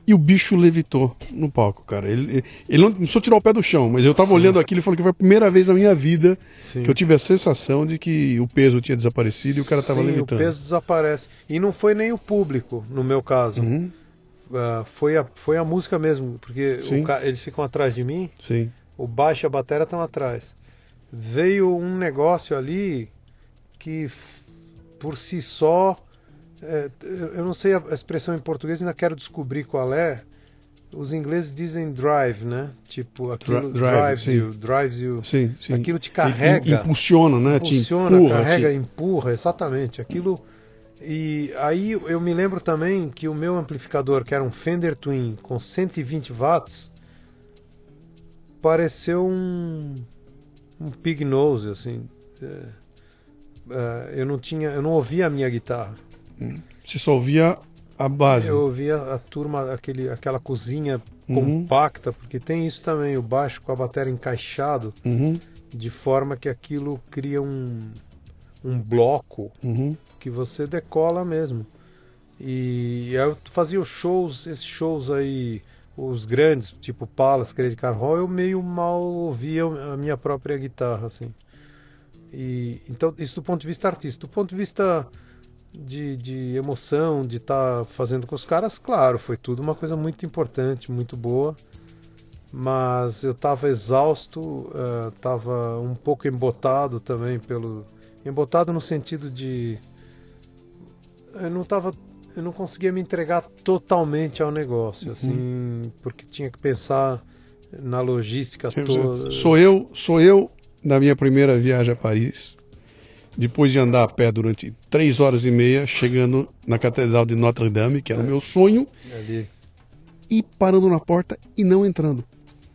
e o bicho levitou no palco, cara. Ele, ele não precisou tirar o pé do chão, mas eu tava olhando aquilo e falei que foi a primeira vez na minha vida Sim. que eu tive a sensação de que o peso tinha desaparecido e o cara tava Sim, levitando. o peso desaparece. E não foi nem o público, no meu caso. Uhum, Ah, foi, a, foi a música mesmo, porque o eles ficam atrás de mim, sim. O baixo e a bateria estão atrás. Veio um negócio ali que, por si só, é, eu não sei a expressão em português, ainda quero descobrir qual é. Os ingleses dizem drive, né? Tipo, aquilo Dri- drive, drives sim. you, drives you. Sim, sim. Aquilo te carrega. Impulsiona, né? Impulsiona, te empurra, carrega, te- empurra, exatamente. Aquilo. E aí eu me lembro também que o meu amplificador, que era um Fender Twin com 120 watts, pareceu um, um pig nose, assim. É, é, eu não tinha, eu não ouvia a minha guitarra. Você só ouvia a base. Eu ouvia a turma, aquele, aquela cozinha Uhum. compacta, porque tem isso também, o baixo com a bateria encaixado, Uhum, de forma que aquilo cria um, um bloco uhum. que você decola mesmo. E eu fazia os shows, esses shows aí, os grandes, tipo Palace, Credit Card Hall, eu meio mal ouvia a minha própria guitarra, assim. E, então, isso do ponto de vista artístico. Do ponto de vista de, de emoção, de estar fazendo com os caras, claro, foi tudo uma coisa muito importante, muito boa. Mas eu estava exausto, estava um pouco embotado também pelo. Embotado no sentido de. Eu não tava. Eu não conseguia me entregar totalmente ao negócio, assim, porque tinha que pensar na logística Quer toda. dizer, Sou eu, sou eu na minha primeira viagem a Paris, depois de andar a pé durante três horas e meia, chegando na Catedral de Notre Dame, que era o meu sonho, ali. e parando na porta e não entrando.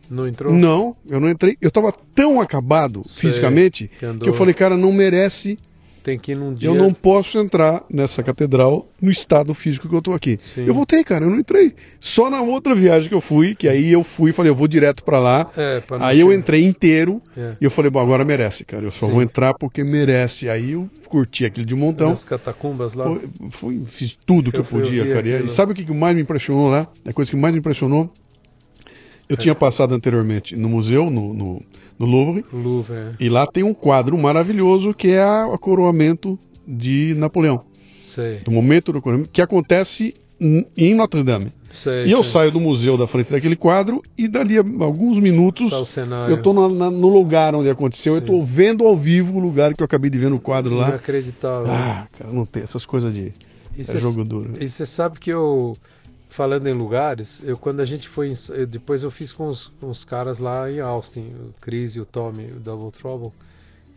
Não entrou? Não, eu não entrei. Eu estava tão acabado Sei, fisicamente que que, eu falei, cara, não merece. Tem que ir num dia. Eu não posso entrar nessa catedral no estado físico que eu tô aqui. Sim. Eu voltei, cara, eu não entrei. Só na outra viagem que eu fui, que aí eu fui e falei, eu vou direto para lá. É, Aí eu entrei inteiro É. e eu falei, bom, agora merece, cara. Eu só Sim. vou entrar porque merece. Aí eu curti aquilo de montão. Nas catacumbas lá. Fui- fui- fiz tudo que Eu podia, cara. E sabe o que mais me impressionou lá? A coisa que mais me impressionou. Eu tinha passado anteriormente no museu, no, no, no Louvre, Louvre, é. e lá tem um quadro maravilhoso que é a- o coroamento de Napoleão. Sei. Do momento do coroamento, que acontece em Notre Dame. sei E eu sei. saio do museu da frente daquele quadro e dali a alguns minutos Tá eu na- no lugar onde aconteceu, eu tô vendo ao vivo o lugar que eu acabei de ver no quadro lá. Inacreditável. Ah, cara, não tem essas coisas de é jogo duro. E você sabe que eu, falando em lugares, eu quando a gente foi, eu- depois eu fiz com os, com os caras lá em Austin, o Chris e o Tommy, o Double Trouble.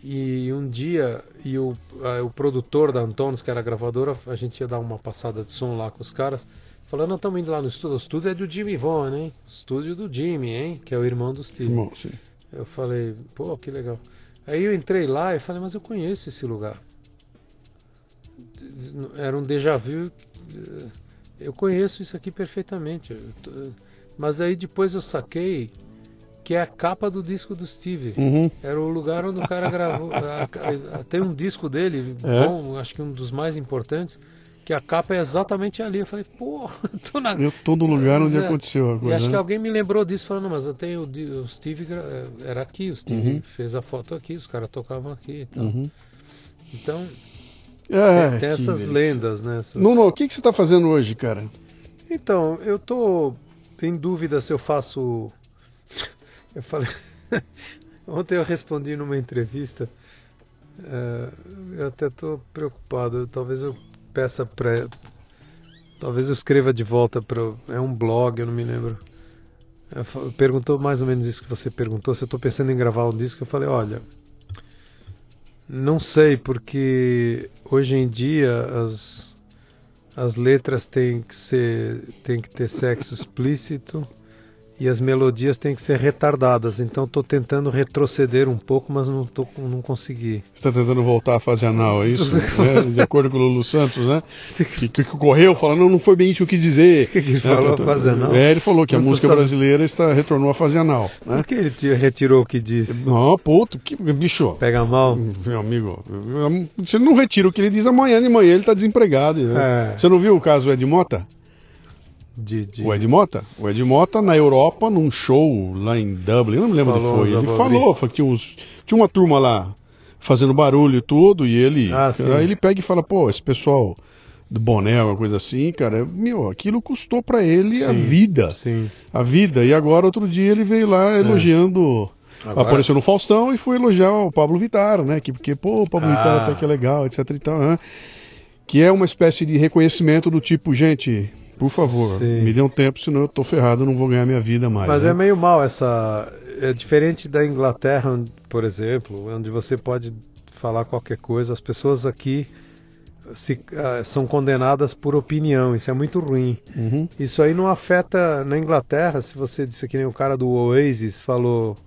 E um dia, e o, a- o produtor da Antones, que era a gravadora, a gente ia dar uma passada de som lá com os caras, falando, não, estamos indo lá no estúdio, o estúdio é do Jimmy Vaughan, hein? Estúdio do Jimmy, hein? Que é o irmão do Steve. Bom, sim. Eu falei, pô, que legal. Aí eu entrei lá e falei, mas eu conheço esse lugar. Era um déjà vu. Eu conheço isso aqui perfeitamente. Tô- Mas aí depois eu saquei que é a capa do disco do Steve. Uhum. Era o lugar onde o cara gravou. [LAUGHS] a- a- Tem um disco dele, É? bom, acho que um dos mais importantes, que a capa é exatamente ali. Eu falei, pô, [LAUGHS] tô na, Eu tô no lugar onde é. aconteceu a e coisa. acho que né? alguém me lembrou disso, falando, "Não, mas eu tenho o Steve eh, era aqui, o Steve Uhum. fez a foto aqui, os caras tocavam aqui e tal. Uhum. Então, É, tem que essas lendas, né? essas- Nuno, o que, que você tá fazendo hoje, cara? Então, eu tô em dúvida se eu faço. Eu falei. [LAUGHS] Ontem eu respondi numa entrevista. eh, eu até tô preocupado. Talvez eu peça pra. Talvez eu escreva de volta para. É um blog, eu não me lembro. Eu Perguntou mais ou menos isso que você perguntou. Se eu tô pensando em gravar um disco, eu falei: olha. Não sei, porque hoje em dia as, as letras têm que ser têm que ter sexo explícito e as melodias têm que ser retardadas. Então estou tentando retroceder um pouco, mas não tô, não consegui. Você tá tentando voltar à fase anal, é isso? [LAUGHS] Né? De acordo com o Lulu Santos, né? Que, que, que correu falando, não, não foi bem isso que eu quis dizer. [LAUGHS] que ele falou, É, fase anal? É, ele falou que a música sabendo. brasileira está, retornou à fase anal, né? Por que ele te- retirou o que disse? Não, puto, que bicho. Pega mal? Meu amigo, você não retira o que ele diz amanhã de manhã, ele tá desempregado. né? É. Você não viu o caso Ed Mota? De, de- O Ed Mota? O Ed Mota na Europa, num show lá em Dublin, eu não me lembro Falou, onde foi. Ele falou, falou que tinha, uns, tinha uma turma lá fazendo barulho e tudo, e ele. Ah, aí ele pega e fala, pô, esse pessoal do boné, uma coisa assim, cara, meu, aquilo custou pra ele a Sim, vida. Sim. A vida. E agora, outro dia, ele veio lá elogiando. É. Agora- Apareceu no Faustão e foi elogiar o Pablo Vittar, né? Que, porque, pô, o Pablo Ah. Vittar até que é legal, etc e tal. né? Que é uma espécie de reconhecimento do tipo, gente, por favor, Sim. me dê um tempo, senão eu tô ferrado, não vou ganhar minha vida mais. Mas né? é meio mal essa. É diferente da Inglaterra, por exemplo, onde você pode falar qualquer coisa. As pessoas aqui se- ah, são condenadas por opinião. Isso é muito ruim. Uhum. Isso aí não afeta na Inglaterra. Se você disse que nem o cara do Oasis falou.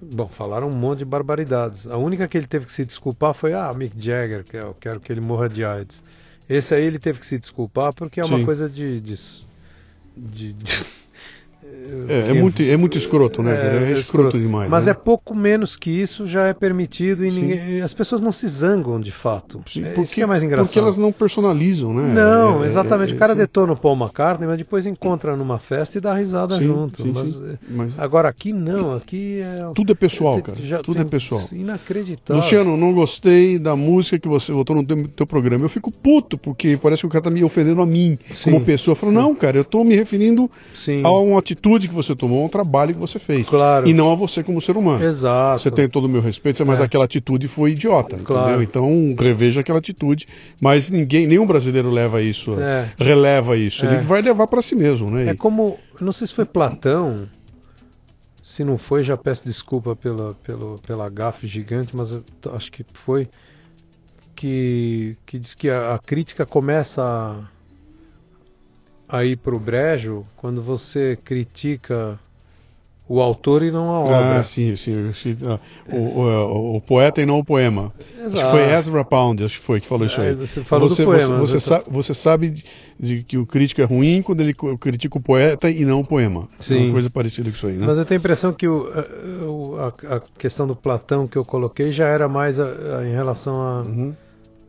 Bom, falaram um monte de barbaridades. A única que ele teve que se desculpar foi ah, Mick Jagger, que eu quero que ele morra de AIDS. Esse aí ele teve que se desculpar porque é uma Sim. coisa de. de, de- de- É, é muito, é muito escroto, né? cara? É, escroto, demais. Mas né? é pouco menos que isso já é permitido e ninguém, as pessoas não se zangam de fato. Sim, é isso que é mais engraçado. Porque elas não personalizam, né? Não, É- é- exatamente. é- o cara sim. detona o Paul McCartney, mas depois encontra numa festa e dá risada Sim, junto. sim, mas, Mas Agora aqui não, aqui é. tudo é pessoal, cara. já Tudo tem- é pessoal. Inacreditável. Luciano, não gostei da música que você botou no teu, teu programa. Eu fico puto, porque parece que o cara tá me ofendendo a mim como pessoa. Eu falo, não, cara, eu tô me referindo a uma atitude que você tomou, a um trabalho que você fez. Claro. E não a você como ser humano. Exato. Você tem todo o meu respeito, mas É. aquela atitude foi idiota, Claro. entendeu? Então reveja aquela atitude. Mas ninguém, nenhum brasileiro leva isso, É. releva isso. É. Ele vai levar para si mesmo, né? É como. Não sei se foi Platão. Se não foi, já peço desculpa pela, pela, pela gafe gigante, mas acho que foi. Que, que diz que a, a crítica começa a, a ir para o brejo quando você critica o autor e não a obra. Ah, sim, sim. Ah, o, o- o poeta e não o poema. Acho que Exato. foi Ezra Pound, acho que foi que falou isso É, aí. você falou do você, poema, Você, você, você- sa- você sabe de, que o crítico é ruim quando ele critica o poeta e não o poema. É Sim. uma coisa parecida com isso aí, né? Mas eu tenho a impressão que o, a, o- a- a questão do Platão que eu coloquei já era mais a- a- em relação a, Uhum.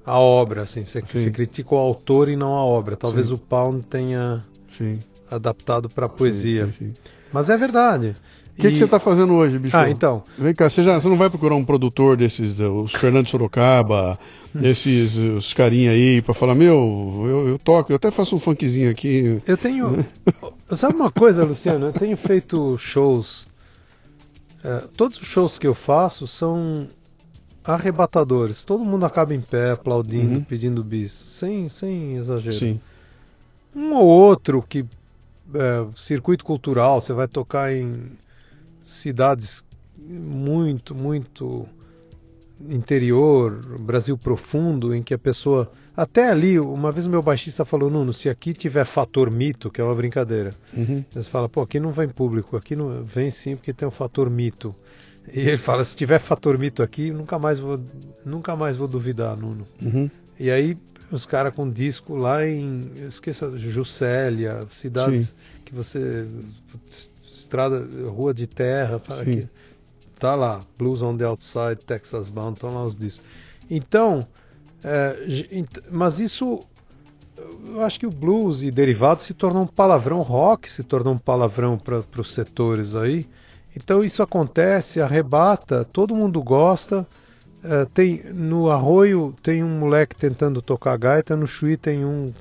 A obra, assim, você, Sim. você critica o autor e não a obra. Talvez Sim. o Pound tenha Sim. adaptado para poesia. Mas é verdade. O que, que você está fazendo hoje, bicho? Ah, então. Vem cá, você, já, você não vai procurar um produtor desses, da- os Fernando Sorocaba, [LAUGHS] esses os carinha aí, para falar, meu, eu, eu toco, eu até faço um funkzinho aqui. Eu tenho. [LAUGHS] Sabe uma coisa, Luciano? Eu tenho feito shows. é, todos os shows que eu faço são arrebatadores. Todo mundo acaba em pé, aplaudindo, pedindo bis. Sem, sem exagero. Sim. Um ou outro que. é, circuito cultural, você vai tocar em cidades muito, muito interior, Brasil profundo, em que a pessoa. Até ali, uma vez o meu baixista falou, Nuno, se aqui tiver fator mito, que é uma brincadeira, Uhum. você fala, pô, aqui não vem público, aqui não vem sim porque tem o fator mito. E ele fala, se tiver fator mito aqui, nunca mais vou, nunca mais vou duvidar, Nuno. Uhum. E aí os caras com disco lá em, eu esqueço, Juscelia, cidades Sim. que você estrada, rua de terra, Sim. que tá lá, Blues on the Outside, Texas Bound, estão lá os discos. Então, é, mas isso eu acho que o blues e derivados se tornou um palavrão, rock se tornou um palavrão para os setores aí. Então isso acontece, arrebata, todo mundo gosta. É, tem no Arroio tem um moleque tentando tocar gaita, no Chuí tem um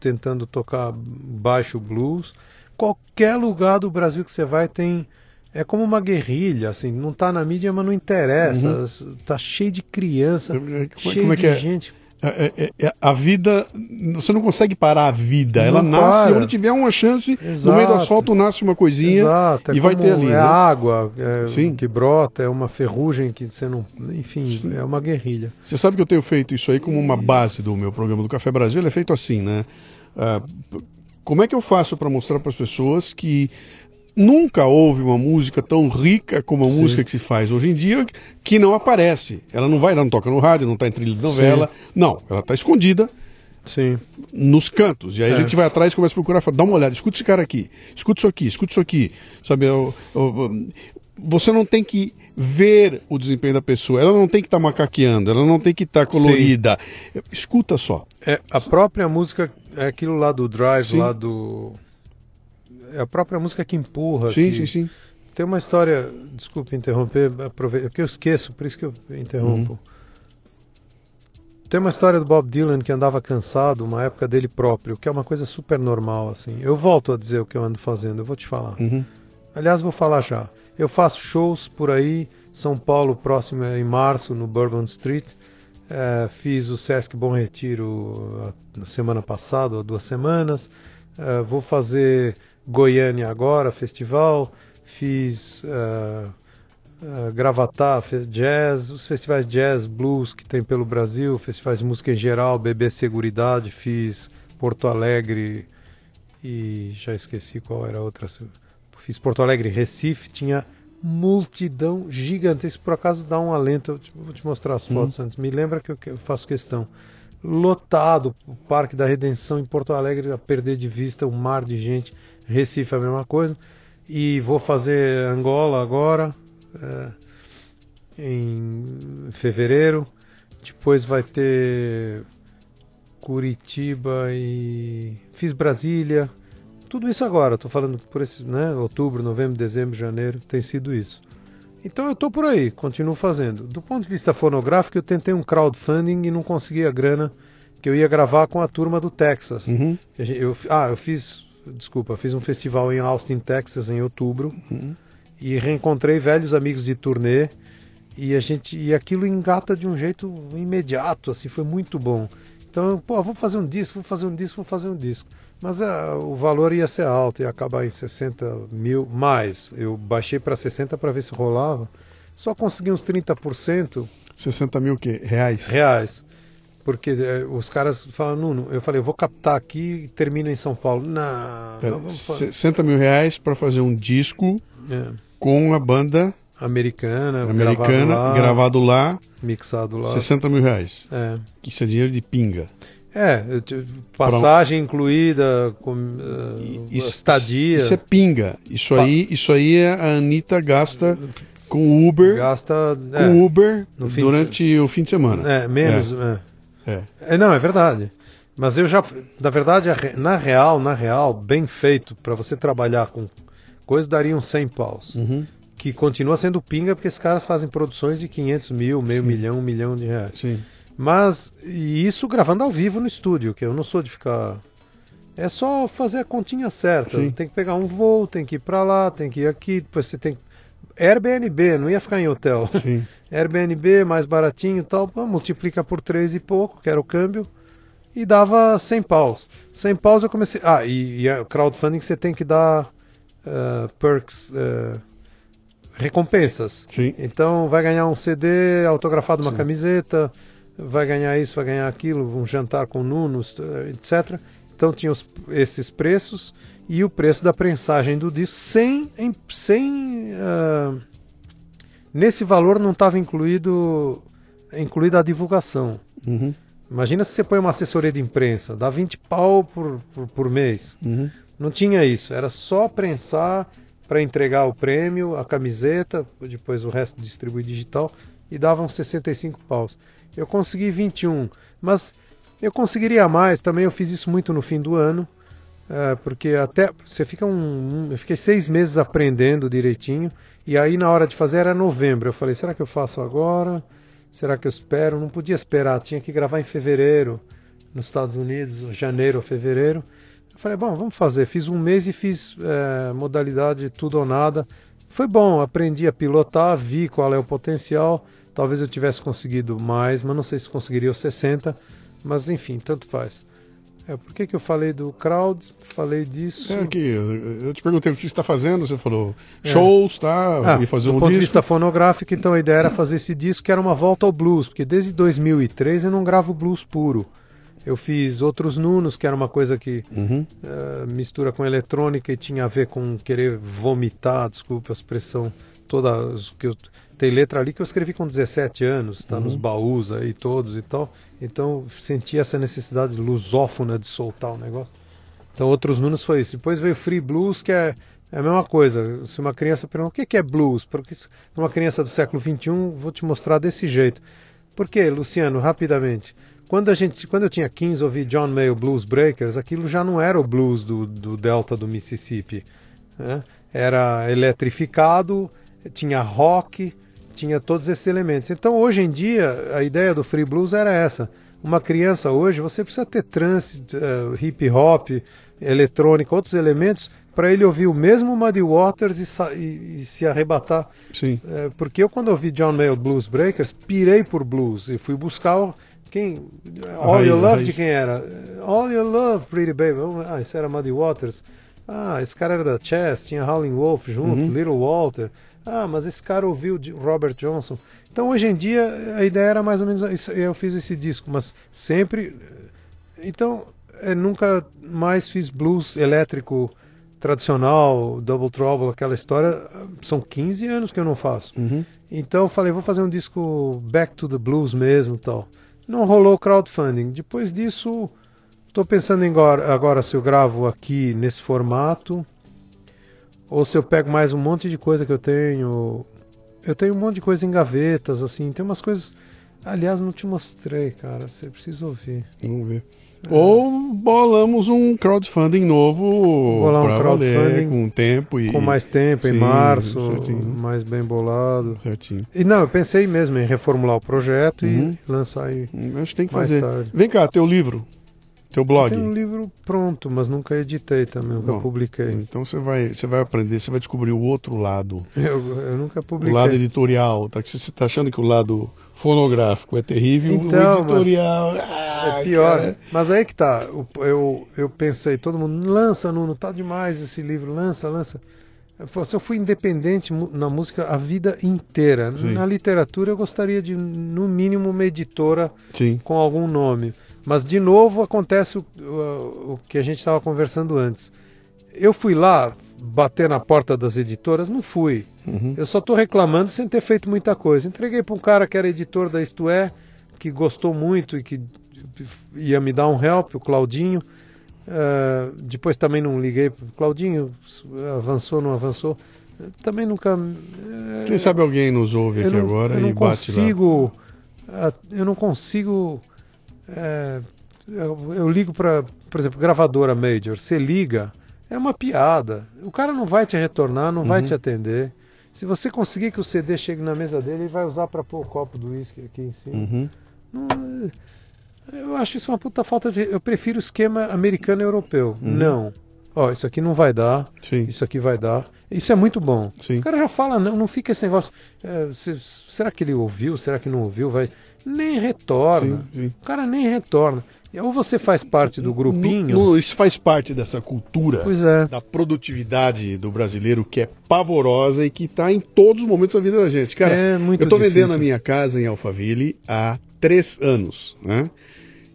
tentando tocar baixo blues. Qualquer lugar do Brasil que você vai tem é como uma guerrilha, assim, não tá na mídia, mas não interessa. Tá cheio de criança, Como é- cheio como é de é? gente. É- é- é- a vida, você não consegue parar a vida. Ela Não nasce para. onde tiver uma chance. No Exato. meio do asfalto nasce uma coisinha Exato, é e vai ter ali. É né? água é, Sim. que brota, é uma ferrugem que você não. Enfim, é uma guerrilha. Você sabe que eu tenho feito isso aí como uma base do meu programa do Café Brasil. Ele é feito assim, né? Ah, como é que eu faço para mostrar para as pessoas que nunca houve uma música tão rica como a Sim. música que se faz hoje em dia, que não aparece. Ela não vai, ela não toca no rádio, não está em trilha de novela. Não, ela está escondida Sim. nos cantos. E aí É. a gente vai atrás e começa a procurar, fala, dá uma olhada, escuta esse cara aqui, escuta isso aqui, escuta isso aqui. Sabe, eu- eu- eu- você não tem que ver o desempenho da pessoa, ela não tem que estar macaqueando, ela não tem que estar colorida. Escuta só. É, a própria música É aquilo lá do drive, Sim. lá do. É a própria música que empurra. Sim, que- sim, sim. Tem uma história, desculpe interromper, aprove- porque eu esqueço, por isso que eu interrompo. Uhum. Tem uma história do Bob Dylan que andava cansado, uma época dele próprio, que é uma coisa super normal, assim. Eu volto a dizer o que eu ando fazendo, eu vou te falar. Uhum. Aliás, vou falar já. Eu faço shows por aí, São Paulo, próximo é em março, no Bourbon Street. Eh, fiz o Sesc Bom Retiro na semana passada, ou duas semanas. Eh, vou fazer Goiânia agora, festival. Fiz ah, ah, Gravatá, fe- jazz, os festivais jazz, blues que tem pelo Brasil, festivais de música em geral, BB Seguridade. Fiz Porto Alegre e já esqueci qual era a outra. Fiz Porto Alegre, Recife, tinha multidão gigante. Isso por acaso dá um alento. Eu te- vou te mostrar as fotos antes. Me lembra que eu, que eu faço questão. Lotado o Parque da Redenção em Porto Alegre, a perder de vista um mar de gente. Recife a mesma coisa. E vou fazer Angola agora, é, em fevereiro. Depois vai ter Curitiba e fiz Brasília. Tudo isso agora, estou falando por esse, né, outubro, novembro, dezembro, janeiro, tem sido isso. Então eu estou por aí, continuo fazendo. Do ponto de vista fonográfico, eu tentei um crowdfunding e não consegui a grana que eu ia gravar com a turma do Texas. Uhum. Eu, ah, eu fiz, desculpa, fiz um festival em Austin, Texas, em outubro, e reencontrei velhos amigos de turnê e a gente e aquilo engata de um jeito imediato, assim, foi muito bom. Então, pô, vou fazer um disco, vou fazer um disco, vou fazer um disco. Mas ah, o valor ia ser alto, ia acabar em 60 mil mais. Eu baixei para 60 para ver se rolava. Só consegui uns 30%. 60 mil que? reais. reais. Porque eh, os caras falam, Nuno, eu falei, eu vou captar aqui e termino em São Paulo. Não, Pera, não vamos fazer. 60 mil reais para fazer um disco É, com a banda americana, americana, gravado lá, gravado lá, mixado lá. 60 mil reais. É, Que isso é dinheiro de pinga. é passagem incluída, com, eh, Isso, estadia, Isso é pinga. Isso aí, isso aí é a Anitta gasta com Uber, gasta com é, Uber no fim de durante o fim de semana. é, menos. é. É. É, não, é verdade. Mas eu já, na verdade, na real, na real, bem feito, para você trabalhar com coisas, daria uns 100 paus. Uhum. Que continua sendo pinga, porque esses caras fazem produções de 500 mil, meio milhão, um milhão de reais. Sim. Mas, e isso gravando ao vivo no estúdio, que eu não sou de ficar. É só fazer a continha certa. Sim. Tem que pegar um voo, tem que ir para lá, tem que ir aqui, depois você tem. Airbnb, não ia ficar em hotel. Sim. [LAUGHS] Airbnb, mais baratinho e tal, multiplica por três e pouco, que era o câmbio, e dava 100 paus. 100 paus eu comecei. Ah, e, e a crowdfunding você tem que dar eh, perks, eh, recompensas. Sim. Então vai ganhar um CD autografado, uma camiseta, vai ganhar isso, vai ganhar aquilo, um jantar com Nunos, etc. Então tinha os- esses preços e o preço da prensagem do disco sem, em- sem ah, nesse valor não estava incluído incluída a divulgação. Uhum. Imagina se você põe uma assessoria de imprensa, dá 20 pau por, por, por mês. Uhum. Não tinha isso, era só prensar para entregar o prêmio, a camiseta, depois o resto distribuir digital e davam 65 paus. Eu consegui 21, mas eu conseguiria mais, também eu fiz isso muito no fim do ano, eh, porque até você fica um, um- eu fiquei seis meses aprendendo direitinho e aí na hora de fazer era novembro. Eu falei, será que eu faço agora? Será que eu espero? Não podia esperar, tinha que gravar em fevereiro nos Estados Unidos, janeiro ou fevereiro. Eu falei, bom, vamos fazer. Fiz um mês e fiz eh, modalidade tudo ou nada. Foi bom, aprendi a pilotar, vi qual é o potencial. Talvez eu tivesse conseguido mais, mas não sei se conseguiria os 60. Mas enfim, tanto faz. É, por que, que eu falei do crowd? Falei disso. É aqui, eu te perguntei o que você está fazendo, você falou shows, tá? Ah, e fazer do um ponto de disco. vista fonográfico, então a ideia era fazer esse disco que era uma volta ao blues, porque desde 2003 eu não gravo blues puro. Eu fiz outros Nunos, que era uma coisa que Uhum. eh, mistura com eletrônica e tinha a ver com querer vomitar, desculpa a expressão, toda os que eu, tem letra ali que eu escrevi com 17 anos, está nos baús aí todos e tal. Então senti essa necessidade lusófona de soltar o negócio. Então outros Nunos foi isso. Depois veio Free Blues, que é, é a mesma coisa. Se uma criança pergunta o que é blues, porque uma criança do século XXI, vou te mostrar desse jeito. Por quê, Luciano, rapidamente? quando a gente, quando eu tinha 15, ouvi John Mayer Blues Breakers, aquilo já não era o blues do, do delta do Mississippi. né? Era eletrificado, tinha rock, tinha todos esses elementos. Então, hoje em dia, a ideia do free blues era essa. Uma criança hoje, você precisa ter trance, eh, hip hop, eletrônica, outros elementos para ele ouvir o mesmo Muddy Waters e, e- e se arrebatar. Sim. É, porque eu, quando ouvi John Mayer Blues Breakers, pirei por blues e fui buscar o- quem. All raiz, Your Love de quem era? All Your Love, Pretty Baby. Ah, isso era Muddy Waters. Ah, esse cara era da Chess, tinha Howlin' Wolf junto, Uhum. Little Walter. Ah, mas esse cara ouviu de Robert Johnson. Então, hoje em dia, a ideia era mais ou menos isso. Eu fiz esse disco, mas sempre. Então, eu nunca mais fiz blues elétrico tradicional, Double Trouble, aquela história. São 15 anos que eu não faço. Então eu falei, vou fazer um disco Back to the Blues mesmo tal. Não rolou crowdfunding. Depois disso, estou pensando em agora, agora se eu gravo aqui nesse formato ou se eu pego mais um monte de coisa que eu tenho. Eu tenho um monte de coisa em gavetas, assim. Tem umas coisas. Aliás, não te mostrei, cara. Você precisa ouvir. Vamos ver. Ou bolamos um crowdfunding novo Bolar um valer, crowdfunding com tempo e. Com mais tempo, em Sim, março, certinho. mais bem bolado. Certinho. E não, eu pensei mesmo em reformular o projeto Uhum. e lançar aí. Acho que tem que fazer. tarde. Vem cá, teu livro. Teu blog. Tem um livro pronto, mas nunca editei também, nunca Bom, publiquei. Então você vai, você vai aprender, você vai descobrir o outro lado. Eu, eu nunca O publiquei. lado editorial. Tá? Você está achando que o lado fonográfico é terrível, Então, o editorial. ah, É pior. cara. Mas aí que tá. o- Eu, eu pensei, todo mundo, lança, Nuno, tá demais esse livro, lança, lança. Eu eu fui independente na música a vida inteira. Sim. Na literatura eu gostaria de, no mínimo, uma editora Sim. com algum nome. Mas, de novo, acontece o, o, o que a gente estava conversando antes. Eu fui lá bater na porta das editoras? Não fui. Uhum. Eu só estou reclamando sem ter feito muita coisa. Entreguei para um cara que era editor da Isto É, que gostou muito e que ia me dar um help, o Claudinho. Eh, depois também não liguei para o Claudinho, avançou, não avançou. Também nunca. eh, Quem sabe alguém nos ouve aqui não, agora eu não e bate lá. consigo, ah, eu não consigo. É, eu, eu ligo para, por exemplo, gravadora major. Você liga, é uma piada. O cara não vai te retornar, não Uhum. vai te atender. Se você conseguir que o CD chegue na mesa dele, ele vai usar para pôr o copo do uísque aqui em cima. Uhum. Não, eu acho isso uma puta falta de. Eu prefiro o esquema americano e europeu. Uhum. Não. Ó, isso aqui não vai dar. Sim. Isso aqui vai dar. Isso é muito bom. Sim. O cara já fala, não, não fica esse negócio. é, se- será que ele ouviu? Será que não ouviu? Vai. Nem retorna. Sim, sim. O cara nem retorna. Ou você faz parte do grupinho. No- no- isso faz parte dessa cultura é. da produtividade do brasileiro que é pavorosa e que está em todos os momentos da vida da gente. Cara, É muito eu estou vendendo a minha casa em Alphaville há três anos, né?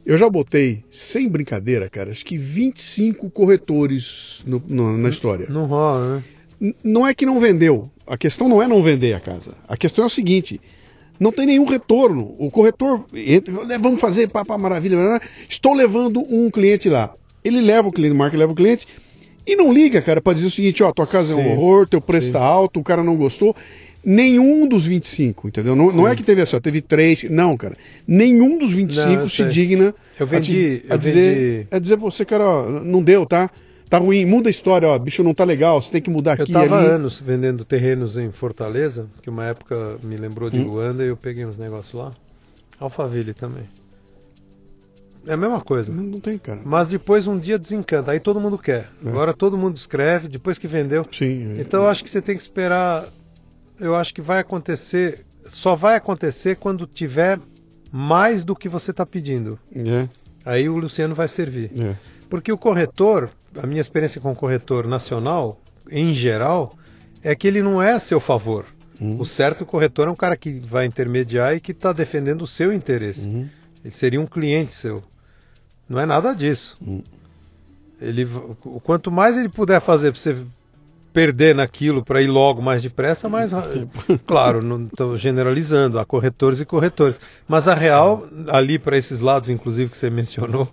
Eu já botei, sem brincadeira, cara, acho que 25 corretores no- no- na história. Não rola, né? Não é que não vendeu. A questão não é não vender a casa. A questão é o seguinte: não tem nenhum retorno. O corretor, entra, "Né, vamos fazer, papá, maravilha. blá." Estou levando um cliente lá. Ele leva o cliente, marca, leva o cliente e não liga, cara, para dizer o seguinte: ó, tua casa é um Sim. horror, teu preço está alto, o cara não gostou. Nenhum dos 25, entendeu? Não, não é que teve assim, ó, teve três. Não, cara. Nenhum dos 25 Não, se digna Eu a, vendi- a eu dizer, vendi- a dizer você, cara, ó, não deu, tá? Tá ruim, muda a história, ó, bicho não tá legal, você tem que mudar Eu aqui e estava ali. anos vendendo terrenos em Fortaleza, que uma época me lembrou Hum. de Luanda e eu peguei uns negócios lá. Alphaville também. É a mesma coisa. Não, não tem, cara. Mas depois um dia desencanta, aí todo mundo quer. É. Agora todo mundo escreve, depois que vendeu. Sim. é. Então eu acho que você tem que esperar. Eu acho que vai acontecer. Só vai acontecer quando tiver mais do que você está pedindo. É, Aí o Luciano vai servir. é. Porque o corretor, a minha experiência com o corretor nacional, em geral, é que ele não é a seu favor. O certo corretor é um cara que vai intermediar e que está defendendo o seu interesse. Ele seria um cliente seu. Não é nada disso. Ele, v- o quanto mais ele puder fazer para você perder naquilo para ir logo mais depressa, mas [LAUGHS] claro, não estou generalizando, há corretores e corretores. Mas a real, ali para esses lados, inclusive, que você mencionou.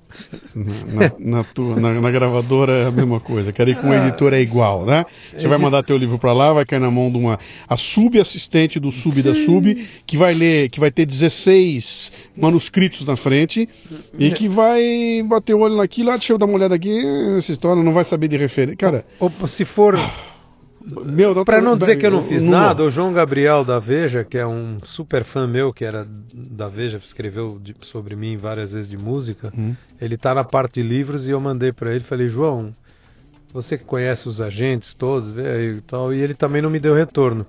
Na, na, tua, na, na gravadora é a mesma coisa. Quero ir com a editora é igual, né? Você vai mandar teu livro para lá, vai cair na mão de uma a subassistente do sub da sub, que vai ler, que vai ter 16 manuscritos na frente e que vai bater o olho naquilo, ah, deixa eu dar uma olhada aqui, essa história, não vai saber de referência. Cara, Ou se for meu, Para não dizer que eu não fiz Não- nada, o João Gabriel da Veja, que é um super fã meu, que era da Veja, escreveu de- sobre mim várias vezes de música, ele tá na parte de livros e eu mandei para ele, falei, João, você que conhece os agentes todos, vê e tal, e ele também não me deu retorno.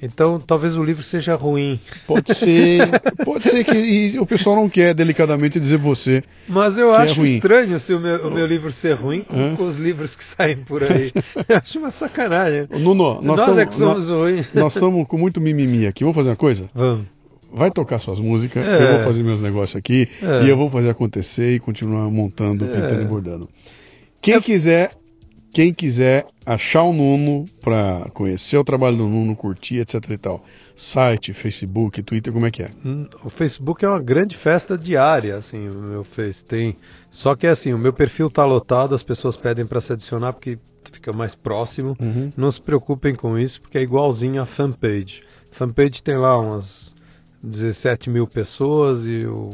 Então talvez o livro seja ruim. Pode [LAUGHS] ser, pode ser que e o pessoal não quer delicadamente dizer você. Mas eu é acho ruim. estranho se o meu, o meu livro ser ruim com, com os livros que saem por aí. [LAUGHS] [LAUGHS] eu acho uma sacanagem. Nuno, nós Nós, estamos é que somos nós, ruins. nós estamos com muito mimimi aqui. Vamos fazer uma coisa? Vamos. Vai tocar suas músicas, É. eu vou fazer meus negócios aqui É. e eu vou fazer acontecer e continuar montando, pintando e bordando. Quem quiser, quem quiser achar o Nuno para conhecer o trabalho do Nuno, curtir, etc e tal. Site, Facebook, Twitter, como é que é? Hum, O Facebook é uma grande festa diária, assim, o meu Face tem. Só que é assim, o meu perfil tá lotado, as pessoas pedem para se adicionar porque fica mais próximo. Não se preocupem com isso, porque é igualzinho a fanpage. Fanpage tem lá umas 17 mil pessoas e o,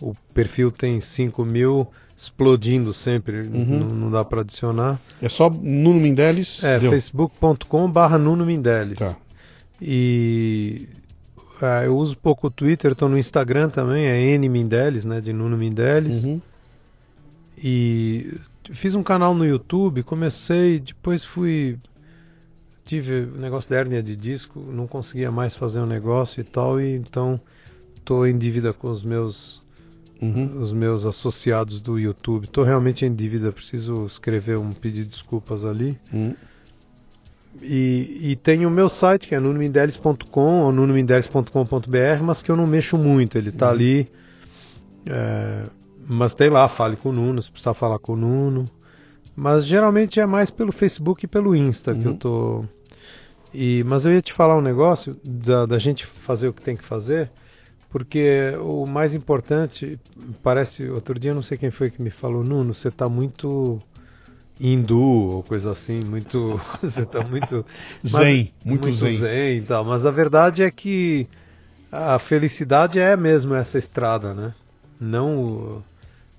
o perfil tem 5 mil explodindo sempre, não, não dá para adicionar. É só Nuno Mindeles? É, Deu. facebook.com barra Nuno Mindeles. Tá. E ah, eu uso pouco o Twitter, estou no Instagram também, é N Mindeles, né, de Nuno Mindeles. Uhum. E fiz um canal no YouTube, comecei, depois fui tive o negócio da hérnia de disco, não conseguia mais fazer um negócio e tal, e então estou em dívida com os meus Uhum. os meus associados do YouTube. Estou realmente em dívida, preciso escrever um pedido de desculpas ali. Uhum. E, e tem o meu site, que é nunomindeles.com ou nunomindeles.com.br, mas que eu não mexo muito, ele está ali. é, mas tem lá, fale com o Nuno, se precisar falar com o Nuno. Mas geralmente é mais pelo Facebook e pelo Insta que eu tô. E, mas eu ia te falar um negócio da, da gente fazer o que tem que fazer, porque o mais importante, parece, outro dia não sei quem foi que me falou, Nuno, você está muito hindu ou coisa assim, muito. [LAUGHS] você está muito. Zen, muito zen. e tal. Mas a verdade é que a felicidade é mesmo essa estrada, né? Não o-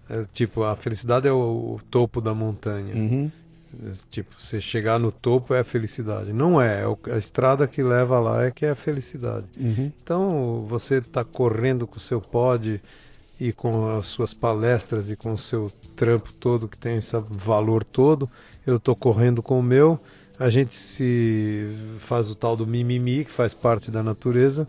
é, tipo, a felicidade é o, o topo da montanha. Uhum. Tipo, você chegar no topo é a felicidade. Não é, é a estrada que leva lá é que é a felicidade. Uhum. Então, você está correndo com o seu pod e com as suas palestras e com o seu trampo todo que tem esse valor todo. Eu estou correndo com o meu. A gente se faz o tal do mimimi, que faz parte da natureza.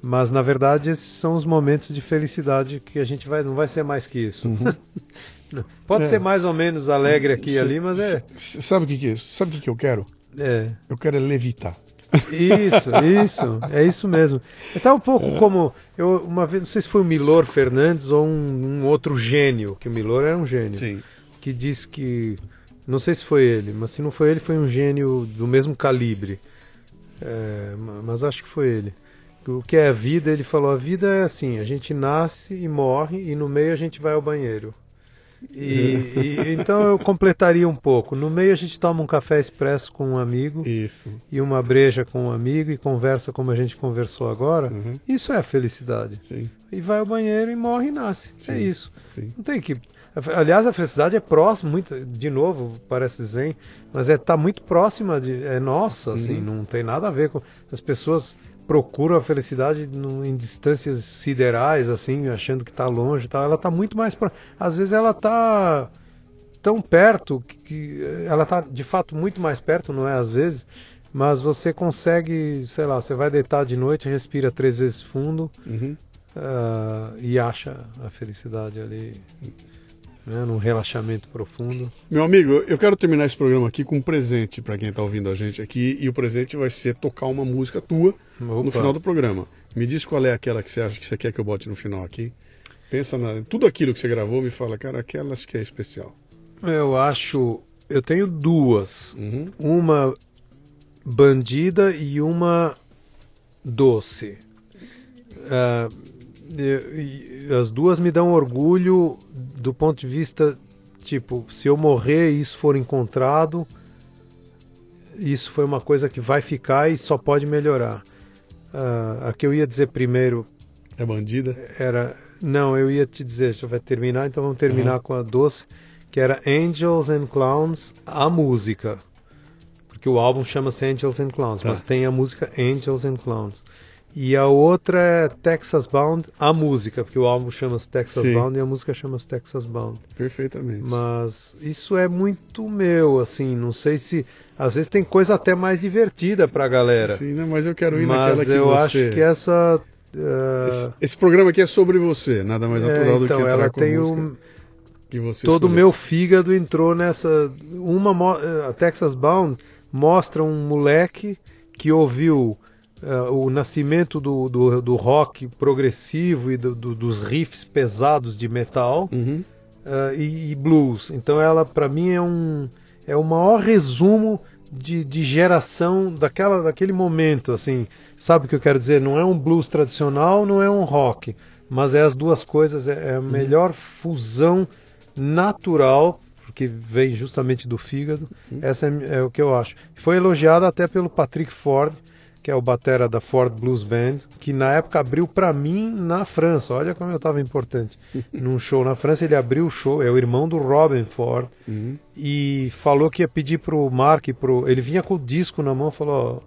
Mas, na verdade, esses são os momentos de felicidade que a gente vai, não vai ser mais que isso. [LAUGHS] [LAUGHS] Pode É. ser mais ou menos alegre aqui e ali, mas é, Sabe o que, que é? Sabe o que, eu quero? é. Eu quero é levitar. Isso, isso, é isso mesmo. Então um pouco como eu uma vez, não sei se foi o Milor Fernandes ou um, um outro gênio, que o Milor era um gênio, Sim. que disse que não sei se foi ele, mas se não foi ele, foi um gênio do mesmo calibre. É, ma- mas acho que foi ele. O que é a vida? Ele falou: a vida é assim, a gente nasce e morre e no meio a gente vai ao banheiro. E, e- então eu completaria um pouco. No meio a gente toma um café expresso com um amigo Isso. e uma breja com um amigo e conversa como a gente conversou agora, Uhum. isso é a felicidade. Sim. E vai ao banheiro e morre e nasce. É Sim, isso. sim. Não tem que. Aliás, a felicidade é próxima, muito, de novo, parece zen, mas é tá muito próxima de é nossa, assim, Uhum. não tem nada a ver com as pessoas procuram a felicidade no- em distâncias siderais, assim, achando que está longe, e tal. Ela está muito mais próxima. Às vezes ela está tão perto que, que ela está de fato muito mais perto, não é às vezes, mas você consegue, sei lá, você vai deitar de noite, respira três vezes fundo Uhum. ah, e acha a felicidade ali, né, num relaxamento profundo. Meu amigo, eu quero terminar esse programa aqui com um presente para quem está ouvindo a gente aqui. E o presente vai ser tocar uma música tua no Opa. final do programa. Me diz qual é aquela que você acha que você quer que eu bote no final aqui. Pensa na. Tudo aquilo que você gravou, me fala, cara, aquela acho que é especial. Eu acho, eu tenho duas. Uhum. Uma bandida e uma doce. E as duas me dão orgulho do ponto de vista, tipo, se eu morrer e isso for encontrado, isso foi uma coisa que vai ficar e só pode melhorar. Ah, a que eu ia dizer primeiro É bandida? era. Não, eu ia te dizer, já vai terminar, então vamos terminar com a doce, que era Angels and Clowns, a música. Porque o álbum chama-se Angels and Clowns, Tá. mas tem a música Angels and Clowns. E a outra é Texas Bound, a música, porque o álbum chama-se Texas Sim. Bound e a música chama-se Texas Bound. Perfeitamente. Mas isso é muito meu, assim, não sei se. Às vezes tem coisa até mais divertida pra galera. Sim, né, mas eu quero ir naquela mas que eu você... acho que essa. ah, Esse, esse programa aqui é sobre você, nada mais é, natural do então, que entrar ela tem um, que você todo o meu fígado entrou nessa. Uma mo- a Texas Bound mostra um moleque que ouviu eh, o nascimento do, do, do rock progressivo e do- do- dos riffs pesados de metal Uhum. eh, e, e blues. Então ela para mim é um é o maior resumo de, de geração daquela daquele momento assim. Sabe o que eu quero dizer? Não é um blues tradicional, não é um rock, mas é as duas coisas. É, é a melhor fusão natural porque vem justamente do fígado. Essa é, é o que eu acho. Foi elogiada até pelo Patrick Ford, que é o batera da Ford Blues Band, que na época abriu para mim na França. Olha como eu estava importante. [LAUGHS] Num show na França, ele abriu o show, é o irmão do Robin Ford, e falou que ia pedir pro Mark, pro... ele vinha com o disco na mão, falou,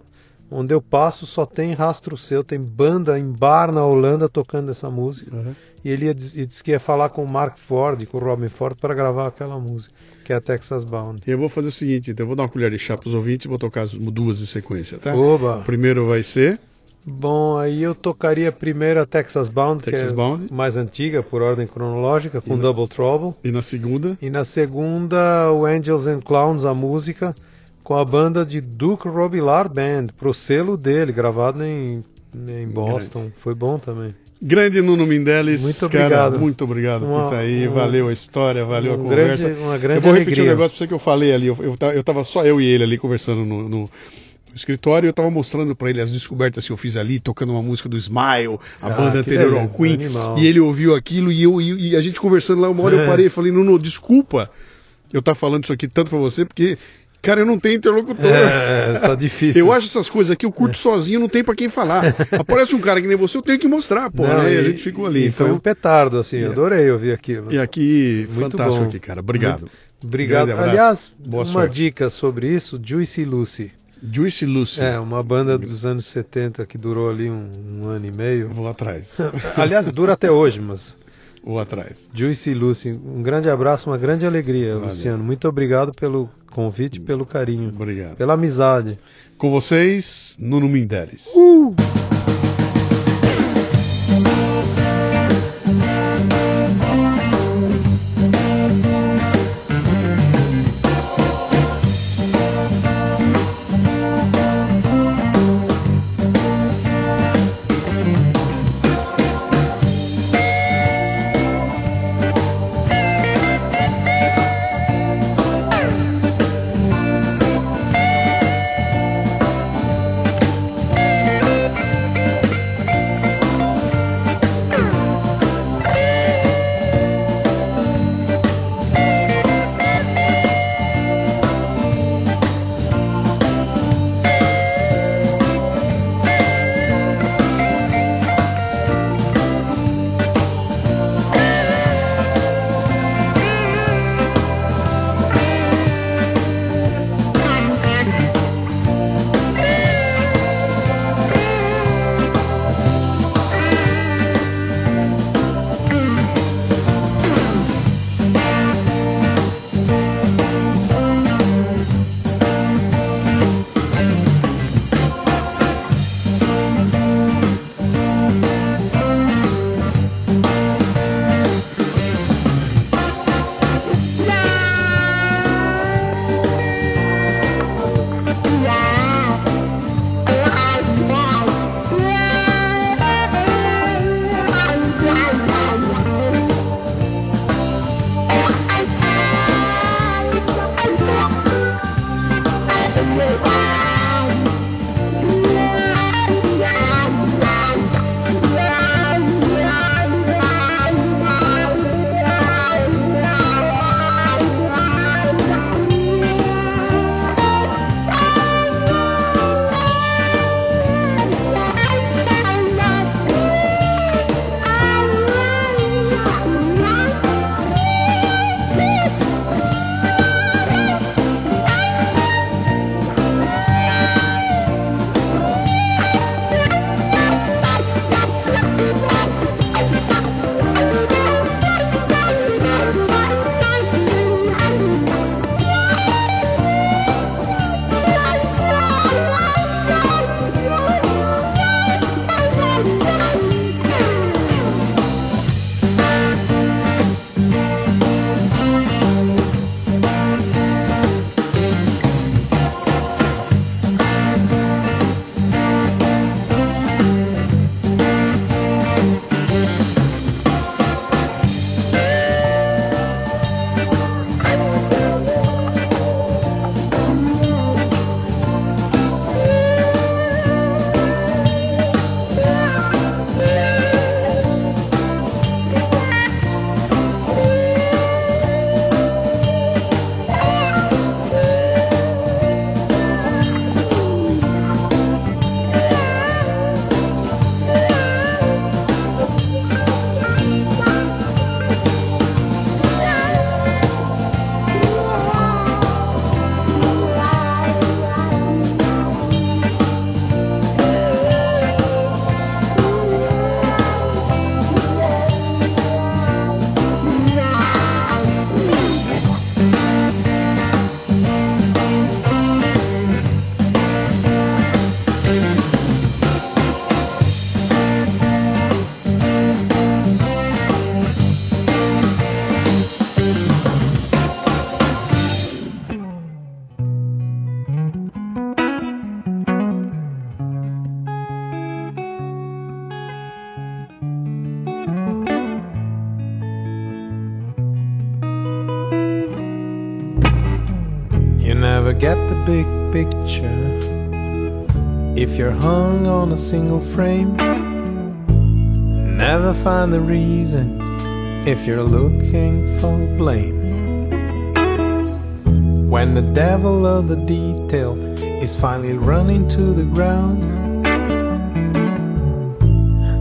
ó, onde eu passo só tem rastro seu, tem banda em bar na Holanda tocando essa música. Uhum. E ele ia, disse que ia falar com o Mark Ford, com o Robin Ford, para gravar aquela música, que é a Texas Bound. Eu vou fazer o seguinte, então eu vou dar uma colher de chá para os ouvintes e vou tocar as duas em sequência, tá? Oba! O primeiro vai ser Bom, aí eu tocaria primeiro a Texas Bound, Texas que é Bound. mais antiga, por ordem cronológica, com Double Trouble. e na segunda E na segunda, o Angels and Clowns, a música, com a banda de Duke Robillard Band, pro selo dele, gravado em, em Boston. Foi bom também. Grande Nuno Mindeles, Muito cara, obrigado. muito obrigado por Uma- estar aí, um- valeu a história, valeu a um conversa. grande- uma grande eu vou repetir um alegria. negócio pra você que eu falei ali, eu, eu, ta- eu tava só eu e ele ali conversando no, no escritório, eu tava mostrando pra ele as descobertas que eu fiz ali, tocando uma música do Smile, a Ah, banda anterior ao Queen, animal. e ele ouviu aquilo e, eu, e, e a gente conversando lá, uma hora eu É. parei e falei, Nuno, desculpa eu tá falando isso aqui tanto pra você, porque, cara, eu não tenho interlocutor. É, tá difícil. Eu acho essas coisas aqui, eu curto sozinho, não tem pra quem falar. Aparece um cara que nem você, eu tenho que mostrar, pô, Não, né? E a gente ficou ali. e Foi um Então, petardo, assim, eu adorei ouvir aquilo. e aqui, Muito fantástico bom. aqui, cara. Obrigado. Obrigado. Grande abraço. Aliás, Boa uma sorte. dica sobre isso, Juicy Lucy. Juicy Lucy. É, uma banda dos anos 70 que durou ali um, um ano e meio. Vou atrás. [LAUGHS] Aliás, dura até hoje, mas Vou atrás. Juicy Lucy, um grande abraço, uma grande alegria, Valeu. Luciano. Muito obrigado pelo convite, pelo carinho, Obrigado. pela amizade. Com vocês, Nuno Mindeles. Thank you're hung on a single frame, never find the reason if you're looking for blame. When the devil of the detail is finally running to the ground,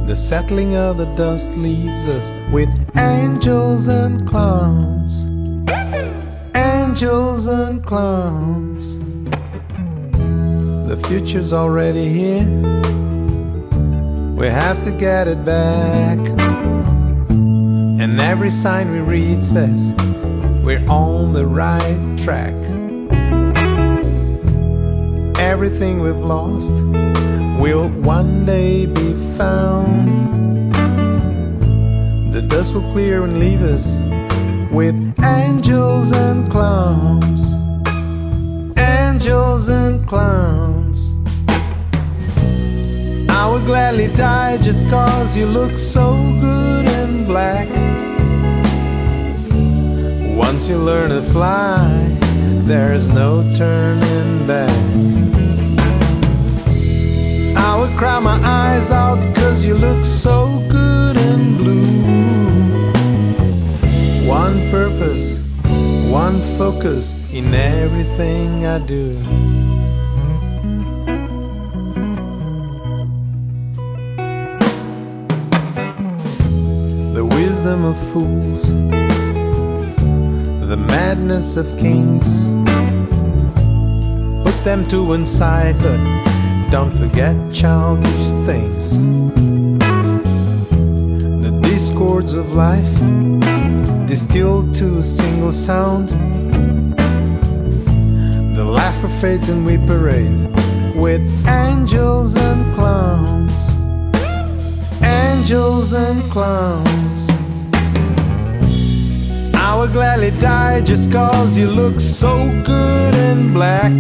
the settling of the dust leaves us with angels and clowns. Angels and clowns. The future's already here. We have to get it back. And every sign we read says we're on the right track. Everything we've lost will one day be found. The dust will clear and leave us with angels and clowns. Angels and clowns. I would gladly die just cause you look so good in black. Once you learn to fly, there's no turning back. I would cry my eyes out cause you look so good in blue. One purpose, one focus in everything I do. The wisdom of fools, the madness of kings. Put them to one side, but don't forget childish things. The discords of life distilled to a single sound. The laughter fades and we parade with angels and clowns. Angels and clowns. I would gladly die just cause you look so good in black.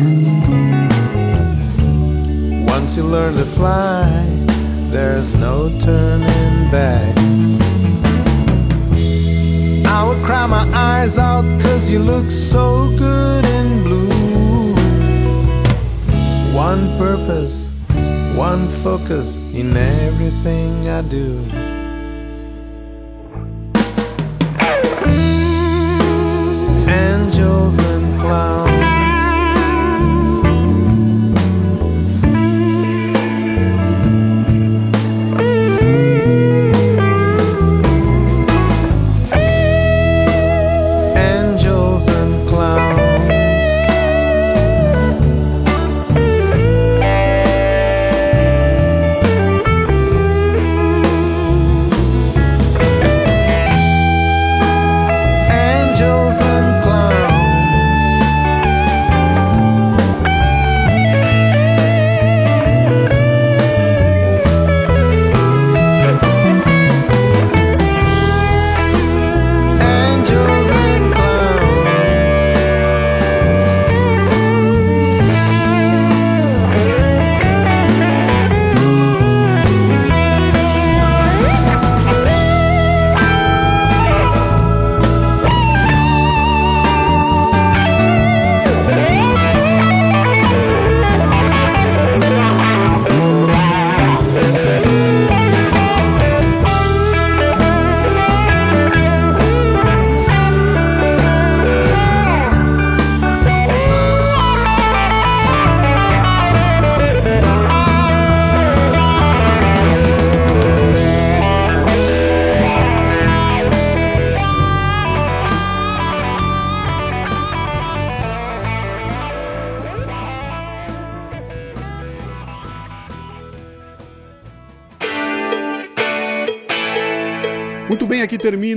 Once you learn to fly, there's no turning back. I would cry my eyes out cause you look so good in blue. One purpose, one focus in everything I do.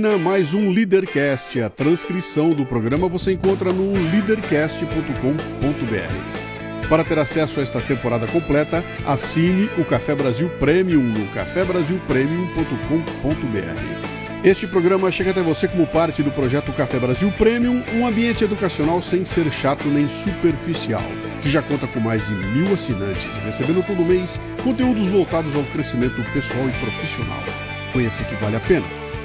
Termina mais um Leadercast. A transcrição do programa você encontra no leadercast.com.br. Para ter acesso a esta temporada completa, assine o Café Brasil Premium no cafebrasilpremium.com.br. Este programa chega até você como parte do projeto Café Brasil Premium, um ambiente educacional sem ser chato nem superficial, que já conta com mais de mil assinantes, recebendo todo mês conteúdos voltados ao crescimento pessoal e profissional. Conheça que vale a pena